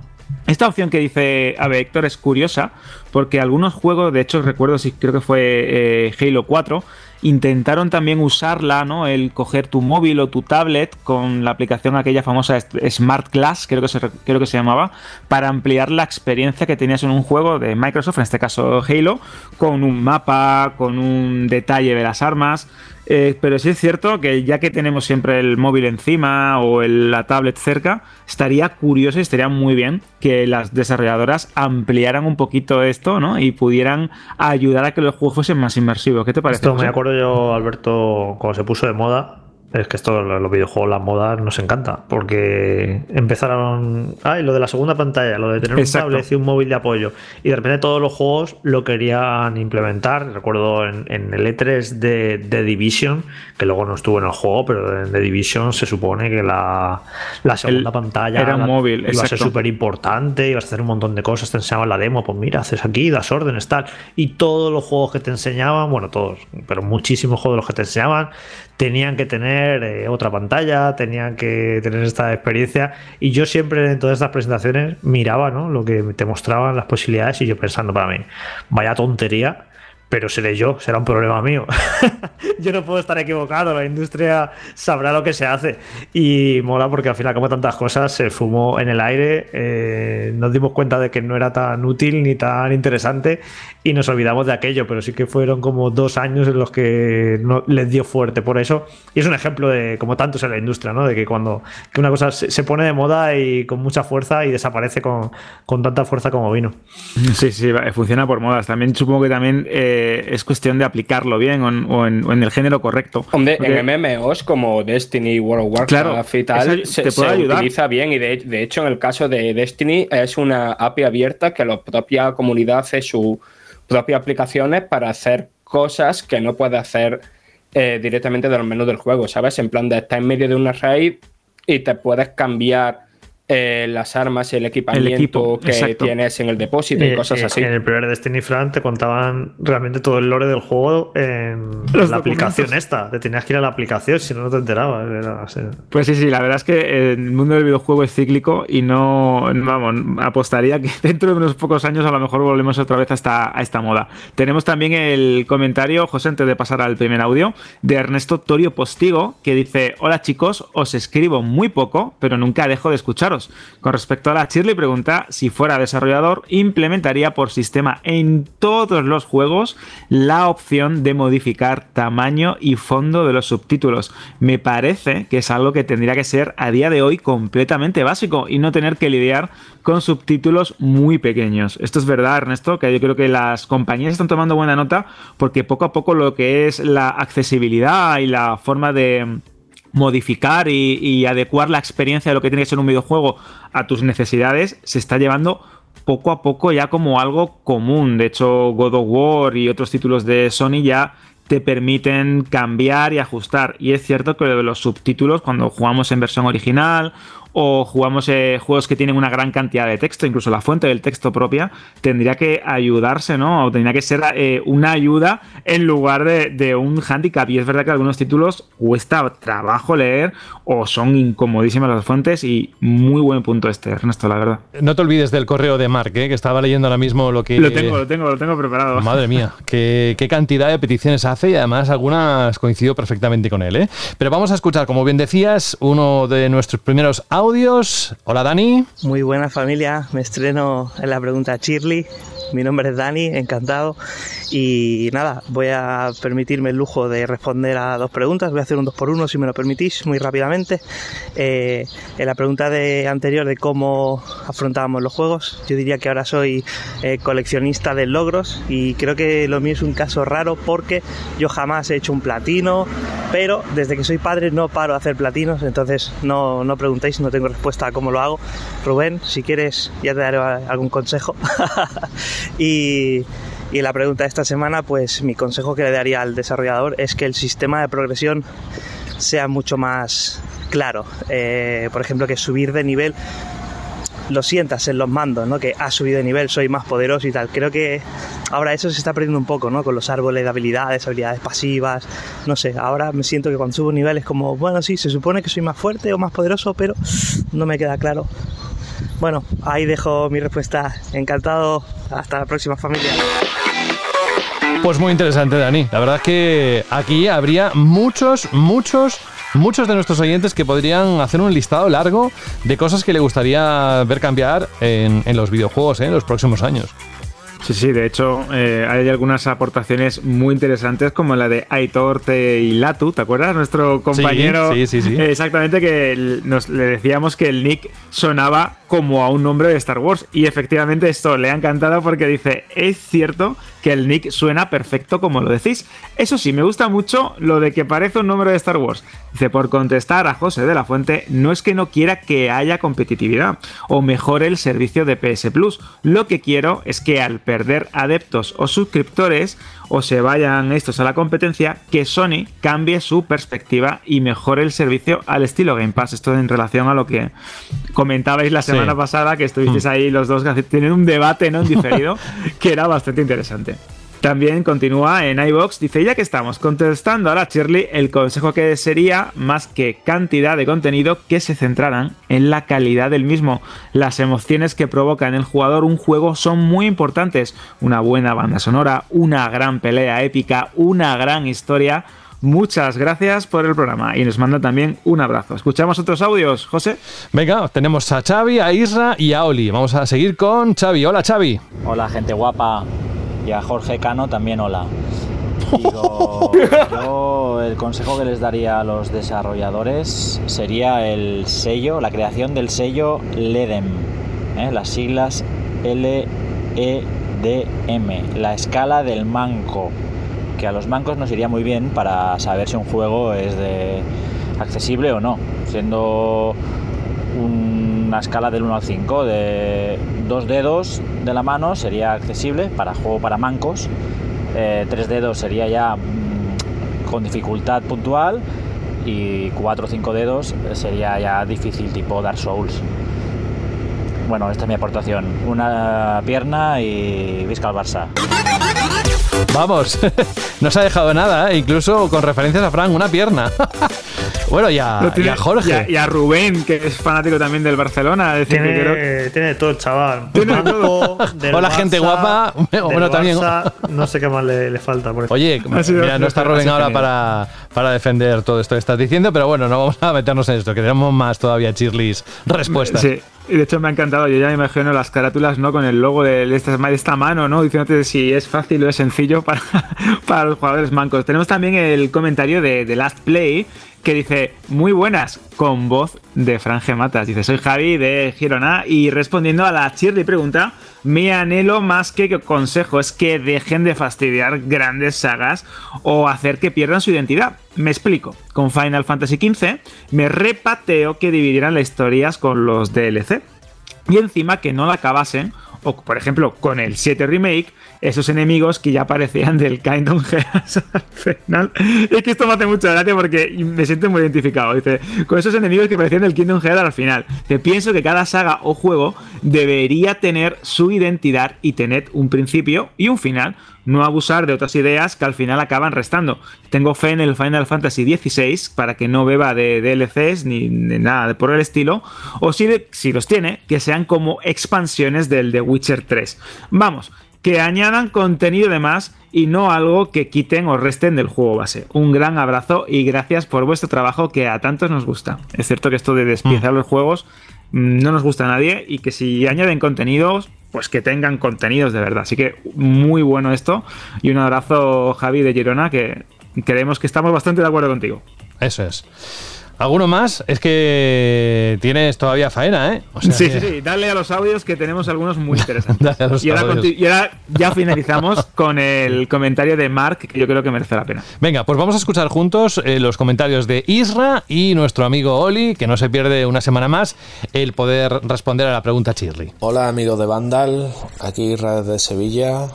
B: Esta opción que dice Ave Héctor es curiosa porque algunos juegos, de hecho recuerdo si creo que fue eh, Halo 4, intentaron también usarla, ¿no? El coger tu móvil o tu tablet con la aplicación aquella famosa Smart Glass, creo que se, creo que se llamaba, para ampliar la experiencia que tenías en un juego de Microsoft, en este caso Halo, con un mapa, con un detalle de las armas. Eh, pero sí es cierto que ya que tenemos siempre el móvil encima o el- la tablet cerca, estaría curioso y estaría muy bien que las desarrolladoras ampliaran un poquito esto, ¿no? Y pudieran ayudar a que los juegos fuesen más inmersivos. ¿Qué te parece?
D: Esto me acuerdo yo, Alberto, cuando se puso de moda. Es que esto, los videojuegos, las modas, nos encanta. Porque empezaron. Ay, lo de la segunda pantalla, lo de tener
B: Exacto.
D: un tablet y un móvil de apoyo. Y de repente todos los juegos lo querían implementar. Recuerdo en, en el E3 de, de Division, que luego no estuvo en el juego, pero en The Division se supone que la, la segunda
B: El-
D: pantalla
B: era un
D: la-
B: móvil,
D: iba a ser súper importante, ibas a hacer un montón de cosas, te enseñaban la demo, pues mira, haces aquí, das órdenes, tal. Y todos los juegos que te enseñaban, bueno, todos, pero muchísimos juegos de los que te enseñaban, tenían que tener eh, otra pantalla, tenían que tener esta experiencia. Y yo siempre en todas estas presentaciones miraba ¿no? lo que te mostraban, las posibilidades, y yo pensando para mí, vaya tontería. Pero seré yo, será un problema mío. [LAUGHS] yo no puedo estar equivocado, la industria sabrá lo que se hace. Y mola porque al final, como tantas cosas, se fumó en el aire, eh, nos dimos cuenta de que no era tan útil ni tan interesante y nos olvidamos de aquello, pero sí que fueron como dos años en los que no, les dio fuerte por eso. Y es un ejemplo de, como tantos en la industria, ¿no? de que cuando que una cosa se, se pone de moda y con mucha fuerza y desaparece con, con tanta fuerza como vino.
B: Sí, sí, funciona por modas. También supongo que también eh, es cuestión de aplicarlo bien o en, o en- o en el género correcto.
C: Hombre,
B: Porque-
C: en MMOs como Destiny, World of Warcraft
B: Claro,
C: y tal, se,
B: te puede
C: se
B: ayudar.
C: utiliza bien. Y de, de hecho, en el caso de Destiny, es una API abierta que la propia comunidad hace sus propias aplicaciones para hacer cosas que no puede hacer eh, directamente de los menús del juego, ¿sabes? En plan de estar en medio de una raid y te puedes cambiar eh, las armas y el equipamiento
B: equipo,
C: que
B: exacto.
C: tienes en el depósito y
D: Eh,
C: cosas
D: eh,
C: así.
D: En el primer Destiny Fran te contaban realmente todo el lore del juego en
B: Los
D: la aplicación esta. Te tenías que ir a la aplicación, si no, no te enterabas. Era así.
B: Pues sí, sí, la verdad es que el mundo del videojuego es cíclico y no, vamos, apostaría que [LAUGHS] dentro de unos pocos años a lo mejor volvemos otra vez a esta, a esta moda. Tenemos también el comentario, José, antes de pasar al primer audio, de Ernesto Torio Postigo, que dice, hola chicos, os escribo muy poco, pero nunca dejo de escucharos. Con respecto a la Shirley, pregunta si fuera desarrollador, implementaría por sistema en todos los juegos la opción de modificar tamaño y fondo de los subtítulos. Me parece que es algo que tendría que ser a día de hoy completamente básico y no tener que lidiar con subtítulos muy pequeños. Esto es verdad, Ernesto, que yo creo que las compañías están tomando buena nota porque poco a poco lo que es la accesibilidad y la forma de modificar y, adecuar la experiencia de lo que tiene que ser un videojuego a tus necesidades se está llevando poco a poco ya como algo común. De hecho, God of War y otros títulos de Sony ya te permiten cambiar y ajustar. Y es cierto que los subtítulos, cuando jugamos en versión original o jugamos eh, juegos que tienen una gran cantidad de texto, incluso la fuente del texto propia, tendría que ayudarse, ¿no? O tendría que ser eh, una ayuda en lugar de, de un handicap. Y es verdad que algunos títulos cuesta trabajo leer o son incomodísimas las fuentes y muy buen punto este, Ernesto, la verdad.
A: No te olvides del correo de Mark, ¿eh? que estaba leyendo ahora mismo lo que...
B: Lo tengo, lo tengo, lo tengo preparado.
A: Madre mía, qué, qué cantidad de peticiones hace y además algunas coincido perfectamente con él. ¿eh? Pero vamos a escuchar, como bien decías, uno de nuestros primeros audios. Hola Dani.
H: Muy buena familia, me estreno en la pregunta Shirley. Mi nombre es Dani, encantado. Y nada, voy a permitirme el lujo de responder a dos preguntas. Voy a hacer un dos por uno si me lo permitís, muy rápidamente. Eh, en la pregunta de, anterior de cómo afrontábamos los juegos, yo diría que ahora soy eh, coleccionista de logros y creo que lo mío es un caso raro porque yo jamás he hecho un platino, pero desde que soy padre no paro a hacer platinos, entonces no, no preguntéis, no tengo respuesta a cómo lo hago. Rubén, si quieres ya te daré algún consejo. [LAUGHS] y, la pregunta de esta semana, pues mi consejo que le daría al desarrollador es que el sistema de progresión sea mucho más claro. Eh, por ejemplo, que subir de nivel lo sientas en los mandos, ¿no? Que has subido de nivel, soy más poderoso y tal. Creo que ahora eso se está perdiendo un poco, ¿no? Con los árboles de habilidades, habilidades pasivas, no sé. Ahora me siento que cuando subo nivel es como, bueno, sí, se supone que soy más fuerte o más poderoso, pero no me queda claro. Bueno, ahí dejo mi respuesta. Encantado. Hasta la próxima familia.
A: Pues muy interesante, Dani. La verdad es que aquí habría muchos, muchos, muchos de nuestros oyentes que podrían hacer un listado largo de cosas que le gustaría ver cambiar en, los videojuegos ¿eh? en los próximos años.
B: Sí, sí, de hecho eh, hay algunas aportaciones muy interesantes como la de Aitor Te y Latu, ¿te acuerdas? Nuestro compañero.
A: sí, sí, sí.
B: Exactamente, que nos, le decíamos que el nick sonaba como a un nombre de Star Wars y efectivamente esto le ha encantado porque dice, es cierto que el nick suena perfecto como lo decís. Eso sí, me gusta mucho lo de que parece un nombre de Star Wars. Dice, por contestar a José de la Fuente, no es que no quiera que haya competitividad o mejore el servicio de PS Plus. Lo que quiero es que al perder adeptos o suscriptores o se vayan estos a la competencia, que Sony cambie su perspectiva y mejore el servicio al estilo Game Pass. Esto en relación a lo que comentabais la
A: Sí.
B: semana pasada, que estuvisteis ahí los dos teniendo un debate no [LAUGHS] diferido, que era bastante interesante. También continúa en iBox, dice ya que estamos contestando a la Shirley, el consejo que sería más que cantidad de contenido que se centraran en la calidad del mismo. Las emociones que provoca en el jugador un juego son muy importantes. Una buena banda sonora, una gran pelea épica, una gran historia. Muchas gracias por el programa y nos manda también un abrazo. ¿Escuchamos otros audios, José?
A: Venga, tenemos a Xavi, a Isra y a Oli. Vamos a seguir con Xavi. Hola, Xavi.
I: Hola gente guapa y a Jorge Cano también hola. Digo, [LAUGHS] yo el consejo que les daría a los desarrolladores sería el sello, la creación del sello LEDEM, ¿eh? las siglas L-E-D-M, la escala del manco, que a los mancos nos iría muy bien para saber si un juego es de accesible o no, siendo una escala del 1 al 5 de dos dedos de la mano sería accesible para juego para mancos eh, tres dedos sería ya mm, con dificultad puntual y cuatro o cinco dedos sería ya difícil tipo Dark Souls bueno esta es mi aportación una pierna y visca al Barça
A: Vamos, [LAUGHS] no se ha dejado nada, ¿eh? incluso con referencias a Frank, una pierna. [LAUGHS] bueno, y a,
B: Lo
A: y
B: tiene-
A: a Jorge.
B: Y a, y a Rubén, que es fanático también del Barcelona. Es decir, que creo-
D: Tiene, todo el chaval.
B: Tiene [LAUGHS]
D: del
A: Hola, gente guapa. [LAUGHS] Bueno, también-
D: Barça, no sé qué más le, le falta. Por
A: Oye, mira, no está Rubén ahora para, para defender todo esto que estás diciendo, pero bueno, no vamos a meternos en esto, que tenemos más todavía Chirlis respuestas.
B: Sí, y de hecho me ha encantado. Yo ya me imagino las carátulas, ¿no? Con el logo de esta, de esta mano, ¿no? Diciéndote si es fácil o es sencillo para, [LAUGHS] para los jugadores mancos. Tenemos también el comentario de, de Last Play que dice, muy buenas, con voz de Franje Matas. Dice, soy Javi de Girona y respondiendo a la Shirley pregunta, mi anhelo más que consejo es que dejen de fastidiar grandes sagas o hacer que pierdan su identidad. Me explico. Con Final Fantasy XV me repateo que dividieran las historias con los DLC y encima que no la acabasen o por ejemplo con el 7 remake esos enemigos que ya aparecían del Kingdom Hearts [LAUGHS] al final. Es que esto me hace mucha gracia porque me siento muy identificado. Dice con esos enemigos que aparecían del Kingdom Hearts al final. Que pienso que cada saga o juego debería tener su identidad y tener un principio y un final. No abusar de otras ideas que al final acaban restando. Tengo fe en el Final Fantasy XVI para que no beba de DLCs ni de nada de por el estilo, o si, de- si los tiene, que sean como expansiones del The Witcher 3. Vamos, que añadan contenido de más y no algo que quiten o resten del juego base. Un gran abrazo y gracias por vuestro trabajo que a tantos nos gusta. Es cierto que esto de despiezar los juegos mm, no nos gusta a nadie y que si añaden contenidos, pues que tengan contenidos de verdad. Así que muy bueno esto y un abrazo Javi de Girona que creemos que estamos bastante de acuerdo contigo.
A: Eso es. ¿Alguno más? Es que tienes todavía faena, ¿eh? O sea
B: sí,
A: que-
B: sí, sí, dale a los audios que tenemos algunos muy interesantes. [LAUGHS]
A: Dale a los
B: y, ahora
A: audios.
B: conti- y ahora ya finalizamos [LAUGHS] con el comentario de Mark que yo creo que merece la pena.
A: Venga, pues vamos a escuchar juntos eh, los comentarios de Isra y nuestro amigo Oli, que no se pierde una semana más el poder responder a la pregunta Chirly.
J: Hola amigos de Vandal, aquí Ra de Sevilla.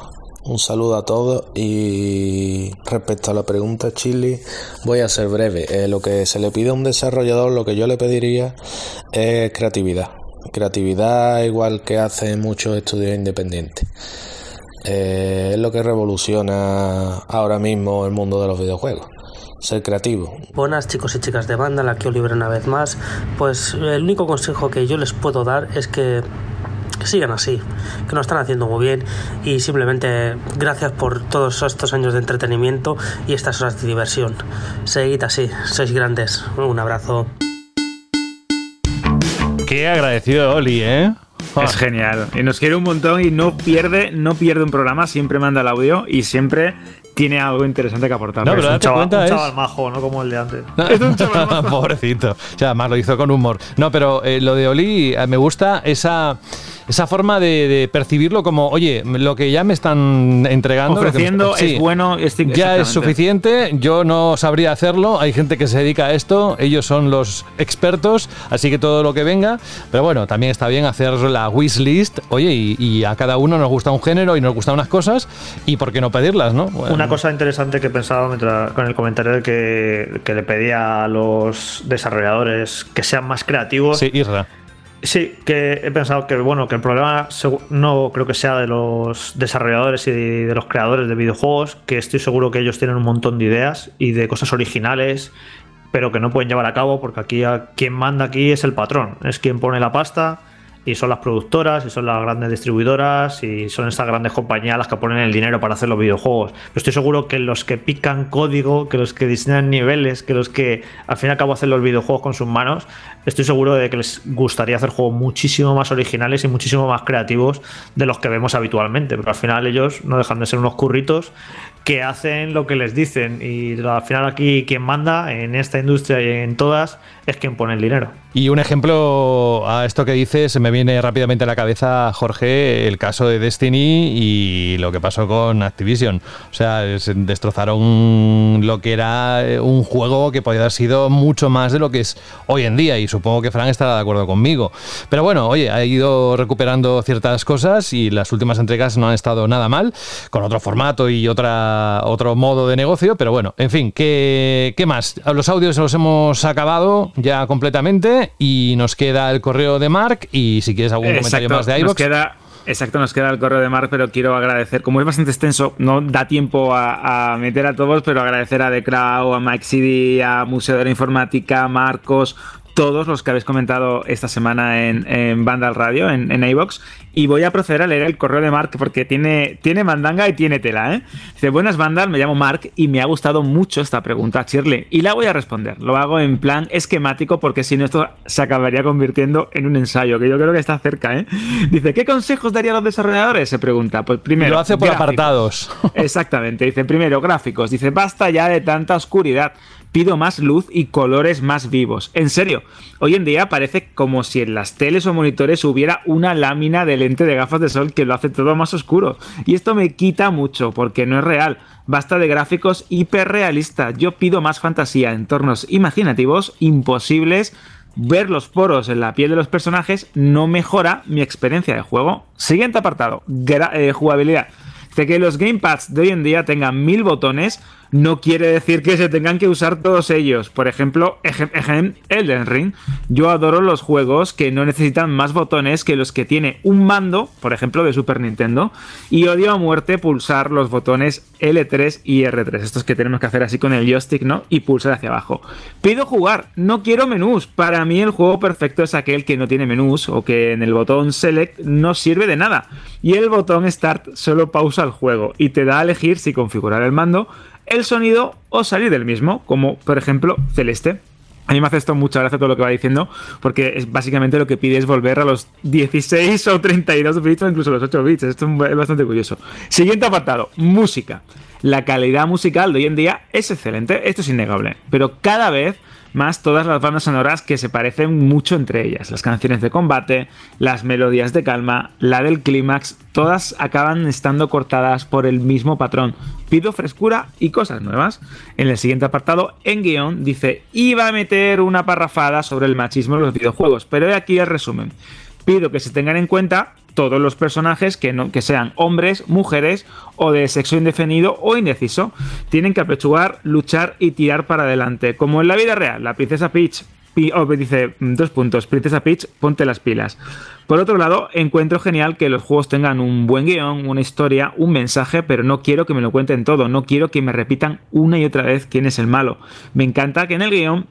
J: Un saludo a todos y respecto a la pregunta Chili voy a ser breve. Eh, lo que se le pide a un desarrollador, lo que yo le pediría es creatividad. Creatividad igual que hacen muchos estudios independientes. Eh, es lo que revoluciona ahora mismo el mundo de los videojuegos. Ser creativo.
K: Buenas chicos y chicas de banda, aquí Oliver una vez más. Pues el único consejo que yo les puedo dar es que, que sigan así, que lo están haciendo muy bien y simplemente gracias por todos estos años de entretenimiento y estas horas de diversión. Seguid así, sois grandes. Un abrazo.
A: Qué agradecido Oli, ¿eh?
B: Es genial. Y nos quiere un montón y no pierde, no pierde un programa, siempre manda el audio y siempre tiene algo interesante que aportar.
A: No, pero
D: un
A: date
D: chaval,
A: cuenta,
D: un
A: es-
D: chaval majo, no como el de antes. [LAUGHS]
A: Pobrecito. O sea, además lo hizo con humor. No, pero eh, lo de Oli, eh, me gusta esa, esa forma de, de percibirlo como, oye, lo que ya me están entregando. me-
B: Ofreciendo
A: sí,
B: es bueno. estoy-
A: Ya es suficiente, yo no sabría hacerlo, hay gente que se dedica a esto, ellos son los expertos, así que todo lo que venga, pero bueno, también está bien hacer la wish list, oye, y, y a cada uno nos gusta un género y nos gustan unas cosas, y por qué no pedirlas, ¿no? Bueno,
D: Una cosa interesante que pensaba mientras- con el comentario de que, que le pedía a los desarrolladores que sean más creativos.
A: Sí, Isra.
D: Sí, que he pensado que bueno, que el problema no creo que sea de los desarrolladores y de los creadores de videojuegos, que estoy seguro que ellos tienen un montón de ideas y de cosas originales, pero que no pueden llevar a cabo porque aquí a- quien manda aquí es el patrón, es quien pone la pasta y son las productoras y son las grandes distribuidoras y son estas grandes compañías las que ponen el dinero para hacer los videojuegos. Pero estoy seguro que los que pican código, que los que diseñan niveles, que los que al fin y al cabo hacen los videojuegos con sus manos, estoy seguro de que les gustaría hacer juegos muchísimo más originales y muchísimo más creativos de los que vemos habitualmente. Pero al final ellos no dejan de ser unos curritos que hacen lo que les dicen y al final aquí quien manda en esta industria y en todas es quien pone el dinero.
A: Y un ejemplo a esto que dices, me viene rápidamente a la cabeza, Jorge, el caso de Destiny y lo que pasó con Activision. O sea, es- destrozaron lo que era eh, un juego que podía haber sido mucho más de lo que es hoy en día y supongo que Frank estará de acuerdo conmigo. Pero bueno, oye, ha ido recuperando ciertas cosas y las últimas entregas no han estado nada mal, con otro formato y otra, otro modo de negocio, pero bueno, en fin, ¿qué, qué más? Los audios los hemos acabado ya completamente y nos queda el correo de Mark y si quieres algún comentario más de
B: nos
A: iVoox.
B: queda, exacto, nos queda el correo de Mark, pero quiero agradecer, como es bastante extenso, no da tiempo a, a meter a todos, pero agradecer a The Crow, a Mike CD, a Museo de la Informática, a Marcos, todos los que habéis comentado esta semana en, en Vandal Radio, en, en iVoox. Y voy a proceder a leer el correo de Mark porque tiene, tiene mandanga y tiene tela, ¿eh? Dice, buenas Vandal, me llamo Mark y me ha gustado mucho esta pregunta, Shirley. Y la voy a responder. Lo hago en plan esquemático porque si no esto se acabaría convirtiendo en un ensayo, que yo creo que está cerca, ¿eh? Dice, ¿qué consejos daría a los desarrolladores? Se pregunta. Pues primero...
A: Lo hace por
B: gráficos.
A: apartados. [LAUGHS]
B: Exactamente. Dice, primero, gráficos. Dice, basta ya de tanta oscuridad. Pido más luz y colores más vivos. En serio, hoy en día parece como si en las teles o monitores hubiera una lámina de lente de gafas de sol que lo hace todo más oscuro. Y esto me quita mucho porque no es real. Basta de gráficos hiperrealistas. Yo pido más fantasía, entornos imaginativos, imposibles. Ver los poros en la piel de los personajes no mejora mi experiencia de juego. Siguiente apartado, eh, jugabilidad. Dice que los gamepads de hoy en día tengan mil botones no quiere decir que se tengan que usar todos ellos. Por ejemplo, ejem, Elden Ring. Yo adoro los juegos que no necesitan más botones que los que tiene un mando, por ejemplo, de Super Nintendo. Y odio a muerte pulsar los botones L3 y R3. Estos que tenemos que hacer así con el joystick, ¿no? Y pulsar hacia abajo. Pido jugar, no quiero menús. Para mí el juego perfecto es aquel que no tiene menús o que en el botón Select no sirve de nada. Y el botón Start solo pausa el juego y te da a elegir si configurar el mando el sonido o salir del mismo, como por ejemplo Celeste. A mí me hace esto mucha gracia todo lo que va diciendo, porque es básicamente lo que pide es volver a los 16 o 32 bits o incluso los 8 bits. Esto es bastante curioso. Siguiente apartado, música. La calidad musical de hoy en día es excelente, esto es innegable, pero cada vez más todas las bandas sonoras que se parecen mucho entre ellas. Las canciones de combate, las melodías de calma, la del clímax, todas acaban estando cortadas por el mismo patrón. Pido frescura y cosas nuevas. En el siguiente apartado, en guion, dice, iba a meter una parrafada sobre el machismo en los videojuegos, pero he aquí el resumen. Pido que se tengan en cuenta todos los personajes que, no, que sean hombres, mujeres o de sexo indefinido o indeciso. Tienen que apechugar, luchar y tirar para adelante. Como en la vida real, la princesa Peach oh, dice dos puntos, princesa Peach, ponte las pilas. Por otro lado, encuentro genial que los juegos tengan un buen guion, una historia, un mensaje, pero no quiero que me lo cuenten todo, no quiero que me repitan una y otra vez quién es el malo. Me encanta que en el guion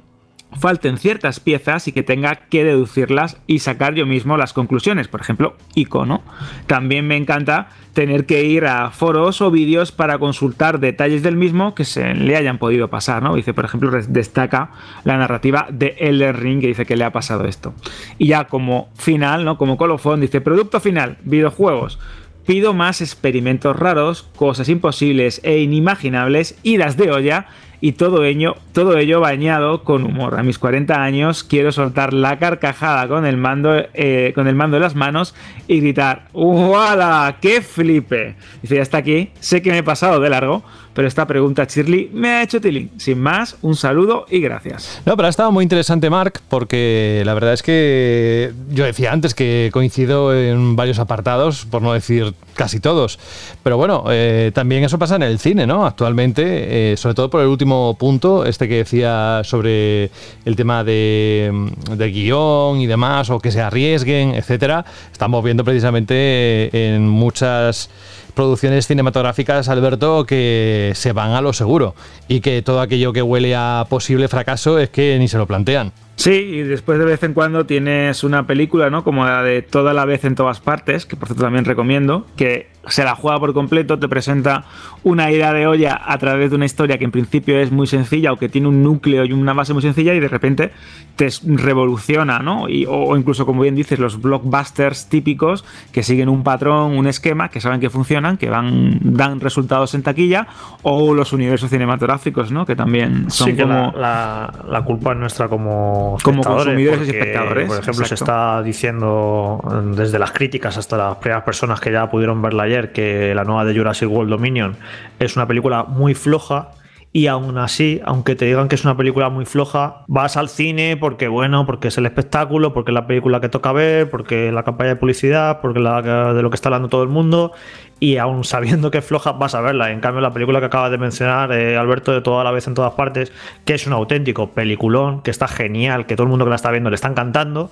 B: falten ciertas piezas y que tenga que deducirlas y sacar yo mismo las conclusiones. Por ejemplo, icono. También me encanta tener que ir a foros o vídeos para consultar detalles del mismo que se le hayan podido pasar, ¿no? Dice, por ejemplo, destaca la narrativa de Elden Ring que dice que le ha pasado esto. Y ya como final, ¿no? Como colofón, dice, producto final, videojuegos. Pido más experimentos raros, cosas imposibles e inimaginables, idas de olla y todo ello, todo ello bañado con humor. A mis 40 años quiero soltar la carcajada con el mando, eh, con el mando en las manos y gritar ¡Wala! ¡Qué flipe! Dice, ya está aquí, sé que me he pasado de largo, pero esta pregunta, Shirley, me ha hecho tilín. Sin más, un saludo y gracias.
A: No, pero ha estado muy interesante, Mark, porque la verdad es que yo decía antes que coincido en varios apartados, por no decir casi todos. Pero bueno, eh, también eso pasa en el cine, ¿no? Actualmente, eh, sobre todo por el último punto, este que decía sobre el tema de, de guion y demás, o que se arriesguen, etcétera. Estamos viendo precisamente en muchas producciones cinematográficas, Alberto, que se van a lo seguro y que todo aquello que huele a posible fracaso es que ni se lo plantean.
B: Sí, y después de vez en cuando tienes una película, ¿no? Como la de Toda la vez en todas partes, que por cierto también recomiendo, que se la juega por completo, te presenta una ida de olla a través de una historia que en principio es muy sencilla o que tiene un núcleo y una base muy sencilla y de repente te revoluciona, ¿no? Y, o incluso, como bien dices, los blockbusters típicos que siguen un patrón, un esquema, que saben que funcionan, que van, dan resultados en taquilla, o los universos cinematográficos, ¿no? Que también son
D: sí, que
B: como...
D: la, la, la culpa es nuestra como,
B: Como consumidores y espectadores,
D: Por ejemplo, se está diciendo mm, desde las críticas hasta las primeras personas que ya pudieron verla ayer que la nueva de Jurassic World Dominion es una película muy floja. Y aún así, aunque te digan que es una película muy floja, vas al cine porque, bueno, porque es el espectáculo, porque es la película que toca ver, porque la campaña de publicidad, porque la, de lo que está hablando todo el mundo. Y aún sabiendo que es floja, vas a verla. En cambio, la película que acabas de mencionar, eh, Alberto, de toda la vez en todas partes, que es un auténtico peliculón, que está genial, que todo el mundo que la está viendo le está encantando,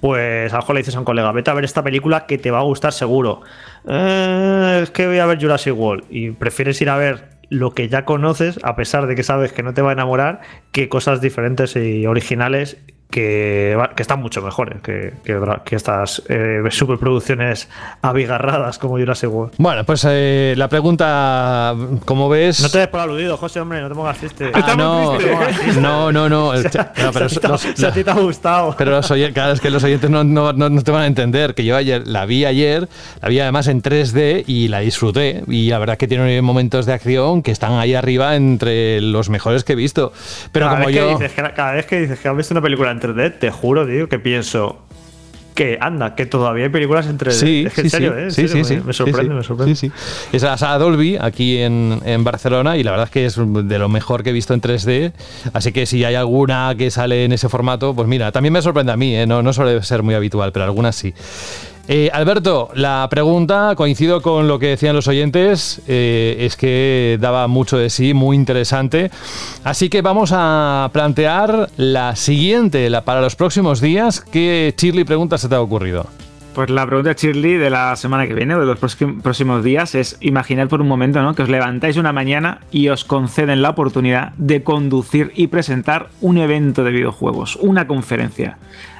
D: pues a lo mejor le dices a un colega, vete a ver esta película que te va a gustar seguro. Eh, es que voy a ver Jurassic World. Y prefieres ir a ver lo que ya conoces, a pesar de que sabes que no te va a enamorar, que cosas diferentes y originales que, están mucho mejores que, que, que estas eh, superproducciones abigarradas como Jurassic World.
A: Bueno, pues eh, la pregunta, como ves...
D: No te des por aludido, José, hombre, no te pongas triste.
A: Ah, no, no, no, no. [LAUGHS]
D: a-
A: no, pero
D: ti te-
A: los-
D: si a ti te ha gustado.
A: Pero los oyen- claro, es que los oyentes no, no- no- no te van a entender. Que yo ayer la vi ayer, la vi además en 3D y la disfruté. Y la verdad es que tiene momentos de acción que están ahí arriba entre los mejores que he visto. Pero
D: cada
A: como
D: vez
A: yo.
D: Que dices que, cada vez que dices que has visto una película en 3D, te juro, tío, que pienso que anda, que todavía hay películas en 3D.
A: Sí,
D: es que
A: sí,
D: en serio,
A: sí,
D: ¿eh?
A: Sí,
D: serio,
A: sí,
D: me,
A: sí,
D: me sorprende, me sorprende.
A: Sí. Es la sala Dolby aquí en, en Barcelona y la verdad es que es de lo mejor que he visto en 3D. Así que si hay alguna que sale en ese formato, pues mira, también me sorprende a mí, ¿eh? no, no suele ser muy habitual, pero algunas sí. Eh, Alberto, la pregunta, coincido con lo que decían los oyentes, eh, es que daba mucho de sí, muy interesante. Así que vamos a plantear la siguiente, la, para los próximos días. ¿Qué Shirley pregunta se te ha ocurrido?
B: Pues la pregunta Shirley de la semana que viene, de los próxim- próximos días, es imaginad por un momento ¿no? que os levantáis una mañana y os conceden la oportunidad de conducir y presentar un evento de videojuegos, una conferencia.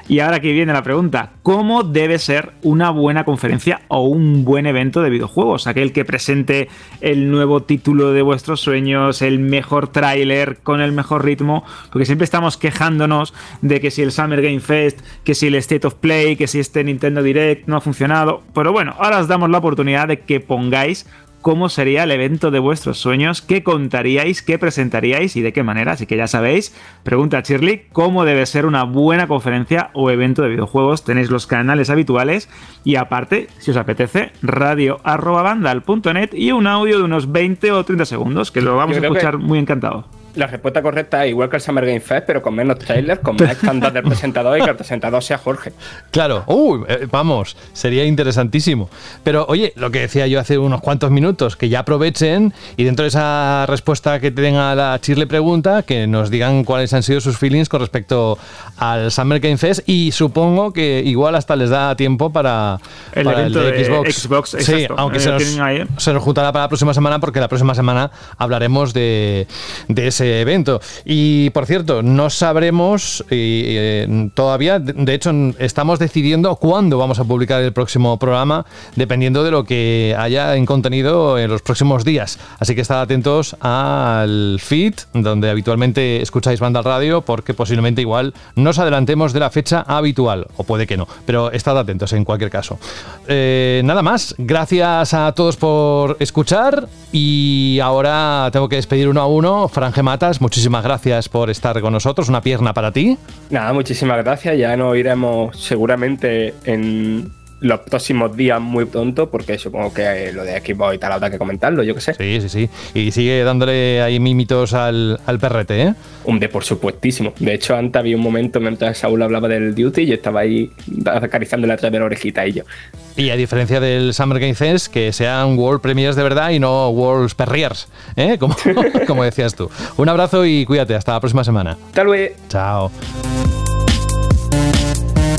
B: Y ahora aquí viene la pregunta, ¿cómo debe ser una buena conferencia o un buen evento de videojuegos? Aquel que presente el nuevo título de vuestros sueños, el mejor tráiler con el mejor ritmo, porque siempre estamos quejándonos de que si el Summer Game Fest, que si el State of Play, que si este Nintendo Direct no ha funcionado. Pero bueno, ahora os damos la oportunidad de que pongáis cómo sería el evento de vuestros sueños, qué contaríais, qué presentaríais y de qué manera. Así que ya sabéis, pregunta Shirley, cómo debe ser una buena conferencia o evento de videojuegos. Tenéis los canales habituales y aparte, si os apetece, radio.bandal.net y un audio de unos 20 o 30 segundos, que lo vamos a
C: que-
B: escuchar muy encantado.
C: La respuesta correcta es igual que el Summer Game Fest, pero con menos trailers, con más [LAUGHS] estándar del presentador y que el presentador sea Jorge.
A: Claro, uh, eh, vamos, sería interesantísimo. Pero oye, lo que decía yo hace unos cuantos minutos, que ya aprovechen y dentro de esa respuesta que tenga la Chirle pregunta, que nos digan cuáles han sido sus feelings con respecto al Summer Game Fest y supongo que igual hasta les da tiempo para
B: El
A: para
B: evento de Xbox,
A: sí,
B: exacto.
A: aunque
B: Eh,
A: se, nos,
B: ahí.
A: se nos juntará para la próxima semana porque la próxima semana hablaremos de, de ese evento. Y por cierto, no sabremos eh, todavía, de hecho, estamos decidiendo cuándo vamos a publicar el próximo programa, dependiendo de lo que haya en contenido en los próximos días. Así que estad atentos al feed, donde habitualmente escucháis Banda Radio, porque posiblemente igual nos adelantemos de la fecha habitual, o puede que no, pero estad atentos en cualquier caso. Eh, nada más, gracias a todos por escuchar y ahora tengo que despedir uno a uno. Franje Matas, muchísimas gracias por estar con nosotros, una pierna para ti.
C: Nada, muchísimas gracias. Ya nos iremos seguramente en los próximos días muy pronto, porque supongo que lo de Xbox y tal habrá que comentarlo, yo qué sé.
A: Sí, sí, sí. Y sigue dándole ahí mimitos al, al perrete, ¿eh?
C: Hombre, por supuestísimo. De hecho, antes había un momento mientras Saúl hablaba del Duty y yo estaba ahí acariciándole atrás de la orejita y yo.
A: Y a diferencia del Summer Game Fest, que sean World Premiers de verdad y no World Perriers, ¿eh? [LAUGHS] Como, como decías tú. Un abrazo y cuídate. Hasta la próxima semana.
C: Hasta luego.
A: Chao.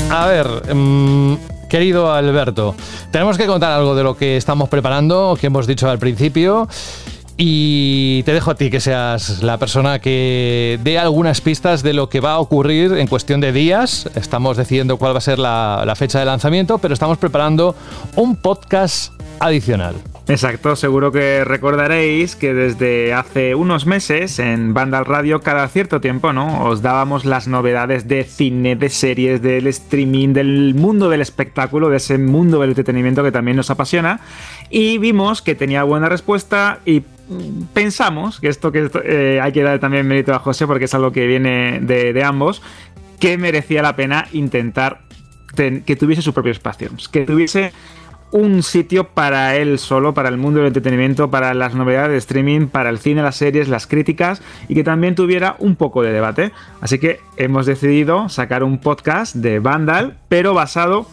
A: A ver, mm, querido Alberto, tenemos que contar algo de lo que estamos preparando, que hemos dicho al principio. Y te dejo a ti que seas la persona que dé algunas pistas de lo que va a ocurrir en cuestión de días. Estamos decidiendo cuál va a ser la, fecha de lanzamiento, pero estamos preparando un podcast adicional.
B: Exacto, seguro que recordaréis que desde hace unos meses en Vandal Radio cada cierto tiempo, ¿no? Os dábamos las novedades de cine, de series, del streaming, del mundo del espectáculo, de ese mundo del entretenimiento que también nos apasiona y vimos que tenía buena respuesta y mm, pensamos que esto que eh, hay que dar también mérito a José porque es algo que viene de, ambos, que merecía la pena intentar ten- que tuviese su propio espacio, que tuviese un sitio para él solo, para el mundo del entretenimiento, para las novedades de streaming, para el cine, las series, las críticas y que también tuviera un poco de debate. Así que hemos decidido sacar un podcast de Vandal, pero basado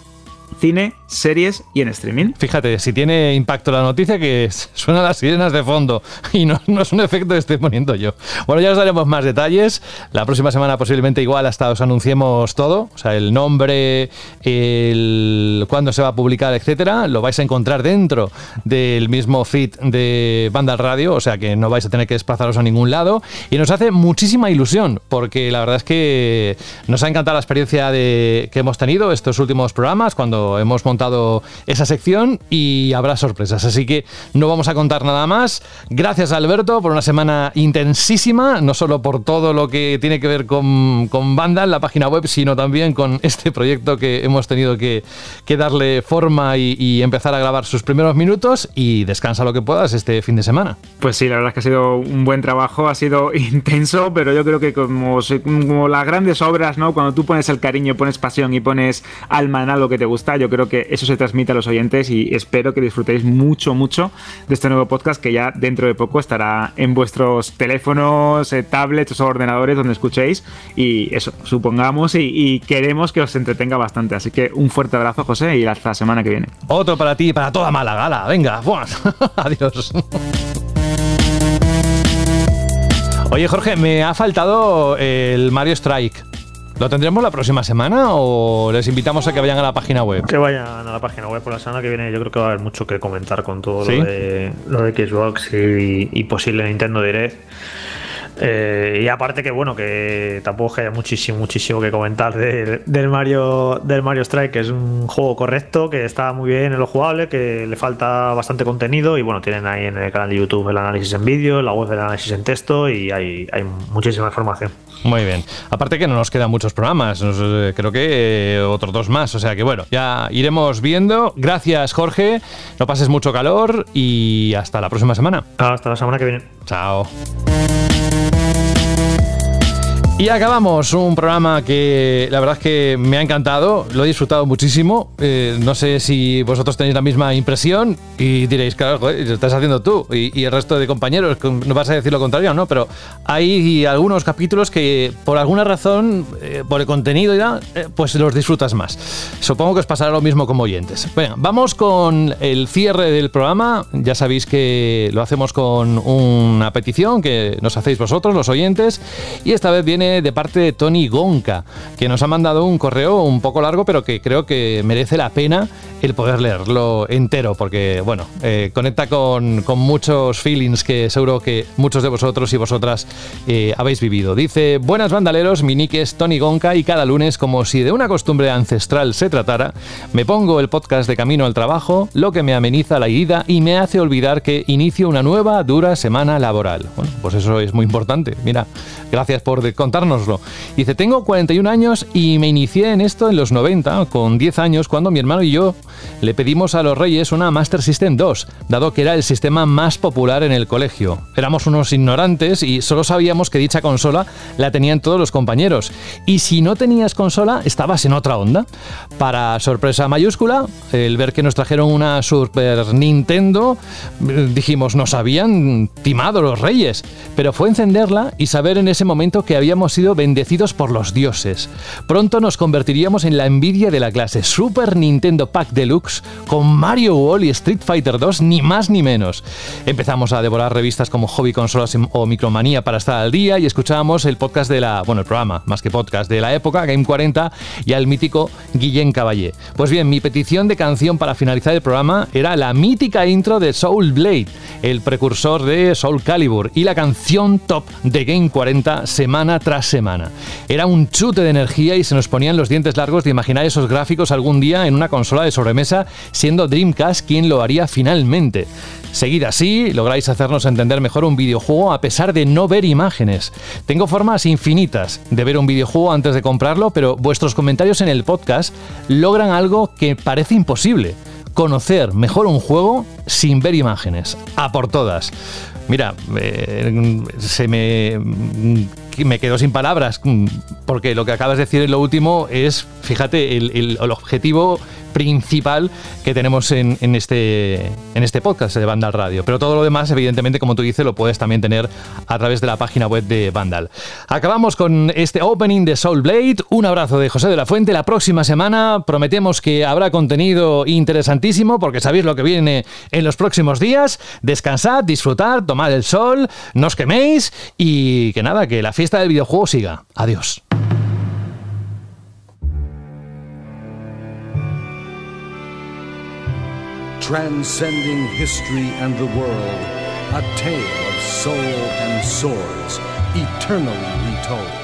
B: cine, series y en streaming.
A: Fíjate, si tiene impacto la noticia que [LAUGHS] suenan las sirenas de fondo [LAUGHS] y no, es un efecto que estoy poniendo yo. Bueno, ya os daremos más detalles. La próxima semana posiblemente igual hasta os anunciemos todo, o sea, el nombre, el cuándo se va a publicar, etcétera. Lo vais a encontrar dentro del mismo feed de Banda Radio, o sea que no vais a tener que desplazaros a ningún lado. Y nos hace muchísima ilusión, porque la verdad es que nos ha encantado la experiencia de, que hemos tenido estos últimos programas cuando hemos montado esa sección y habrá sorpresas. Así que no vamos a contar nada más. Gracias Alberto por una semana intensísima, no solo por todo lo que tiene que ver con, con Banda, la página web, sino también con [LAUGHS] este proyecto que hemos tenido que, darle forma y, empezar a grabar sus primeros minutos y descansa lo que puedas este fin de semana.
B: Pues sí, la verdad es que ha sido un buen trabajo, ha sido [LAUGHS] intenso, pero yo creo que como las grandes obras, ¿no? Cuando tú pones el cariño, pones pasión y pones alma en algo que te gusta, yo creo que eso se transmite a los oyentes y espero que disfrutéis mucho, mucho de este nuevo podcast que ya dentro de poco estará en vuestros teléfonos, eh, tablets o ordenadores donde escuchéis y eso, supongamos y, queremos que os entretenga bastante. Así que un fuerte abrazo, José, y hasta la semana que viene.
A: Otro para ti y para toda Málaga. ¡Hala! Venga, ¡buah! [LAUGHS] adiós. Oye, Jorge, me ha faltado el Mario Strike. ¿Lo tendremos la próxima semana o les invitamos a que vayan a la página web?
D: Que vayan a la página web por la semana que viene. Yo creo que va a haber mucho que comentar con todo
A: ¿Sí?
D: lo, de, lo de Xbox y, y posible Nintendo Direct. Eh, y aparte que bueno, que tampoco haya muchísimo, muchísimo que comentar de- del Mario del Mario Strike, que es un juego correcto, que está muy bien en lo jugable, que le falta bastante contenido y bueno, tienen ahí en el canal de YouTube el análisis en vídeo, la web del análisis en texto y hay, hay muchísima información.
A: Muy bien. Aparte que no nos quedan muchos programas, eh, creo que eh, otros dos más, o sea que bueno, ya iremos viendo. Gracias Jorge, no pases mucho calor y hasta la próxima semana.
D: Hasta la semana que viene.
A: Chao. Y acabamos un programa que la verdad es que me ha encantado, lo he disfrutado muchísimo. Eh, no sé si vosotros tenéis la misma impresión y diréis, claro, joder, lo estás haciendo tú y, y el resto de compañeros, no vas a decir lo contrario, ¿no? Pero hay algunos capítulos que por alguna razón, eh, por el contenido y tal, eh, pues los disfrutas más. Supongo que os pasará lo mismo como oyentes. Bueno, vamos con el cierre del programa. Ya sabéis que lo hacemos con una petición que nos hacéis vosotros, los oyentes, y esta vez viene de parte de Tony Gonca, que nos ha mandado un correo un poco largo, pero que creo que merece la pena el poder leerlo entero, porque, bueno, eh, conecta con, con muchos feelings que seguro que muchos de vosotros y vosotras eh, habéis vivido. Dice, buenas bandaleros, mi nick es Tony Gonca y cada lunes, como si de una costumbre ancestral se tratara, me pongo el podcast de camino al trabajo, lo que me ameniza la ida y me hace olvidar que inicio una nueva dura semana laboral. Bueno, pues eso es muy importante. Mira, gracias por de- contárnoslo. Dice, tengo 41 años y me inicié en esto en los 90, con 10 años, cuando mi hermano y yo le pedimos a los Reyes una Master System 2, dado que era el sistema más popular en el colegio. Éramos unos ignorantes y solo sabíamos que dicha consola la tenían todos los compañeros. Y si no tenías consola, estabas en otra onda. Para sorpresa mayúscula, el ver que nos trajeron una Super Nintendo, dijimos, nos habían timado los reyes. Pero fue encenderla y saber en ese momento que habíamos sido bendecidos por los dioses. Pronto nos convertiríamos en la envidia de la clase Super Nintendo Pack Deluxe con Mario Wall y Street Fighter 2, ni más ni menos. Empezamos a devorar revistas como Hobby Consolas o Micromanía para estar al día y escuchábamos el podcast de la, bueno, el programa, más que podcast, de la época, Game 40, y al mítico Guillén Caballé. Pues bien, mi petición de canción para finalizar el programa era la mítica intro de Soul Blade, el precursor de Soul Calibur, y la canción top de Game 40 semana tras semana. Era un chute de energía y se nos ponían los dientes largos de imaginar esos gráficos algún día en una consola de sobremesa, siendo Dreamcast quien lo haría finalmente. Seguid así, lográis hacernos entender mejor un videojuego a pesar de no ver imágenes. Tengo formas infinitas de ver un videojuego antes de comprarlo, pero vuestros comentarios en el podcast logran algo que parece imposible. Conocer mejor un juego sin ver imágenes. A por todas. Mira, eh, se me, me quedo sin palabras, mm, porque lo que acabas de decir en lo último es, fíjate, el, el- el objetivo principal que tenemos en, en este, en este podcast de Vandal Radio. Pero todo lo demás, evidentemente, como tú dices, lo puedes también tener a través de la página web de Vandal. Acabamos con este opening de Soul Blade. Un abrazo de José de la Fuente. La próxima semana prometemos que habrá contenido interesantísimo, porque sabéis lo que viene en los próximos días. Descansad, disfrutar, tomad el sol, no os queméis y que nada, que la fiesta del videojuego siga. Adiós.
L: transcending history and the world, a tale of soul and swords, eternally retold.